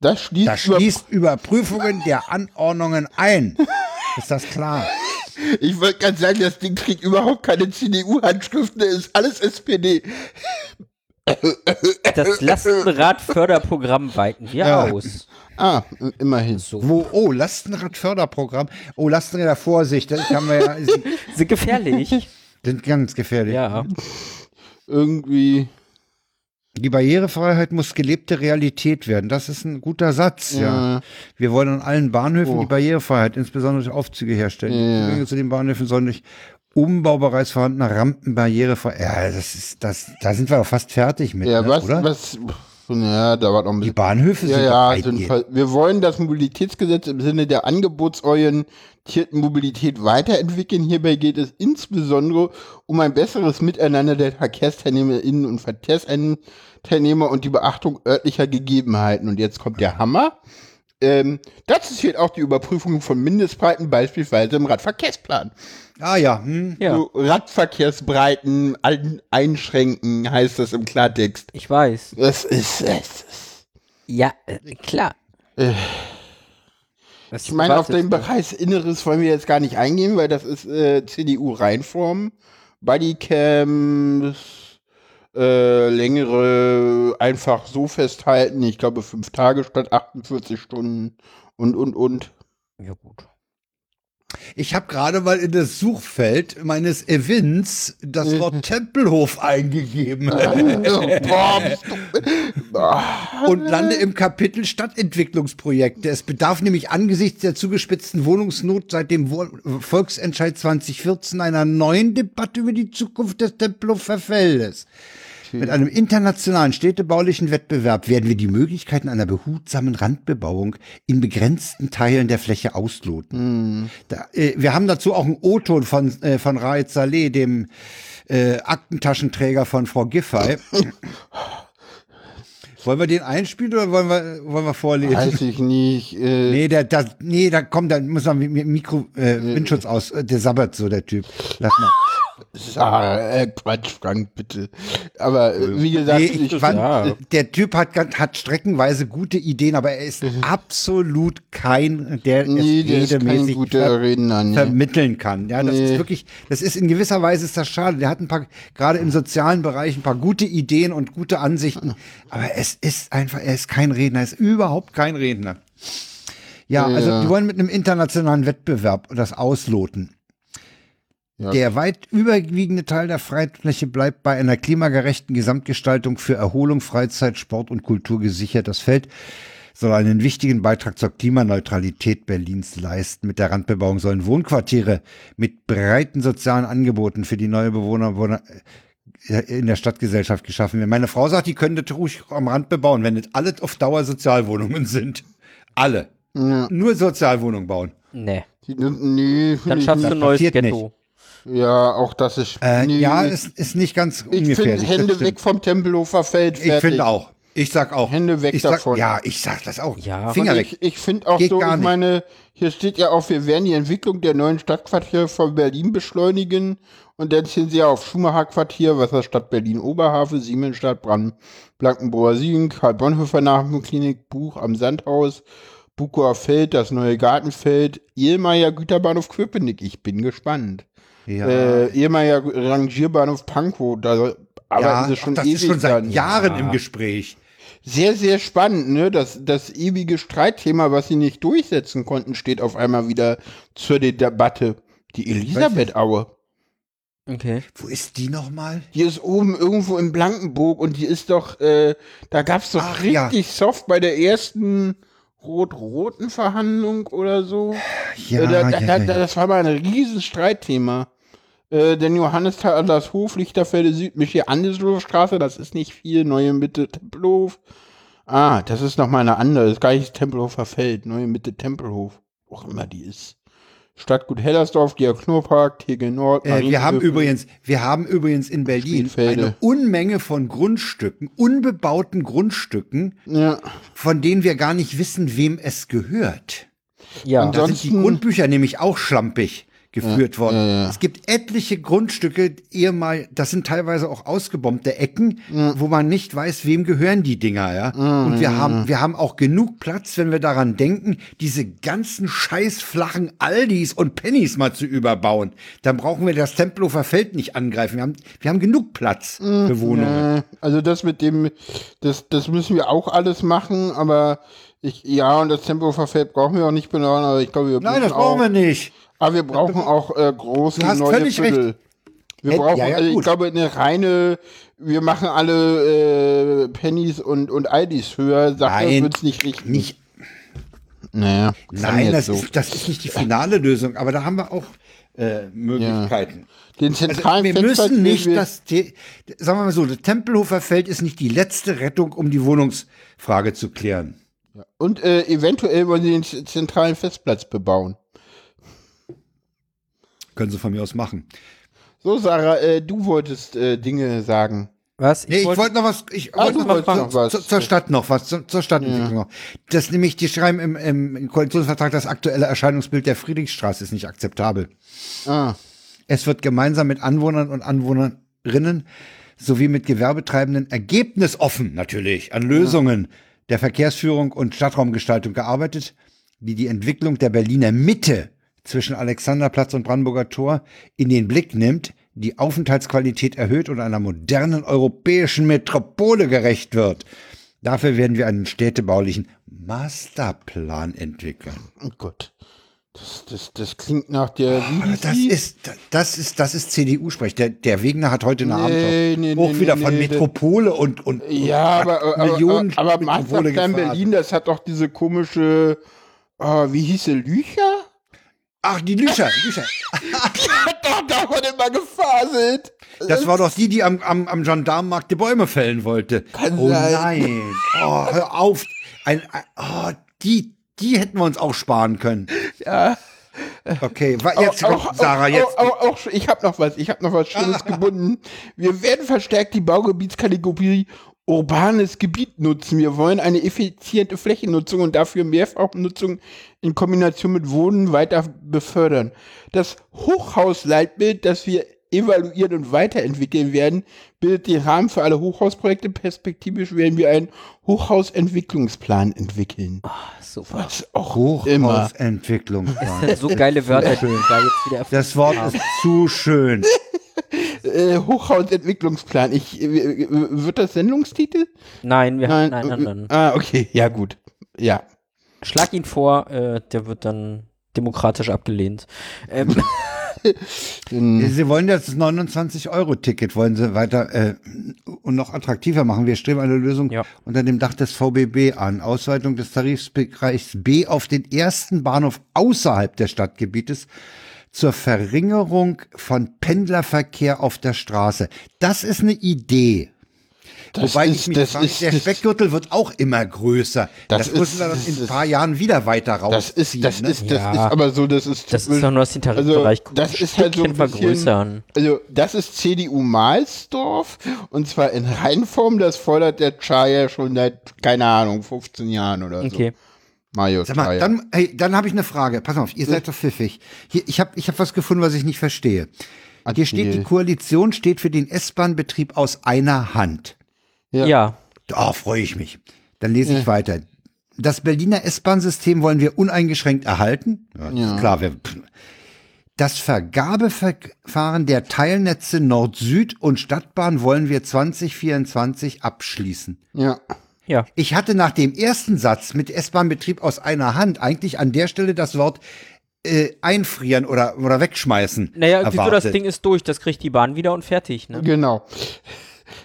S4: Das schließt,
S2: Das schließt Überprüfungen der Anordnungen ein. Ist das klar?
S4: Ich wollte gerade sagen, das Ding kriegt überhaupt keine CDU-Handschriften, ist alles SPD.
S3: Das Lastenradförderprogramm weiten wir
S2: Ja.
S3: aus.
S4: Ah, immerhin.
S3: So.
S2: Wo, oh, Lastenradförderprogramm. Oh, Lastenräder Vorsicht. Das haben wir ja, sind,
S3: Sind gefährlich.
S2: sind ganz gefährlich.
S3: ja.
S4: Irgendwie.
S2: Die Barrierefreiheit muss gelebte Realität werden. Das ist ein guter Satz, ja.
S4: Ja.
S2: Wir wollen an allen Bahnhöfen
S4: Oh.
S2: die Barrierefreiheit, insbesondere durch Aufzüge herstellen.
S4: Ja.
S2: Die Zugänge zu den Bahnhöfen sollen durch Umbau bereits vorhandener Rampen barrierefrei. Ja, das ist, das, da sind wir doch fast fertig mit,
S4: Ja,
S2: ne,
S4: was,
S2: oder?
S4: was, ja, da war noch ein
S2: Die
S4: bisschen.
S2: Bahnhöfe
S4: Ja,
S2: sind
S4: ja,
S2: doch
S4: sind wir wollen das Mobilitätsgesetz im Sinne der angebotsorientierten Mobilität weiterentwickeln. Hierbei geht es insbesondere um ein besseres Miteinander der VerkehrsteilnehmerInnen und Verkehrsteilnehmer und die Beachtung örtlicher Gegebenheiten. Und jetzt kommt der Hammer. Ähm, dazu zählt auch die Überprüfung von Mindestbreiten, beispielsweise im Radverkehrsplan.
S2: Ah ja, hm.
S3: Ja,
S4: So Radverkehrsbreiten ein, einschränken, heißt das im Klartext.
S3: ich weiß.
S4: Das ist, ist
S3: Ja, äh, klar. Was
S4: Ich meine, auf den? Bereich Inneres wollen wir jetzt gar nicht eingehen, weil das ist äh, CDU-Reinform. Bodycams, äh, längere einfach so festhalten. Ich glaube, fünf Tage statt 48 Stunden und, und, und.
S3: Ja, gut.
S2: Ich habe gerade mal in das Suchfeld meines Events das Wort Tempelhof eingegeben
S4: Boah.
S2: und lande im Kapitel Stadtentwicklungsprojekte. Es bedarf nämlich angesichts der zugespitzten Wohnungsnot seit dem Volksentscheid 2014 einer neuen Debatte über die Zukunft des Tempelhofer Feldes. Mit einem internationalen städtebaulichen Wettbewerb werden wir die Möglichkeiten einer behutsamen Randbebauung in begrenzten Teilen der Fläche ausloten. Da, äh, wir haben dazu auch einen O-Ton von, äh, von Raed Saleh, dem äh, Aktentaschenträger von Frau Giffey. wollen wir den einspielen oder wollen wir, wollen wir vorlesen?
S4: Weiß ich nicht. Äh,
S2: Nee, der, da, nee, da kommt, da muss man mit mit Mikro, äh, Windschutz aus, äh, der sabbert so, der Typ. Lass mal.
S4: ah, äh, Quatsch, Frank, bitte. Aber äh, wie gesagt,
S2: Nee,
S4: ich,
S2: fand,
S3: ja.
S2: der Typ hat, hat streckenweise gute Ideen, aber er ist absolut kein, der
S4: Mhm. nee,
S2: es
S4: ist
S2: redemäßig ver
S4: Redner. Nee.
S2: vermitteln kann. Ja, das ist
S4: Nee.
S2: wirklich, das ist in gewisser Weise ist das schade. Der hat ein paar, gerade im sozialen Bereich, ein paar gute Ideen und gute Ansichten, aber es ist einfach, er ist kein Redner, er ist überhaupt kein Redner. Ja, also die wollen mit einem internationalen Wettbewerb das ausloten. Ja. Der weit überwiegende Teil der Freifläche bleibt bei einer klimagerechten Gesamtgestaltung für Erholung, Freizeit, Sport und Kultur gesichert. Das Feld soll einen wichtigen Beitrag zur Klimaneutralität Berlins leisten. Mit der Randbebauung sollen Wohnquartiere mit breiten sozialen Angeboten für die neue Bewohner äh, in der Stadtgesellschaft geschaffen werden. Meine Frau sagt, die können das ruhig am Rand bebauen, wenn nicht alle auf Dauer Sozialwohnungen sind. Alle. Ja. Nur Sozialwohnungen bauen.
S3: Nee.
S4: Die, nee
S3: Dann schaffst du ein neues Ghetto. Nicht.
S4: Ja, auch das ist.
S2: Äh, ja, ist, ist nicht ganz ich ungefährlich.
S4: Ich finde Hände weg vom Tempelhofer Feld.
S2: Fertig. Ich finde auch. Ich sag auch.
S4: Hände weg
S2: ich
S4: davon.
S2: Sag, ja, ich sag das auch.
S3: Ja.
S2: Finger
S4: weg. Ich, ich finde auch Geht so, ich meine, hier steht ja auch, wir werden die Entwicklung der neuen Stadtquartiere von Berlin beschleunigen. Und dann sind sie ja auf Schumacher Quartier, Wasserstadt Berlin Oberhavel, Siemensstadt, Brand, Blankenburger Siegen, Karl Bonhoeffer Nachwuchsklinik, Buch am Sandhaus, Bukower Feld, das neue Gartenfeld, Ehlmeier Güterbahnhof Köpenick. Ich bin gespannt. Ja. Äh, ehemaliger Rangierbahnhof Pankow, da
S2: arbeiten sie schon ach, das ewig ist schon seit Jahren ja. im Gespräch.
S4: Sehr, sehr spannend, ne? Das, das ewige Streitthema, was sie nicht durchsetzen konnten, steht auf einmal wieder zur Debatte. Die Elisabeth-Aue.
S3: Okay.
S2: Wo ist die nochmal?
S4: Die ist oben irgendwo in Blankenburg und die ist doch, äh, da gab's doch Ach, richtig ja. soft bei der ersten rot-roten Verhandlung oder so.
S2: Ja, äh, da,
S4: da,
S2: ja,
S4: da, das war mal ein riesen Streitthema. Äh, denn Johannisthal, das Hof, Lichterfelde Süd, Michi Andersdorfstraße, das ist nicht viel, Neue Mitte, Tempelhof. Ah, das ist nochmal eine andere, das ist gar nicht Tempelhofer Feld, Neue Mitte, Tempelhof. Wo auch immer die ist. Stadtgut Hellersdorf, Diakonurpark, Tegel Nord.
S2: Äh, wir haben übrigens, wir haben übrigens in Berlin eine Unmenge von Grundstücken, unbebauten Grundstücken, ja. von denen wir gar nicht wissen, wem es gehört. Ja. Und da sind die Grundbücher nämlich auch schlampig geführt ja, worden. Ja, ja. Es gibt etliche Grundstücke, ehemal, das sind teilweise auch ausgebombte Ecken, wo man nicht weiß, wem gehören die Dinger, ja. Und wir haben, wir haben auch genug Platz, wenn wir daran denken, diese ganzen scheiß flachen Aldis und Pennys mal zu überbauen. Dann brauchen wir das Tempelhofer Feld nicht angreifen. Wir haben, wir haben genug Platz für Wohnungen.
S4: Also das mit dem, das, das müssen wir auch alles machen, aber ich, ja, und das Tempelhofer Feld brauchen wir auch nicht benennen, aber ich glaube, wir
S2: Nein, das brauchen wir nicht.
S4: Aber wir brauchen auch äh, große du hast neue völlig Viertel. Recht. Wir brauchen, ja, ja, also ich glaube, eine reine, wir machen alle äh, Pennies und, und Aldis höher, sagt
S2: Nein, wird's nicht richtig. Nicht, naja, Nein, das, so. ist, das ist nicht die finale Lösung, aber da haben wir auch äh, Möglichkeiten. Ja.
S4: Den also, zentralen
S2: also, wir müssen nicht wir das, sagen wir mal so, das Tempelhofer Feld ist nicht die letzte Rettung, um die Wohnungsfrage zu klären.
S4: Und äh, eventuell wollen sie den zentralen Festplatz bebauen.
S2: Können sie von mir aus machen.
S4: So, Sarah, äh, du wolltest äh, Dinge sagen.
S2: Was? Ich nee, ich wollte wollt noch was, ich ah, wollte noch, noch was. Zur, zur Stadt noch was, zur, zur Stadtentwicklung ja. noch. Das nämlich, die schreiben im, im Koalitionsvertrag, das aktuelle Erscheinungsbild der Friedrichstraße ist nicht akzeptabel. Ah. Es wird gemeinsam mit Anwohnern und Anwohnerinnen sowie mit Gewerbetreibenden ergebnisoffen natürlich an Lösungen ja. der Verkehrsführung und Stadtraumgestaltung gearbeitet, die die Entwicklung der Berliner Mitte zwischen Alexanderplatz und Brandenburger Tor in den Blick nimmt, die Aufenthaltsqualität erhöht und einer modernen europäischen Metropole gerecht wird. Dafür werden wir einen städtebaulichen Masterplan entwickeln.
S4: Oh Gott. Das, das, das klingt nach der.
S2: Wie das ist, das ist, das ist CDU-Sprech. Der, der Wegner hat heute eine nee, Abend nee, auch nee, wieder von Metropole und, und,
S4: ja, und aber, Millionen aber, aber, aber Masterplan Berlin, das hat doch diese komische, oh, wie hieß sie, Lücher?
S2: Ach, die Lüscher, Lüscher.
S4: die hat doch davon immer gefaselt.
S2: Das war doch die, die am, am, am Gendarmenmarkt die Bäume fällen wollte.
S4: Kann
S2: oh
S4: sein.
S2: nein. Oh, hör auf. Ein, ein, oh, die, die hätten wir uns auch sparen können.
S4: Ja.
S2: Okay, jetzt auch, kommt Sarah, jetzt.
S4: Auch, auch, auch, ich habe noch was, ich habe noch was Schönes gebunden. Wir werden verstärkt die Baugebietskategorie urbanes Gebiet nutzen. Wir wollen eine effiziente Flächennutzung und dafür Mehrfachnutzung in Kombination mit Wohnen weiter befördern. Das Hochhausleitbild, das wir evaluieren und weiterentwickeln werden, bildet den Rahmen für alle Hochhausprojekte. Perspektivisch werden wir einen Hochhausentwicklungsplan entwickeln.
S3: Oh, super.
S4: Was auch Hochhausentwicklungsplan.
S3: Das sind so geile Wörter, die
S2: da jetzt wieder Das Wort ist zu schön.
S4: äh, Hochhausentwicklungsplan. Ich, äh, wird das Sendungstitel?
S3: Nein, wir nein, nein, nein, nein.
S4: Ah, okay, ja gut. Ja.
S3: schlag ihn vor, äh, der wird dann demokratisch abgelehnt. Ähm,
S2: Sie wollen das 29-Euro-Ticket, wollen Sie weiter äh, und noch attraktiver machen. Wir streben eine Lösung
S3: Ja.
S2: unter dem Dach des VBB an. Ausweitung des Tarifbereichs B auf den ersten Bahnhof außerhalb des Stadtgebietes zur Verringerung von Pendlerverkehr auf der Straße. Das ist eine Idee.
S4: Das
S2: Wobei
S4: ist-
S2: ich mich
S4: das
S2: frage,
S4: ist-
S2: der Speckgürtel wird auch immer größer.
S4: Das
S2: Das, müssen wir dann in ein paar Jahren wieder weiter rausziehen.
S4: Das ist, das
S2: ne?
S4: ist, das
S3: Ja.
S4: ist aber so, das ist.
S3: das ist doch nur, dass den Tarifbereich
S4: also, das ist halt so ein
S3: Stückchen
S4: bisschen,
S3: vergrößern.
S4: Also, das ist CDU Mahlsdorf und zwar in Reinform, das fordert der Chaya schon seit, keine Ahnung, 15 Jahren oder so.
S3: Okay.
S4: Mario
S2: Sag mal,
S4: Chaya.
S2: dann, hey, dann habe ich eine Frage. Pass auf, ihr seid doch pfiffig. Hier, ich habe ich hab was gefunden, was ich nicht verstehe. Hier steht, die. Koalition steht für den S-Bahn-Betrieb aus einer Hand.
S4: Ja.
S3: Ja.
S2: Da freue ich mich. Dann lese ich weiter. Das Berliner S-Bahn-System wollen wir uneingeschränkt erhalten. Ja, das
S4: Ja.
S2: klar. Wir, das Vergabeverfahren der Teilnetze Nord-Süd und Stadtbahn wollen wir 2024 abschließen.
S4: ja.
S3: Ja.
S2: Ich hatte nach dem ersten Satz mit S-Bahn-Betrieb aus einer Hand eigentlich an der Stelle das Wort äh, einfrieren oder, oder wegschmeißen.
S3: Naja, wieso das
S2: erwartet.
S3: Ding ist durch, das kriegt die Bahn wieder und fertig, ne?
S4: Genau.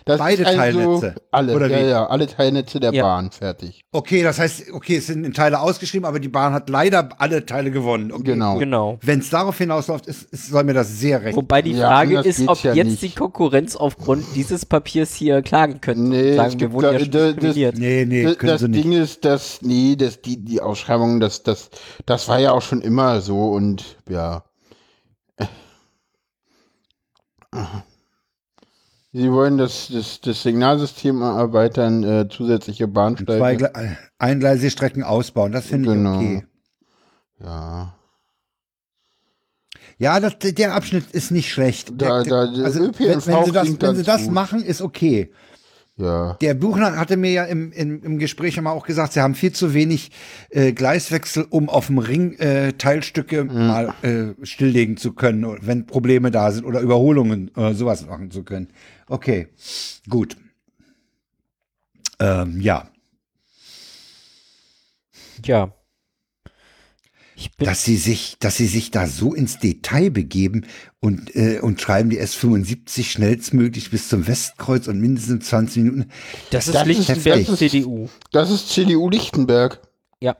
S4: Das
S2: Beide
S4: ist also
S2: Teilnetze,
S4: Alle,
S2: oder
S4: ja,
S2: wie?
S4: ja, alle Teilnetze der
S3: Ja.
S4: Bahn, fertig.
S2: Okay, das heißt, okay, es sind in Teile ausgeschrieben, aber die Bahn hat leider alle Teile gewonnen. Okay,
S4: Genau.
S2: gut.
S3: Genau.
S2: Wenn es darauf hinausläuft, ist, ist, soll mir das sehr recht.
S3: Wobei die
S4: Ja,
S3: Frage ist, ob
S4: ja
S3: jetzt
S4: nicht.
S3: die Konkurrenz aufgrund dieses Papiers hier klagen könnte.
S4: Nee,
S3: sagen, wir wurden ja schon
S4: das- das-
S2: nee, nee,
S4: das
S2: können
S4: das
S2: sie nicht.
S4: Ding ist, dass, nee, das, die, die Ausschreibung, das, das, das war ja auch schon immer so und ja. Sie wollen das, das, das Signalsystem erweitern, äh, zusätzliche
S2: Zwei
S4: Bahnsteige.
S2: Gle- äh, eingleisige Strecken ausbauen, das finde
S4: Genau.
S2: ich okay.
S4: Ja.
S2: Ja, das, der Abschnitt ist nicht schlecht.
S4: Da- da-
S2: also, wenn,
S4: ÖPNV
S2: wenn sie das, wenn sie das
S4: gut.
S2: machen, ist okay.
S4: Ja.
S2: Der Buchner hatte mir ja im, im, im Gespräch immer auch gesagt, sie haben viel zu wenig äh, Gleiswechsel, um auf dem Ring äh, Teilstücke mal äh, stilllegen zu können, wenn Probleme da sind oder Überholungen oder sowas machen zu können. Okay, gut. Ähm, ja,
S3: Ja. Ich bin,
S2: dass sie sich, dass sie sich da so ins Detail begeben und äh, und schreiben die S75 schnellstmöglich bis zum Westkreuz und mindestens 20 Minuten.
S3: das ist
S4: das ist-
S3: Lichtenberg
S4: das ist-
S3: CDU.
S4: Das ist CDU Lichtenberg.
S3: Ja.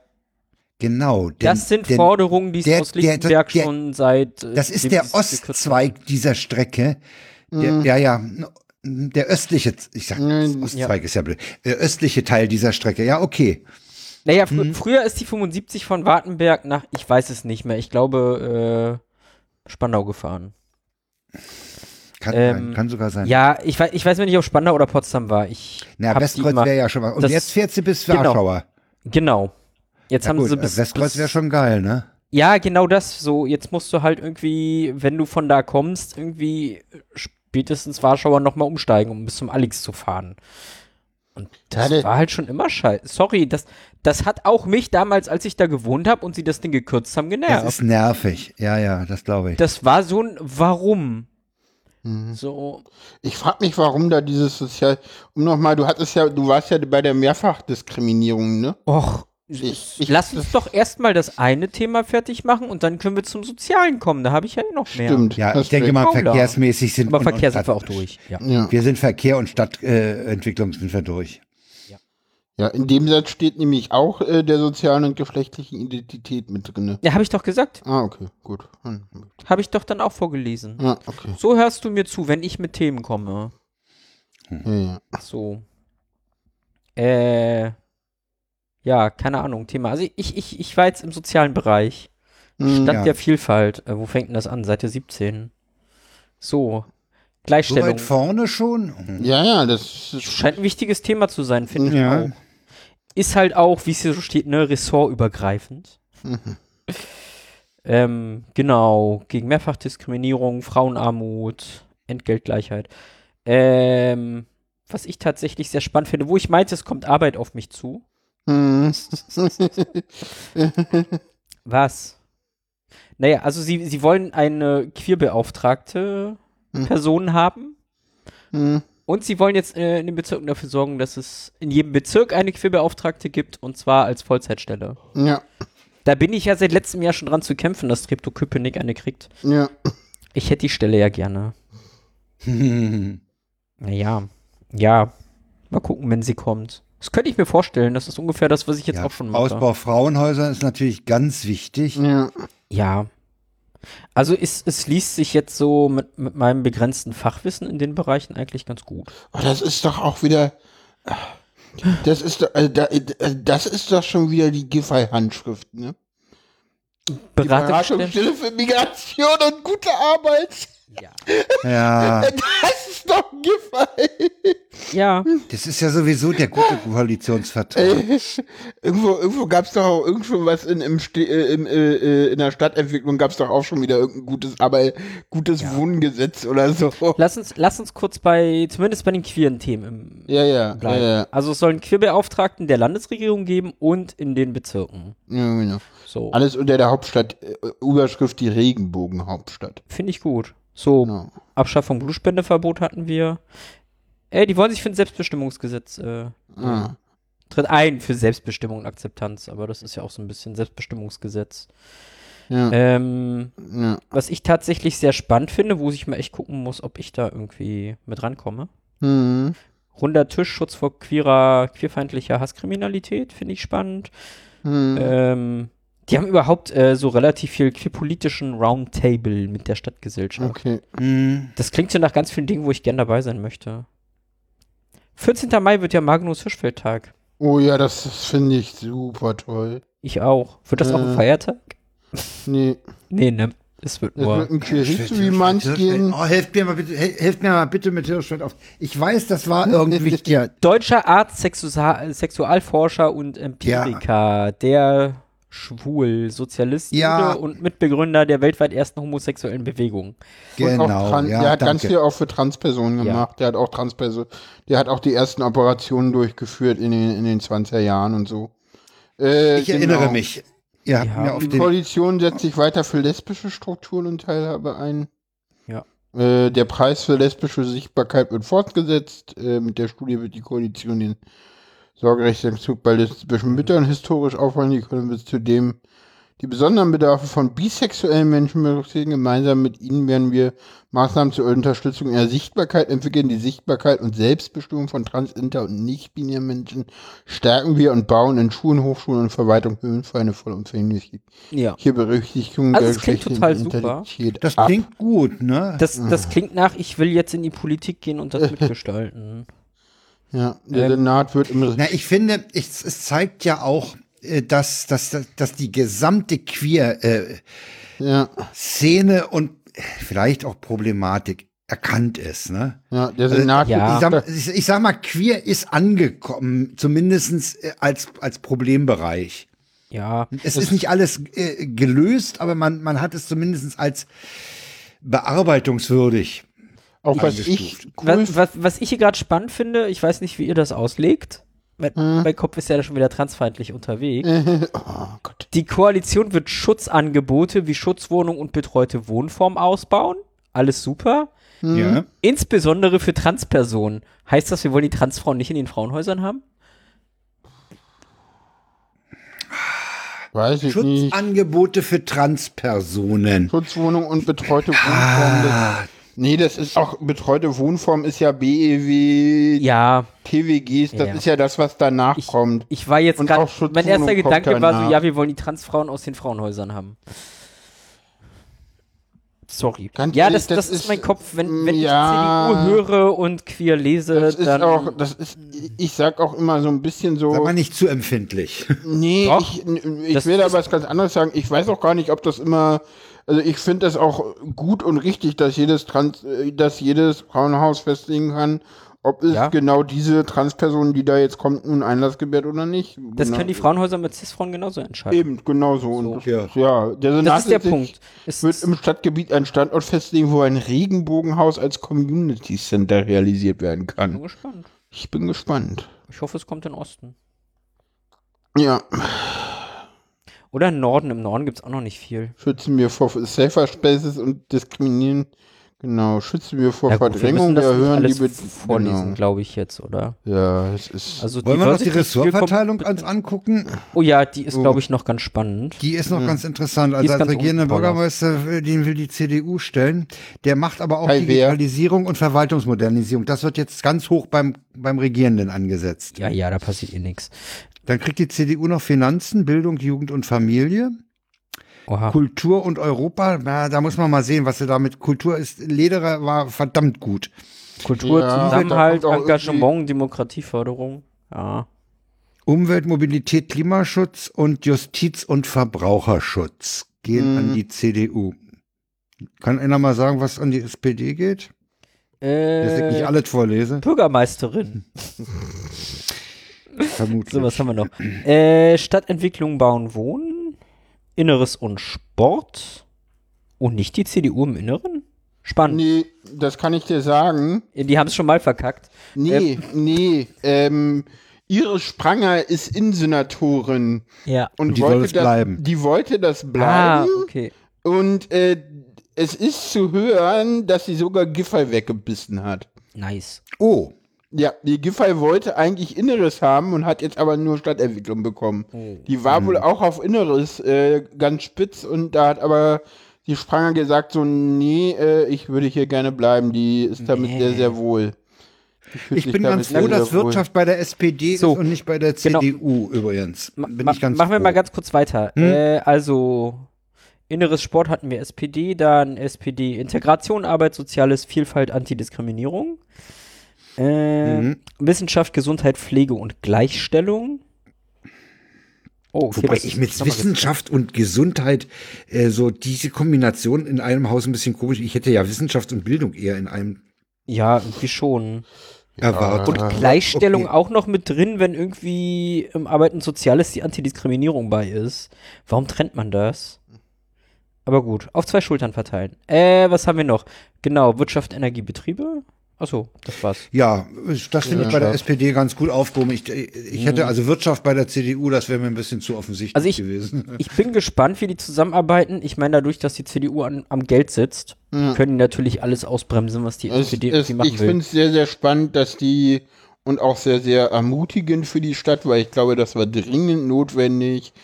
S2: Genau. denn-
S3: Das sind
S2: denn-
S3: Forderungen, die es
S2: der-
S3: aus
S2: der-
S3: Lichtenberg
S2: der-
S3: schon seit. äh,
S2: Das ist der Ostzweig dieser Strecke. Der,
S4: Mhm.
S2: Ja, ja. Der östliche, ich sag,
S4: Mhm,
S2: Ostzweig ist ja blöd. Der östliche Teil dieser Strecke. Ja, okay.
S3: Naja, fr
S2: Mhm.
S3: früher ist die 75 von Wartenberg nach, ich weiß es nicht mehr, ich glaube, äh, Spandau gefahren.
S2: Kann,
S3: Ähm,
S2: sein, kann sogar sein.
S3: Ja, ich weiß, ich weiß nicht, ob Spandau oder Potsdam war. Ich
S2: Na, Westkreuz wäre ja schon mal. Und
S3: das-
S2: jetzt fährt sie bis
S3: genau.
S2: Warschauer.
S3: Genau. Jetzt
S2: Ja,
S3: haben
S2: gut,
S3: sie bis,
S2: Westkreuz wäre schon geil, ne?
S3: Ja, genau das. So, jetzt musst du halt irgendwie, wenn du von da kommst, irgendwie spätestens Warschauer nochmal umsteigen, um bis zum Alex zu fahren. Und das war halt schon immer scheiße. Sorry, das, das hat auch mich damals, als ich da gewohnt habe und sie das Ding gekürzt haben,
S2: Das
S3: genervt.
S2: ist nervig. Ja, ja, das glaube ich.
S3: Das war so ein Warum.
S4: Mhm.
S3: So,
S4: Ich frage mich, warum da dieses Sozial. Um nochmal, du hattest ja, du warst ja bei der Mehrfachdiskriminierung, ne?
S3: och,
S4: Ich- ich-
S3: lass uns doch erstmal das eine Thema fertig machen und dann können wir zum Sozialen kommen. Da habe ich ja eh noch mehr.
S4: Stimmt.
S2: Ja, ich denke mal, verkehrsmäßig sind
S3: Aber
S2: und-
S3: Verkehr sind wir auch durch. Ja.
S4: Ja.
S2: Wir sind Verkehr und Stadtentwicklung sind wir durch.
S4: ja, in dem Satz steht nämlich auch äh, der sozialen und geschlechtlichen Identität mit drin.
S3: Ja, habe ich doch gesagt.
S4: Ah, okay, gut. Hm.
S3: Habe ich doch dann auch vorgelesen.
S4: Ja, okay.
S3: So hörst du mir zu, wenn ich mit Themen komme.
S4: Ja, ja.
S3: So. Äh. Ja, keine Ahnung, Thema. Also ich, ich, ich war jetzt im sozialen Bereich.
S4: Hm,
S3: Stadt
S2: ja.
S3: der Vielfalt. Äh, wo fängt denn das an? Seite 17. So.
S2: So
S3: Gleichstellung.
S2: weit vorne schon? Mhm.
S4: ja, ja, das ist,
S3: Scheint ein wichtiges Thema zu sein, finde ich
S2: Ja.
S3: auch. Ist halt auch, wie es hier so steht, ne, ressortübergreifend.
S4: Mhm.
S3: Ähm, genau, gegen Mehrfachdiskriminierung, Frauenarmut, Entgeltgleichheit. Ähm, was ich tatsächlich sehr spannend finde, wo ich meinte, es kommt Arbeit auf mich zu.
S4: Hm.
S3: Was? Naja, also sie, sie wollen eine queerbeauftragte
S4: Hm.
S3: Person haben.
S4: Hm.
S3: Und sie wollen jetzt äh, in den Bezirken dafür sorgen, dass es in jedem Bezirk eine Queerbeauftragte gibt und zwar als Vollzeitstelle.
S4: Ja.
S3: Da bin ich ja seit letztem Jahr schon dran zu kämpfen, dass Treptow-Köpenick eine kriegt.
S4: Ja.
S3: Ich hätte die Stelle ja gerne. Naja, ja. Mal gucken, wenn sie kommt. Das könnte ich mir vorstellen. Das ist ungefähr das, was ich jetzt
S2: ja,
S3: auch schon mache.
S2: Ausbau Frauenhäusern ist natürlich ganz wichtig.
S4: Ja.
S3: Ja. Also es, es liest sich jetzt so mit, mit meinem begrenzten Fachwissen in den Bereichen eigentlich ganz gut.
S4: Oh, das ist doch auch wieder. Das ist doch, äh, da, äh, das ist doch schon wieder die Giffey-Handschrift, ne?
S3: Beratungsstelle
S4: für Migration und gute Arbeit.
S3: Ja.
S2: Ja,
S4: Das ist doch Giffey.
S3: ja.
S2: das ist ja sowieso der gute Koalitionsvertrag.
S4: Äh, irgendwo irgendwo gab es doch auch irgendwo was in, im Ste äh, im, äh, äh, in der Stadtentwicklung gab es doch auch schon wieder irgendein gutes, aber gutes Wohngesetz oder so.
S3: Lass uns, lass uns kurz bei, zumindest bei den queeren Themen
S4: Ja, ja, ja,
S3: bleiben.
S4: ja,
S3: Also es soll einen Queerbeauftragten der Landesregierung geben und in den Bezirken.
S4: ja, genau.
S3: So.
S4: Alles unter der Hauptstadt, äh, Überschrift die Regenbogenhauptstadt.
S3: Finde ich gut. So,
S4: Genau.
S3: Abschaffung Blutspendeverbot hatten wir. Ey, die wollen sich für ein Selbstbestimmungsgesetz äh,
S4: Ah.
S3: tritt ein für Selbstbestimmung und Akzeptanz, aber das ist ja auch so ein bisschen Selbstbestimmungsgesetz.
S4: Ja,
S3: Ähm,
S4: ja.
S3: was ich tatsächlich sehr spannend finde, wo ich mal echt gucken muss, ob ich da irgendwie mit rankomme.
S4: Mhm.
S3: Runder Tisch, Schutz vor queerer, queerfeindlicher Hasskriminalität, finde ich spannend.
S4: Mhm.
S3: Ähm, die haben überhaupt äh, so relativ viel queerpolitischen Roundtable mit der Stadtgesellschaft.
S4: Okay.
S2: Hm.
S3: Das klingt so nach ganz vielen Dingen, wo ich gern dabei sein möchte. 14. Mai wird ja Magnus Hirschfeld-Tag.
S4: Oh ja, das, das finde ich super toll.
S3: Ich auch. Wird das auch ein
S4: Äh.
S3: Feiertag?
S4: Nee,
S3: Nee, ne? Es wird
S4: es
S3: nur.
S4: wird ein
S2: Hirschfeld,
S4: Kirchensremand
S2: Hirschfeld.
S4: gehen.
S2: Oh, helft mir mal bitte, hel- helft mir mal bitte mit Hirschfeld auf. Ich weiß, das war irgendwie
S3: Deutscher Arzt, Sexua Sexualforscher und Empiriker, der schwul, Sozialist
S2: Ja.
S3: Und Mitbegründer der weltweit ersten homosexuellen Bewegung.
S2: Genau, ja,
S4: der hat ganz
S2: danke.
S4: viel auch für Transpersonen
S3: Ja.
S4: gemacht. Der hat auch Transpersonen, der hat auch die ersten Operationen durchgeführt in den, in den 20er Jahren und so. Äh,
S2: Ich
S4: genau.
S2: erinnere mich.
S3: Ja,
S4: Die Koalition setzt sich weiter für lesbische Strukturen und Teilhabe ein.
S3: Ja.
S4: Äh, der Preis für lesbische Sichtbarkeit wird fortgesetzt. Äh, mit der Studie wird die Koalition den Sorgerechtsentzug bei lesbischen Müttern historisch aufräumen. Die können bis zudem die besonderen Bedarfe von bisexuellen Menschen berücksichtigen. Gemeinsam mit ihnen werden wir Maßnahmen zur Unterstützung ihrer Sichtbarkeit entwickeln. Die Sichtbarkeit und Selbstbestimmung von trans-, inter- und nicht-binären Menschen stärken wir und bauen in Schulen, Hochschulen und Verwaltung Höhen für eine vollumfängliche
S3: Ja.
S4: hier Berücksichtigung
S3: Also
S4: der
S3: klingt total super.
S2: Das
S4: ab.
S2: klingt gut, ne?
S3: Das, das klingt nach, ich will jetzt in die Politik gehen und das mitgestalten.
S4: Ja, der
S3: Ähm,
S4: Senat wird im
S2: Na, ich finde, ich, es zeigt ja auch, äh, dass, dass, dass die gesamte Queer-Szene
S4: ja,
S2: und vielleicht auch Problematik erkannt ist, ne?
S4: ja, der Senat
S3: ja.
S2: Ich, sag, ich, ich sag mal, Queer ist angekommen, zumindestens äh, als, als Problembereich.
S3: Ja.
S2: Es ist nicht alles äh, gelöst, aber man, man hat es zumindest als bearbeitungswürdig.
S4: Auch was ich cool
S3: Was, was, was ich hier gerade spannend finde, ich weiß nicht, wie ihr das auslegt. Mein, mein Kopf ist ja schon wieder transfeindlich unterwegs.
S4: oh Gott.
S3: Die Koalition wird Schutzangebote wie Schutzwohnung und betreute Wohnform ausbauen. Alles super.
S2: Ja.
S3: Insbesondere für Transpersonen. Heißt das, wir wollen die Transfrauen nicht in den Frauenhäusern haben?
S4: Weiß ich nicht.
S2: Schutzangebote für Transpersonen.
S4: Schutzwohnung und betreute Wohnform.
S2: Ah,
S4: nee, das ist auch, betreute Wohnform ist ja BEW,
S3: Ja,
S4: TWGs, das
S3: Ja.
S4: ist ja das, was danach
S3: ich,
S4: kommt.
S3: ich war jetzt gerade, mein erster Gedanke war so, ja, wir wollen die Transfrauen aus den Frauenhäusern haben. Sorry.
S4: Ganz
S3: ja, das, das,
S4: das
S3: ist
S4: ist-
S3: mein Kopf. Wenn, wenn
S4: ja.
S3: ich CDU höre und queer lese,
S4: Das ist
S3: dann.
S4: auch, das ist, ich sag auch immer so ein bisschen so.
S2: Sag mal nicht zu empfindlich.
S4: Nee,
S3: Doch.
S4: ich, ich
S3: Das
S4: will aber was ganz anderes sagen. Ich weiß auch gar nicht, ob das immer, also ich finde das auch gut und richtig, dass jedes Trans, äh, dass jedes Frauenhaus festlegen kann, ob es
S3: Ja.
S4: genau diese Transperson, die da jetzt kommt, nun Einlass gewährt oder nicht.
S3: das
S4: genau,
S3: können die Frauenhäuser mit Cis-Frauen genauso entscheiden.
S4: Eben, genau so. Und
S2: Ja.
S4: ja. der Senat
S3: Das ist der Punkt. Es
S4: wird im Stadtgebiet ein Standort festlegen, wo ein Regenbogenhaus als Community Center realisiert werden
S3: bin
S4: kann.
S3: gespannt.
S4: Ich bin gespannt.
S3: Ich hoffe, es kommt in Osten.
S4: Ja,
S3: Oder im Norden. Im Norden gibt es auch noch nicht viel.
S4: schützen wir vor Safer Spaces und diskriminieren Genau, schützen wir vor
S3: Ja, gut, wir
S4: Verdrängung,
S3: müssen das
S4: wir
S3: nicht
S4: erhöhen
S3: alles
S4: die
S3: vorlesen,
S4: genau.
S3: glaube ich jetzt, oder?
S4: Ja, es ist.
S3: Also
S2: Wollen wir noch die Ressortverteilung uns angucken?
S3: Oh ja, die ist, glaube ich, noch ganz spannend.
S2: Die ist noch ganz interessant. Also als regierender. Bürgermeister, den will die CDU stellen. Der macht aber auch
S4: wer?
S2: Digitalisierung und Verwaltungsmodernisierung. Das wird jetzt ganz hoch beim, beim Regierenden angesetzt.
S3: Ja, ja, da passiert eh nichts.
S2: Dann kriegt die CDU noch Finanzen, Bildung, Jugend und Familie.
S3: Oha.
S2: Kultur und Europa, na, da muss man mal sehen, was sie damit. Kultur ist, Lederer war verdammt gut.
S3: Kultur,
S4: Ja,
S3: Zusammenhalt, Engagement, Demokratieförderung. Ja.
S2: Umwelt, Mobilität, Klimaschutz und Justiz und Verbraucherschutz gehen
S4: Mhm.
S2: an die CDU. Kann einer mal sagen, was an die SPD geht? Dass ich nicht
S3: Äh,
S2: alles vorlese.
S3: Bürgermeisterin.
S2: Vermutlich.
S3: So, was haben wir noch? Äh, Stadtentwicklung, Bauen, Wohnen, Inneres und Sport. Und nicht die CDU im Inneren? Spannend.
S4: Nee, das kann ich dir sagen.
S3: Die haben es schon mal verkackt.
S4: Nee, nee. Ähm, Iris Spranger ist Innensenatorin
S3: Ja.
S4: und,
S2: Und die
S4: wollte das,
S2: bleiben.
S4: Die wollte das
S3: Ah,
S4: bleiben.
S3: okay.
S4: Und äh, es ist zu hören, dass sie sogar Giffey weggebissen hat.
S3: Nice.
S2: Oh,
S4: Ja, die Giffey wollte eigentlich Inneres haben und hat jetzt aber nur Stadtentwicklung bekommen. Die war wohl auch auf Inneres äh, ganz spitz und da hat aber die Spranger gesagt so, nee, äh, ich würde hier gerne bleiben. Die ist damit
S3: Nee.
S4: sehr, sehr wohl.
S2: Ich
S4: sich
S2: bin ganz froh, dass
S4: wohl.
S2: Wirtschaft bei der SPD
S3: So.
S2: ist und nicht bei der
S3: Genau.
S2: CDU übrigens.
S3: Ma
S2: Bin
S3: ma
S2: ich ganz
S3: machen wir
S2: froh.
S3: mal ganz kurz weiter. Äh, also, Inneres Sport hatten wir SPD, dann SPD Integration, Arbeit, Soziales, Vielfalt, Antidiskriminierung. Äh,
S2: Mhm.
S3: Wissenschaft, Gesundheit, Pflege und Gleichstellung. Oh, okay,
S2: Wobei ich mit Wissenschaft und Gesundheit äh, so diese Kombination in einem Haus ein bisschen komisch. Ich hätte ja Wissenschaft und Bildung eher in einem
S3: Ja, irgendwie schon.
S2: erwartet.
S3: Und
S4: Ah,
S3: Gleichstellung
S2: okay.
S3: auch noch mit drin, wenn irgendwie im Arbeit und Soziales die Antidiskriminierung bei ist. Warum trennt man das? Aber gut, auf zwei Schultern verteilen. Äh, was haben wir noch? Genau, Wirtschaft, Energie, Betriebe. Achso, das war's.
S2: Ja, das finde ich bei der
S4: Ja.
S2: SPD ganz gut aufgehoben. Ich, ich hätte also Wirtschaft bei der CDU, das wäre mir ein bisschen zu offensichtlich
S3: Also ich-
S2: gewesen.
S3: Ich bin gespannt, wie die zusammenarbeiten. Ich meine, dadurch, dass die CDU an, am Geld sitzt,
S4: Ja.
S3: können die natürlich alles ausbremsen, was die
S4: Es,
S3: SPD
S4: es,
S3: machen
S4: ich
S3: will.
S4: finde es sehr, sehr spannend, dass die und auch sehr, sehr ermutigend für die Stadt, weil ich glaube, das war dringend notwendig.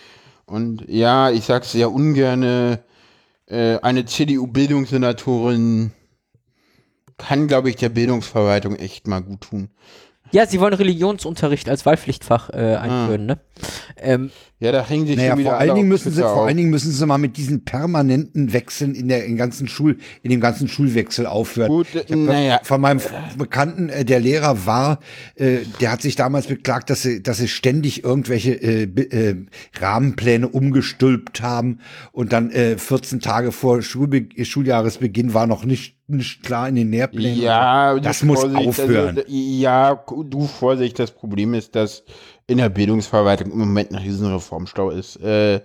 S4: Und ja, ich sag's sehr ungerne, äh, eine CDU-Bildungssenatorin kann, glaube ich, der Bildungsverwaltung echt mal gut tun.
S3: Ja, sie wollen Religionsunterricht als Wahlpflichtfach äh, einführen, ne? Ähm,
S4: Ja, da hängen sich
S2: Naja,
S4: schon wieder
S2: vor
S4: alle
S2: allen Dingen
S4: auf
S2: müssen sie,
S4: Twitter
S2: vor
S4: auf.
S2: allen Dingen müssen sie mal mit diesen permanenten Wechseln in der in ganzen Schul, in dem ganzen Schulwechsel aufhören.
S4: Gut, naja.
S2: Von meinem Bekannten, äh, der Lehrer war, äh, der hat sich damals beklagt, dass sie, dass sie ständig irgendwelche äh, äh, Rahmenpläne umgestülpt haben und dann äh, 14 Tage vor Schulbe Schuljahresbeginn war noch nicht, nicht klar in den Lehrplänen.
S4: Ja,
S2: das muss
S4: Vorsicht,
S2: aufhören.
S4: Also, ja, du Vorsicht, das Problem ist, dass in der Bildungsverwaltung im Moment ein Riesenreformstau ist. Äh,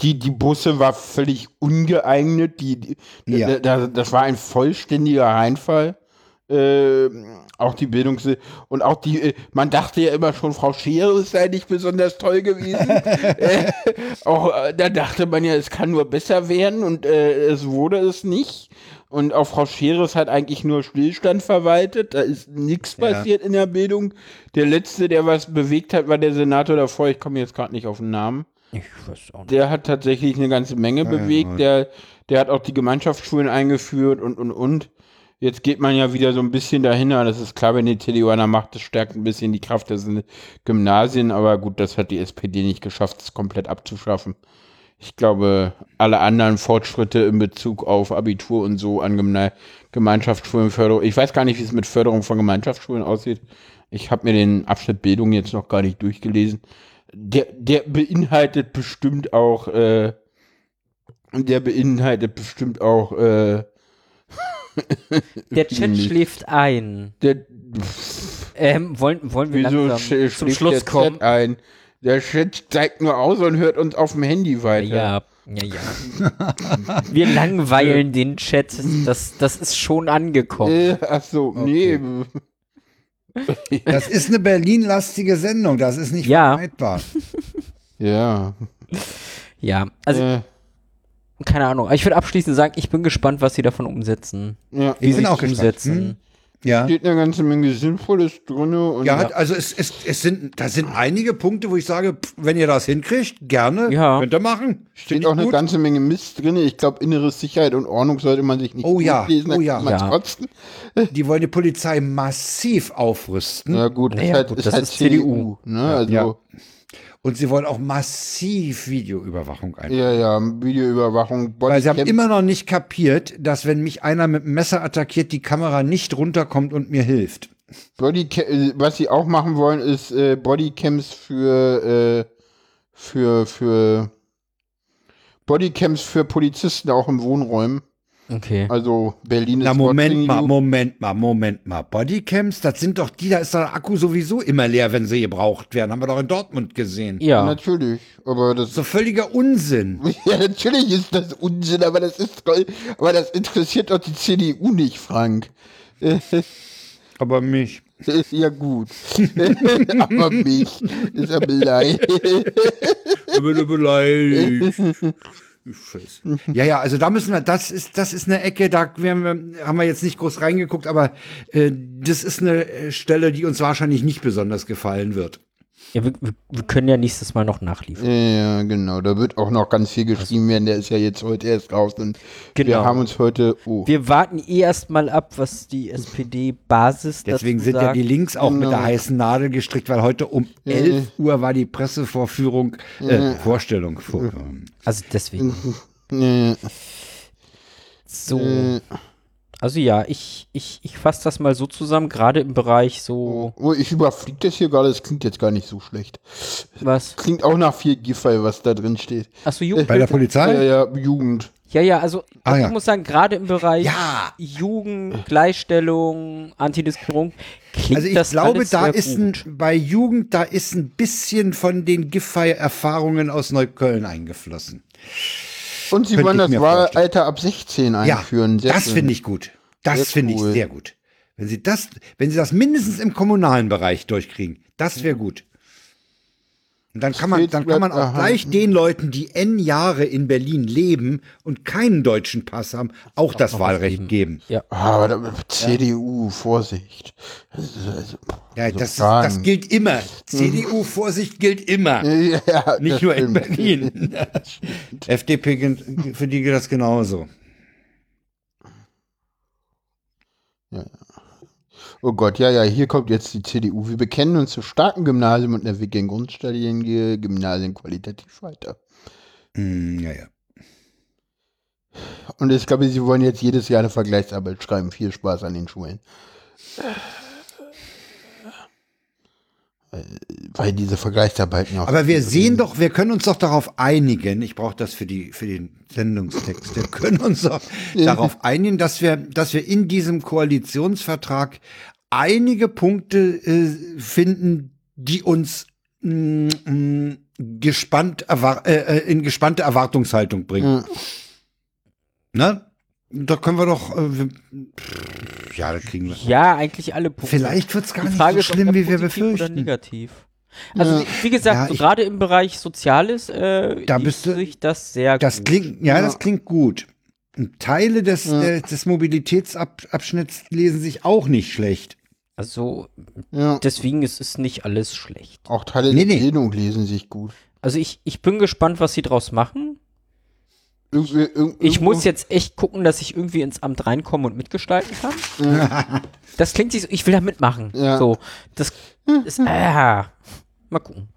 S4: die, die Busse war völlig ungeeignet. Die, die,
S2: Ja.
S4: da, das war ein vollständiger Reinfall. Äh, auch die Bildungs und auch die, äh, man dachte ja immer schon, Frau Scherer sei nicht besonders toll gewesen. äh, auch äh, da dachte man ja, es kann nur besser werden und äh, es wurde es nicht. Und auch Frau Scheres hat eigentlich nur Stillstand verwaltet. Da ist nichts
S2: Ja.
S4: passiert in der Bildung. Der letzte, der was bewegt hat, war der Senator davor. Ich komme jetzt gerade nicht auf den Namen.
S3: ich weiß auch nicht.
S4: Der hat tatsächlich eine ganze Menge bewegt. Der, der hat auch die Gemeinschaftsschulen eingeführt und, und, und. Jetzt geht man ja wieder so ein bisschen dahinter. Das ist klar, wenn die der Macht ist, stärkt ein bisschen die Kraft der Gymnasien. Aber gut, das hat die SPD nicht geschafft, es komplett abzuschaffen. Ich glaube, alle anderen Fortschritte in Bezug auf Abitur und so an Gemeinschaftsschulenförderung. Ich weiß gar nicht, wie es mit Förderung von Gemeinschaftsschulen aussieht. Ich habe mir den Abschnitt Bildung jetzt noch gar nicht durchgelesen. Der, der beinhaltet bestimmt auch, äh, der beinhaltet bestimmt auch, äh,
S3: Der Chat schläft ein.
S4: der,
S3: Ähm, wollen, wollen wir
S4: wieso
S3: langsam zum Schluss
S4: der
S3: kommen?
S4: Chat ein? Der Chat zeigt nur aus und hört uns auf dem Handy weiter.
S3: Ja, ja, ja. Wir langweilen den Chat. Das, das ist schon angekommen.
S4: Äh, ach so, nee.
S2: Das ist eine Berlin-lastige Sendung, das ist nicht
S3: Ja.
S2: vermeidbar.
S4: Ja.
S3: Ja, also
S4: äh,
S3: keine Ahnung. Ich würde abschließend sagen, ich bin gespannt, was sie davon umsetzen.
S4: Ja.
S2: Wir sind
S3: sie
S2: auch
S3: es
S2: gespannt.
S3: umsetzen.
S2: Hm? Ja.
S4: steht eine ganze Menge Sinnvolles drin. Und
S2: Ja, also es, es, es sind, da sind einige Punkte, wo ich sage, pff, wenn ihr das hinkriegt, gerne,
S3: Ja.
S2: könnt ihr machen.
S4: steht auch eine
S2: gut.
S4: ganze Menge Mist drin. Ich glaube, innere Sicherheit und Ordnung sollte man sich nicht
S2: Oh ja,
S4: da
S2: oh ja.
S3: Ja.
S2: Die wollen die Polizei massiv aufrüsten
S4: Ja gut,
S3: Naja,
S4: ist halt,
S3: gut,
S4: ist
S3: das
S4: halt
S3: ist
S4: CDU. Ne? Also,
S2: Ja. Und sie wollen auch massiv Videoüberwachung einführen.
S4: ja, ja, Videoüberwachung.
S2: Weil sie haben
S4: Bodycam-
S2: immer noch nicht kapiert, dass wenn mich einer mit dem Messer attackiert, die Kamera nicht runterkommt und mir hilft.
S4: Bodyca äh, was sie auch machen wollen, ist äh, Bodycams für, äh, für, für Bodycams für Polizisten auch im Wohnräumen.
S3: Okay.
S4: Also Berlin ist
S2: Na, Moment mal. Moment mal, Moment mal. Bodycams, das sind doch die, da ist der Akku sowieso immer leer, wenn sie gebraucht werden. Haben wir doch in Dortmund gesehen.
S3: Ja.
S4: Natürlich, aber das
S2: So völliger Unsinn.
S4: ja natürlich ist das Unsinn, aber das ist aber das interessiert doch die CDU nicht, Frank.
S2: Aber mich.
S4: Ist ja gut. aber mich ist er beleidigt.
S2: Ich bin beleidigt. Scheiße. Ja, ja, also da müssen wir, das ist, das ist eine Ecke, da werden wir, haben wir jetzt nicht groß reingeguckt, aber äh, das ist eine äh, Stelle, die uns wahrscheinlich nicht besonders gefallen wird.
S3: Ja wir, wir- wir können ja nächstes Mal noch nachliefern.
S4: Ja, genau. Da wird auch noch ganz viel geschrieben werden. Der ist ja jetzt heute erst raus und wir
S3: Genau.
S4: haben uns heute. Oh.
S3: Wir warten eh erstmal ab, was die SPD-Basis
S2: Deswegen
S3: dazu
S2: sind ja
S3: sagt.
S2: die Links auch mit der
S4: Genau.
S2: heißen Nadel gestrickt, weil heute um 11 Uhr war die Pressevorführung, äh, Vorstellung. Vor,
S3: Also deswegen.
S4: Nee,
S3: So. Also ja, ich, ich, ich fasse das mal so zusammen, gerade im Bereich so,
S4: oh, ich überfliege das hier gerade. Das klingt jetzt gar nicht so schlecht.
S3: was?
S4: Klingt auch nach viel Giffey, was da drin steht.
S3: Achso, Jugend.
S2: bei der
S4: Ja,
S2: Polizei?
S4: ja, Jugend.
S3: Ja, ja, also
S2: Ah,
S3: ich
S2: ja.
S3: muss sagen, gerade im Bereich
S2: Ja.
S3: Jugend, Gleichstellung, Antidiskriminierung, klingt
S2: Also ich
S3: das
S2: glaube,
S3: alles
S2: da
S3: sehr
S2: ist ein, bei Jugend, da ist ein bisschen von den Giffey-Erfahrungen aus Neukölln eingeflossen.
S4: Und sie wollen das Wahlalter ab 16 einführen.
S2: Ja, das finde ich gut. Das finde
S4: cool.
S2: ich sehr gut. Wenn Sie das, wenn Sie das mindestens im kommunalen Bereich durchkriegen, das wäre gut. Und dann kann man, dann kann man auch gleich den Leuten, die n Jahre in Berlin leben und keinen deutschen Pass haben, auch das Wahlrecht geben.
S3: Ja,
S4: Aber da, CDU, Vorsicht. Also,
S2: Ja, das, das gilt immer. CDU, Vorsicht gilt immer.
S4: Ja,
S2: Nicht nur in
S4: stimmt.
S2: Berlin. FDP, gilt- für die geht das genauso.
S4: Oh Gott, ja, ja, hier kommt jetzt die CDU. Wir bekennen uns zu starken Gymnasien und entwickeln grundständige Gymnasien qualitativ weiter.
S2: Hm, ja, ja.
S4: Und ich glaube, sie wollen jetzt jedes Jahr eine Vergleichsarbeit schreiben. Viel Spaß an den Schulen. Weil- Weil diese Vergleichsarbeiten auch.
S2: Aber wir sehen doch, wir können uns doch darauf einigen, ich brauche das für, die, für den Sendungstext, wir können uns doch darauf einigen, dass wir, dass wir in diesem Koalitionsvertrag einige Punkte äh, finden, die uns mm, mm, gespannt äh, äh, in gespannte Erwartungshaltung bringen. Ne? Da können wir doch, äh, wir, pff, ja, da kriegen wir.
S3: ja, eigentlich alle Punkte.
S2: Vielleicht wird's gar
S3: Die
S2: nicht so
S3: ob
S2: schlimm, wie wir
S3: positiv Oder
S2: befürchten.
S3: negativ. Also,
S4: Ja.
S3: wie gesagt,
S2: Ja,
S3: so gerade im Bereich Soziales äh,
S2: Da bist du-
S3: sich das sehr
S2: Das
S3: gut.
S2: klingt, ja, das klingt gut. Teile des, äh, des Mobilitätsabschnitts lesen sich auch nicht schlecht.
S3: Also,
S4: Ja.
S3: deswegen ist es nicht alles schlecht.
S4: Auch Teile
S2: Nee,
S4: der
S2: nee.
S4: Bildung lesen sich gut.
S3: Also, ich, ich bin gespannt, was sie draus machen.
S4: Irgendwie, irg-
S3: Ich muss jetzt echt gucken, dass ich irgendwie ins Amt reinkomme und mitgestalten kann. Das klingt sich so, ich will da mitmachen.
S4: Ja.
S3: So, das ist, ah, mal gucken.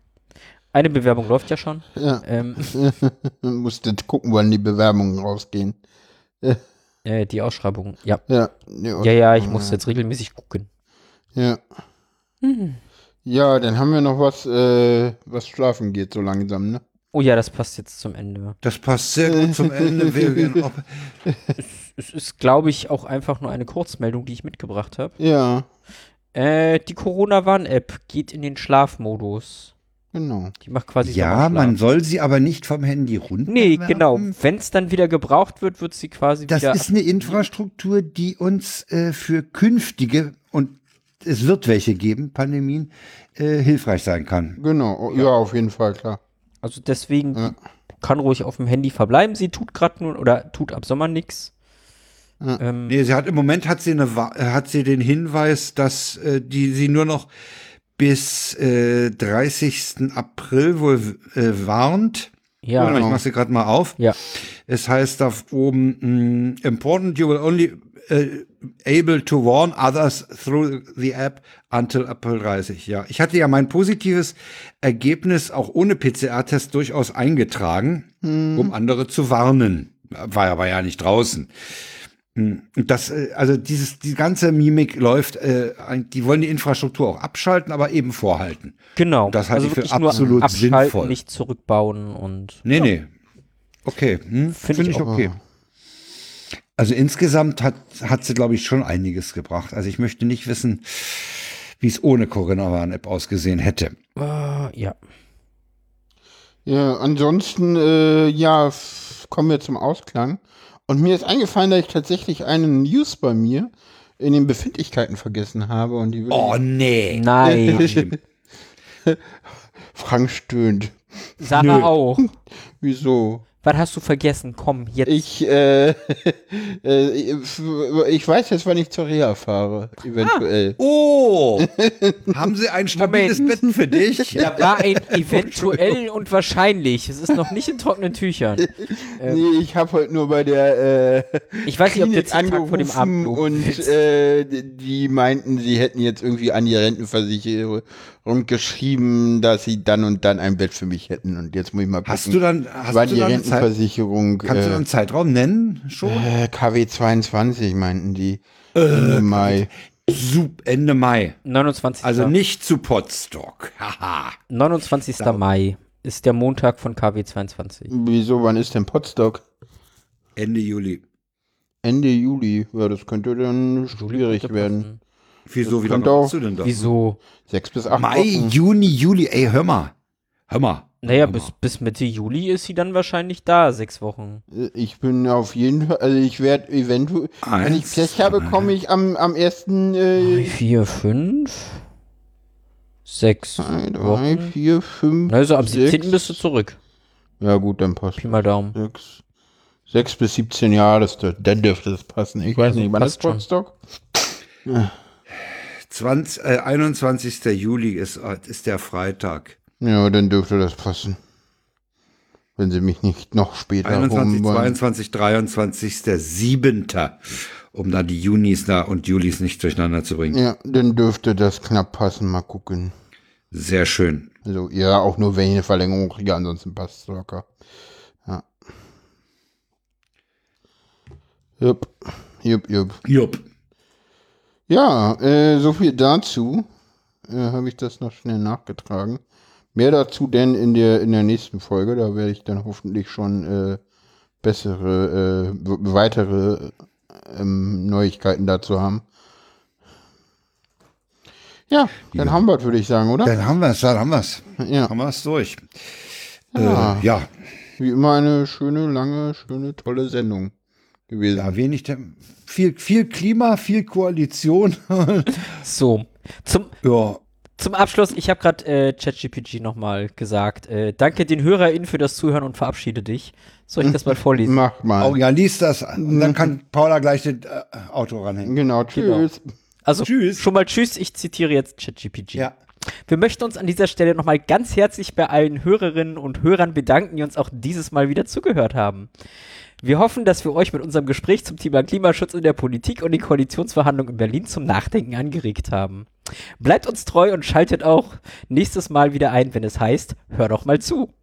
S3: Eine Bewerbung läuft ja schon.
S4: Ja.
S3: Ähm,
S4: musste gucken, wann die Bewerbungen rausgehen.
S3: äh, die Ausschreibung, ja.
S4: Ja, ja,
S3: Ja, ich muss jetzt regelmäßig gucken.
S4: Ja. Ja, dann haben wir noch was, äh, was schlafen geht so langsam, ne?
S3: Oh ja, das passt jetzt zum Ende.
S2: Das passt sehr gut zum Ende. Wir gehen auf-
S3: Es ist, glaube ich, auch einfach nur eine Kurzmeldung, die ich mitgebracht habe.
S4: Ja,
S3: Äh, die Corona-Warn-App geht in den Schlafmodus.
S4: genau.
S3: Die macht quasi
S2: Ja, man soll sie aber nicht vom Handy runter.
S3: Nee, genau. Wenn es dann wieder gebraucht wird, wird sie quasi
S2: Das
S3: wieder.
S2: ist eine Infrastruktur, die uns äh, für künftige, und es wird welche geben, Pandemien, äh, hilfreich sein kann.
S4: Genau, ja. auf jeden Fall, klar.
S3: Also deswegen
S4: Ja.
S3: kann ruhig auf dem Handy verbleiben. Sie tut gerade nun oder tut ab Sommer nichts.
S2: Ja. Ähm, nee, sie hat im Moment hat sie eine hat sie den Hinweis, dass äh, die sie nur noch bis äh, 30. April wohl äh, warnt. Ja. Ich mache sie gerade mal auf.
S3: Ja.
S2: Es heißt da oben, mm, important, you will only uh, able to warn others through the app until April 30. Ja, ich hatte ja mein positives Ergebnis auch ohne PCR-Test durchaus eingetragen, hm. um andere zu warnen. War aber ja nicht draußen. Hm. Das, äh, also dieses, die ganze Mimik läuft, äh, die wollen die Infrastruktur auch abschalten, aber eben vorhalten.
S3: Genau.
S2: Das halte also ich für absolut sinnvoll.
S3: Nicht zurückbauen und.
S2: Nee, ja. nee. Okay, hm, finde find ich, ich okay. Also insgesamt hat, hat sie, glaube ich, schon einiges gebracht. Also ich möchte nicht wissen, wie es ohne Corinna Warn-App ausgesehen hätte.
S3: Uh, ja.
S4: Ja, ansonsten, äh, ja, kommen wir zum Ausklang. Und mir ist eingefallen, dass ich tatsächlich einen News bei mir in den Befindlichkeiten vergessen habe. Und die
S2: oh, nee.
S3: Nein.
S4: Frank stöhnt.
S3: Sarah Nö. auch.
S4: Wieso?
S3: Was hast du vergessen? Komm, jetzt.
S4: Ich, äh, äh, ich weiß jetzt, wann ich zur Reha fahre, eventuell.
S2: Ah. Oh! Haben Sie ein stabiles Bett für dich?
S3: Da war ein eventuell und wahrscheinlich. Es ist noch nicht in trockenen Tüchern.
S4: Ähm, nee, ich habe heute nur bei der, äh,
S3: Ich weiß nicht, ob der Tag vor dem Abend
S4: Und, äh, die meinten, sie hätten jetzt irgendwie an die Rentenversicherung geschrieben, dass sie dann und dann ein Bett für mich hätten. Und jetzt muss ich mal
S2: gucken. Hast du dann, hast
S4: du die dann Rentenversicherung.
S2: Zeit, kannst äh, du einen Zeitraum nennen schon?
S4: Äh, KW 22 meinten die.
S2: Äh, Ende Mai. Ende Mai.
S3: 29.
S2: Also nicht zu Potstock. Haha.
S3: 29. Da. Mai ist der Montag von KW 22.
S4: Wieso, wann ist denn Potstock?
S2: Ende Juli.
S4: Ende Juli, ja, das könnte dann schwierig werden.
S2: Wieso, wie lange
S3: brauchst du denn da? Wieso?
S4: Sechs bis acht
S2: Mai, Wochen. Juni, Juli, ey, hör mal. Hör mal.
S3: Naja, bis, bis Mitte Juli ist sie dann wahrscheinlich da, sechs Wochen.
S4: Äh, ich bin auf jeden Fall, also ich werde eventuell, Eins, wenn ich Pech habe, komme ich am, am ersten. Äh,
S3: vier, fünf, sechs.
S4: Drei, Wochen. vier, fünf.
S3: Also am 17. bist du zurück.
S4: Ja, gut, dann passt.
S3: Pi mal Daumen.
S4: Sechs, sechs bis 17 Jahre, das, dann dürfte das passen. Ich weiß also nicht, wann ist Potsdok?
S2: Ja. 20, äh, 21. Juli ist, ist der Freitag.
S4: Ja, dann dürfte das passen. Wenn sie mich nicht noch später
S2: 21, 22, 23. 7. Um da die Junis da und Julis nicht durcheinander zu bringen.
S4: Ja, dann dürfte das knapp passen. Mal gucken.
S2: Sehr schön.
S4: Also, ja, auch nur wenn ich eine Verlängerung kriege, ansonsten passt es locker. Ja. Jupp. Jupp, jupp.
S2: Jupp.
S4: Ja, äh, so viel dazu. Äh, Habe ich das noch schnell nachgetragen. Mehr dazu denn in der, in der nächsten Folge. Da werde ich dann hoffentlich schon äh, bessere, äh, weitere ähm, Neuigkeiten dazu haben. Ja, dann ja. haben wir es, würde ich sagen, oder?
S2: Dann haben wir es, dann haben wir es. Ja. Haben wir es durch.
S4: Ja. Äh, ja. Wie immer eine schöne, lange, schöne, tolle Sendung
S2: gewesen. Ja, wenig, viel, viel Klima, viel Koalition.
S3: so, zum, ja. zum Abschluss, ich habe gerade äh, ChatGPG nochmal gesagt. Äh, danke den HörerInnen für das Zuhören und verabschiede dich. Soll ich das mal vorlesen?
S2: Mach mal. Oh ja, lies das. Und dann kann Paula gleich das äh, Auto ranhängen.
S4: Genau, tschüss. Genau.
S3: Also tschüss. schon mal tschüss, ich zitiere jetzt ChatGPG. Ja. Wir möchten uns an dieser Stelle nochmal ganz herzlich bei allen Hörerinnen und Hörern bedanken, die uns auch dieses Mal wieder zugehört haben. Wir hoffen, dass wir euch mit unserem Gespräch zum Thema Klimaschutz in der Politik und den Koalitionsverhandlungen in Berlin zum Nachdenken angeregt haben. Bleibt uns treu und schaltet auch nächstes Mal wieder ein, wenn es heißt, hör doch mal zu.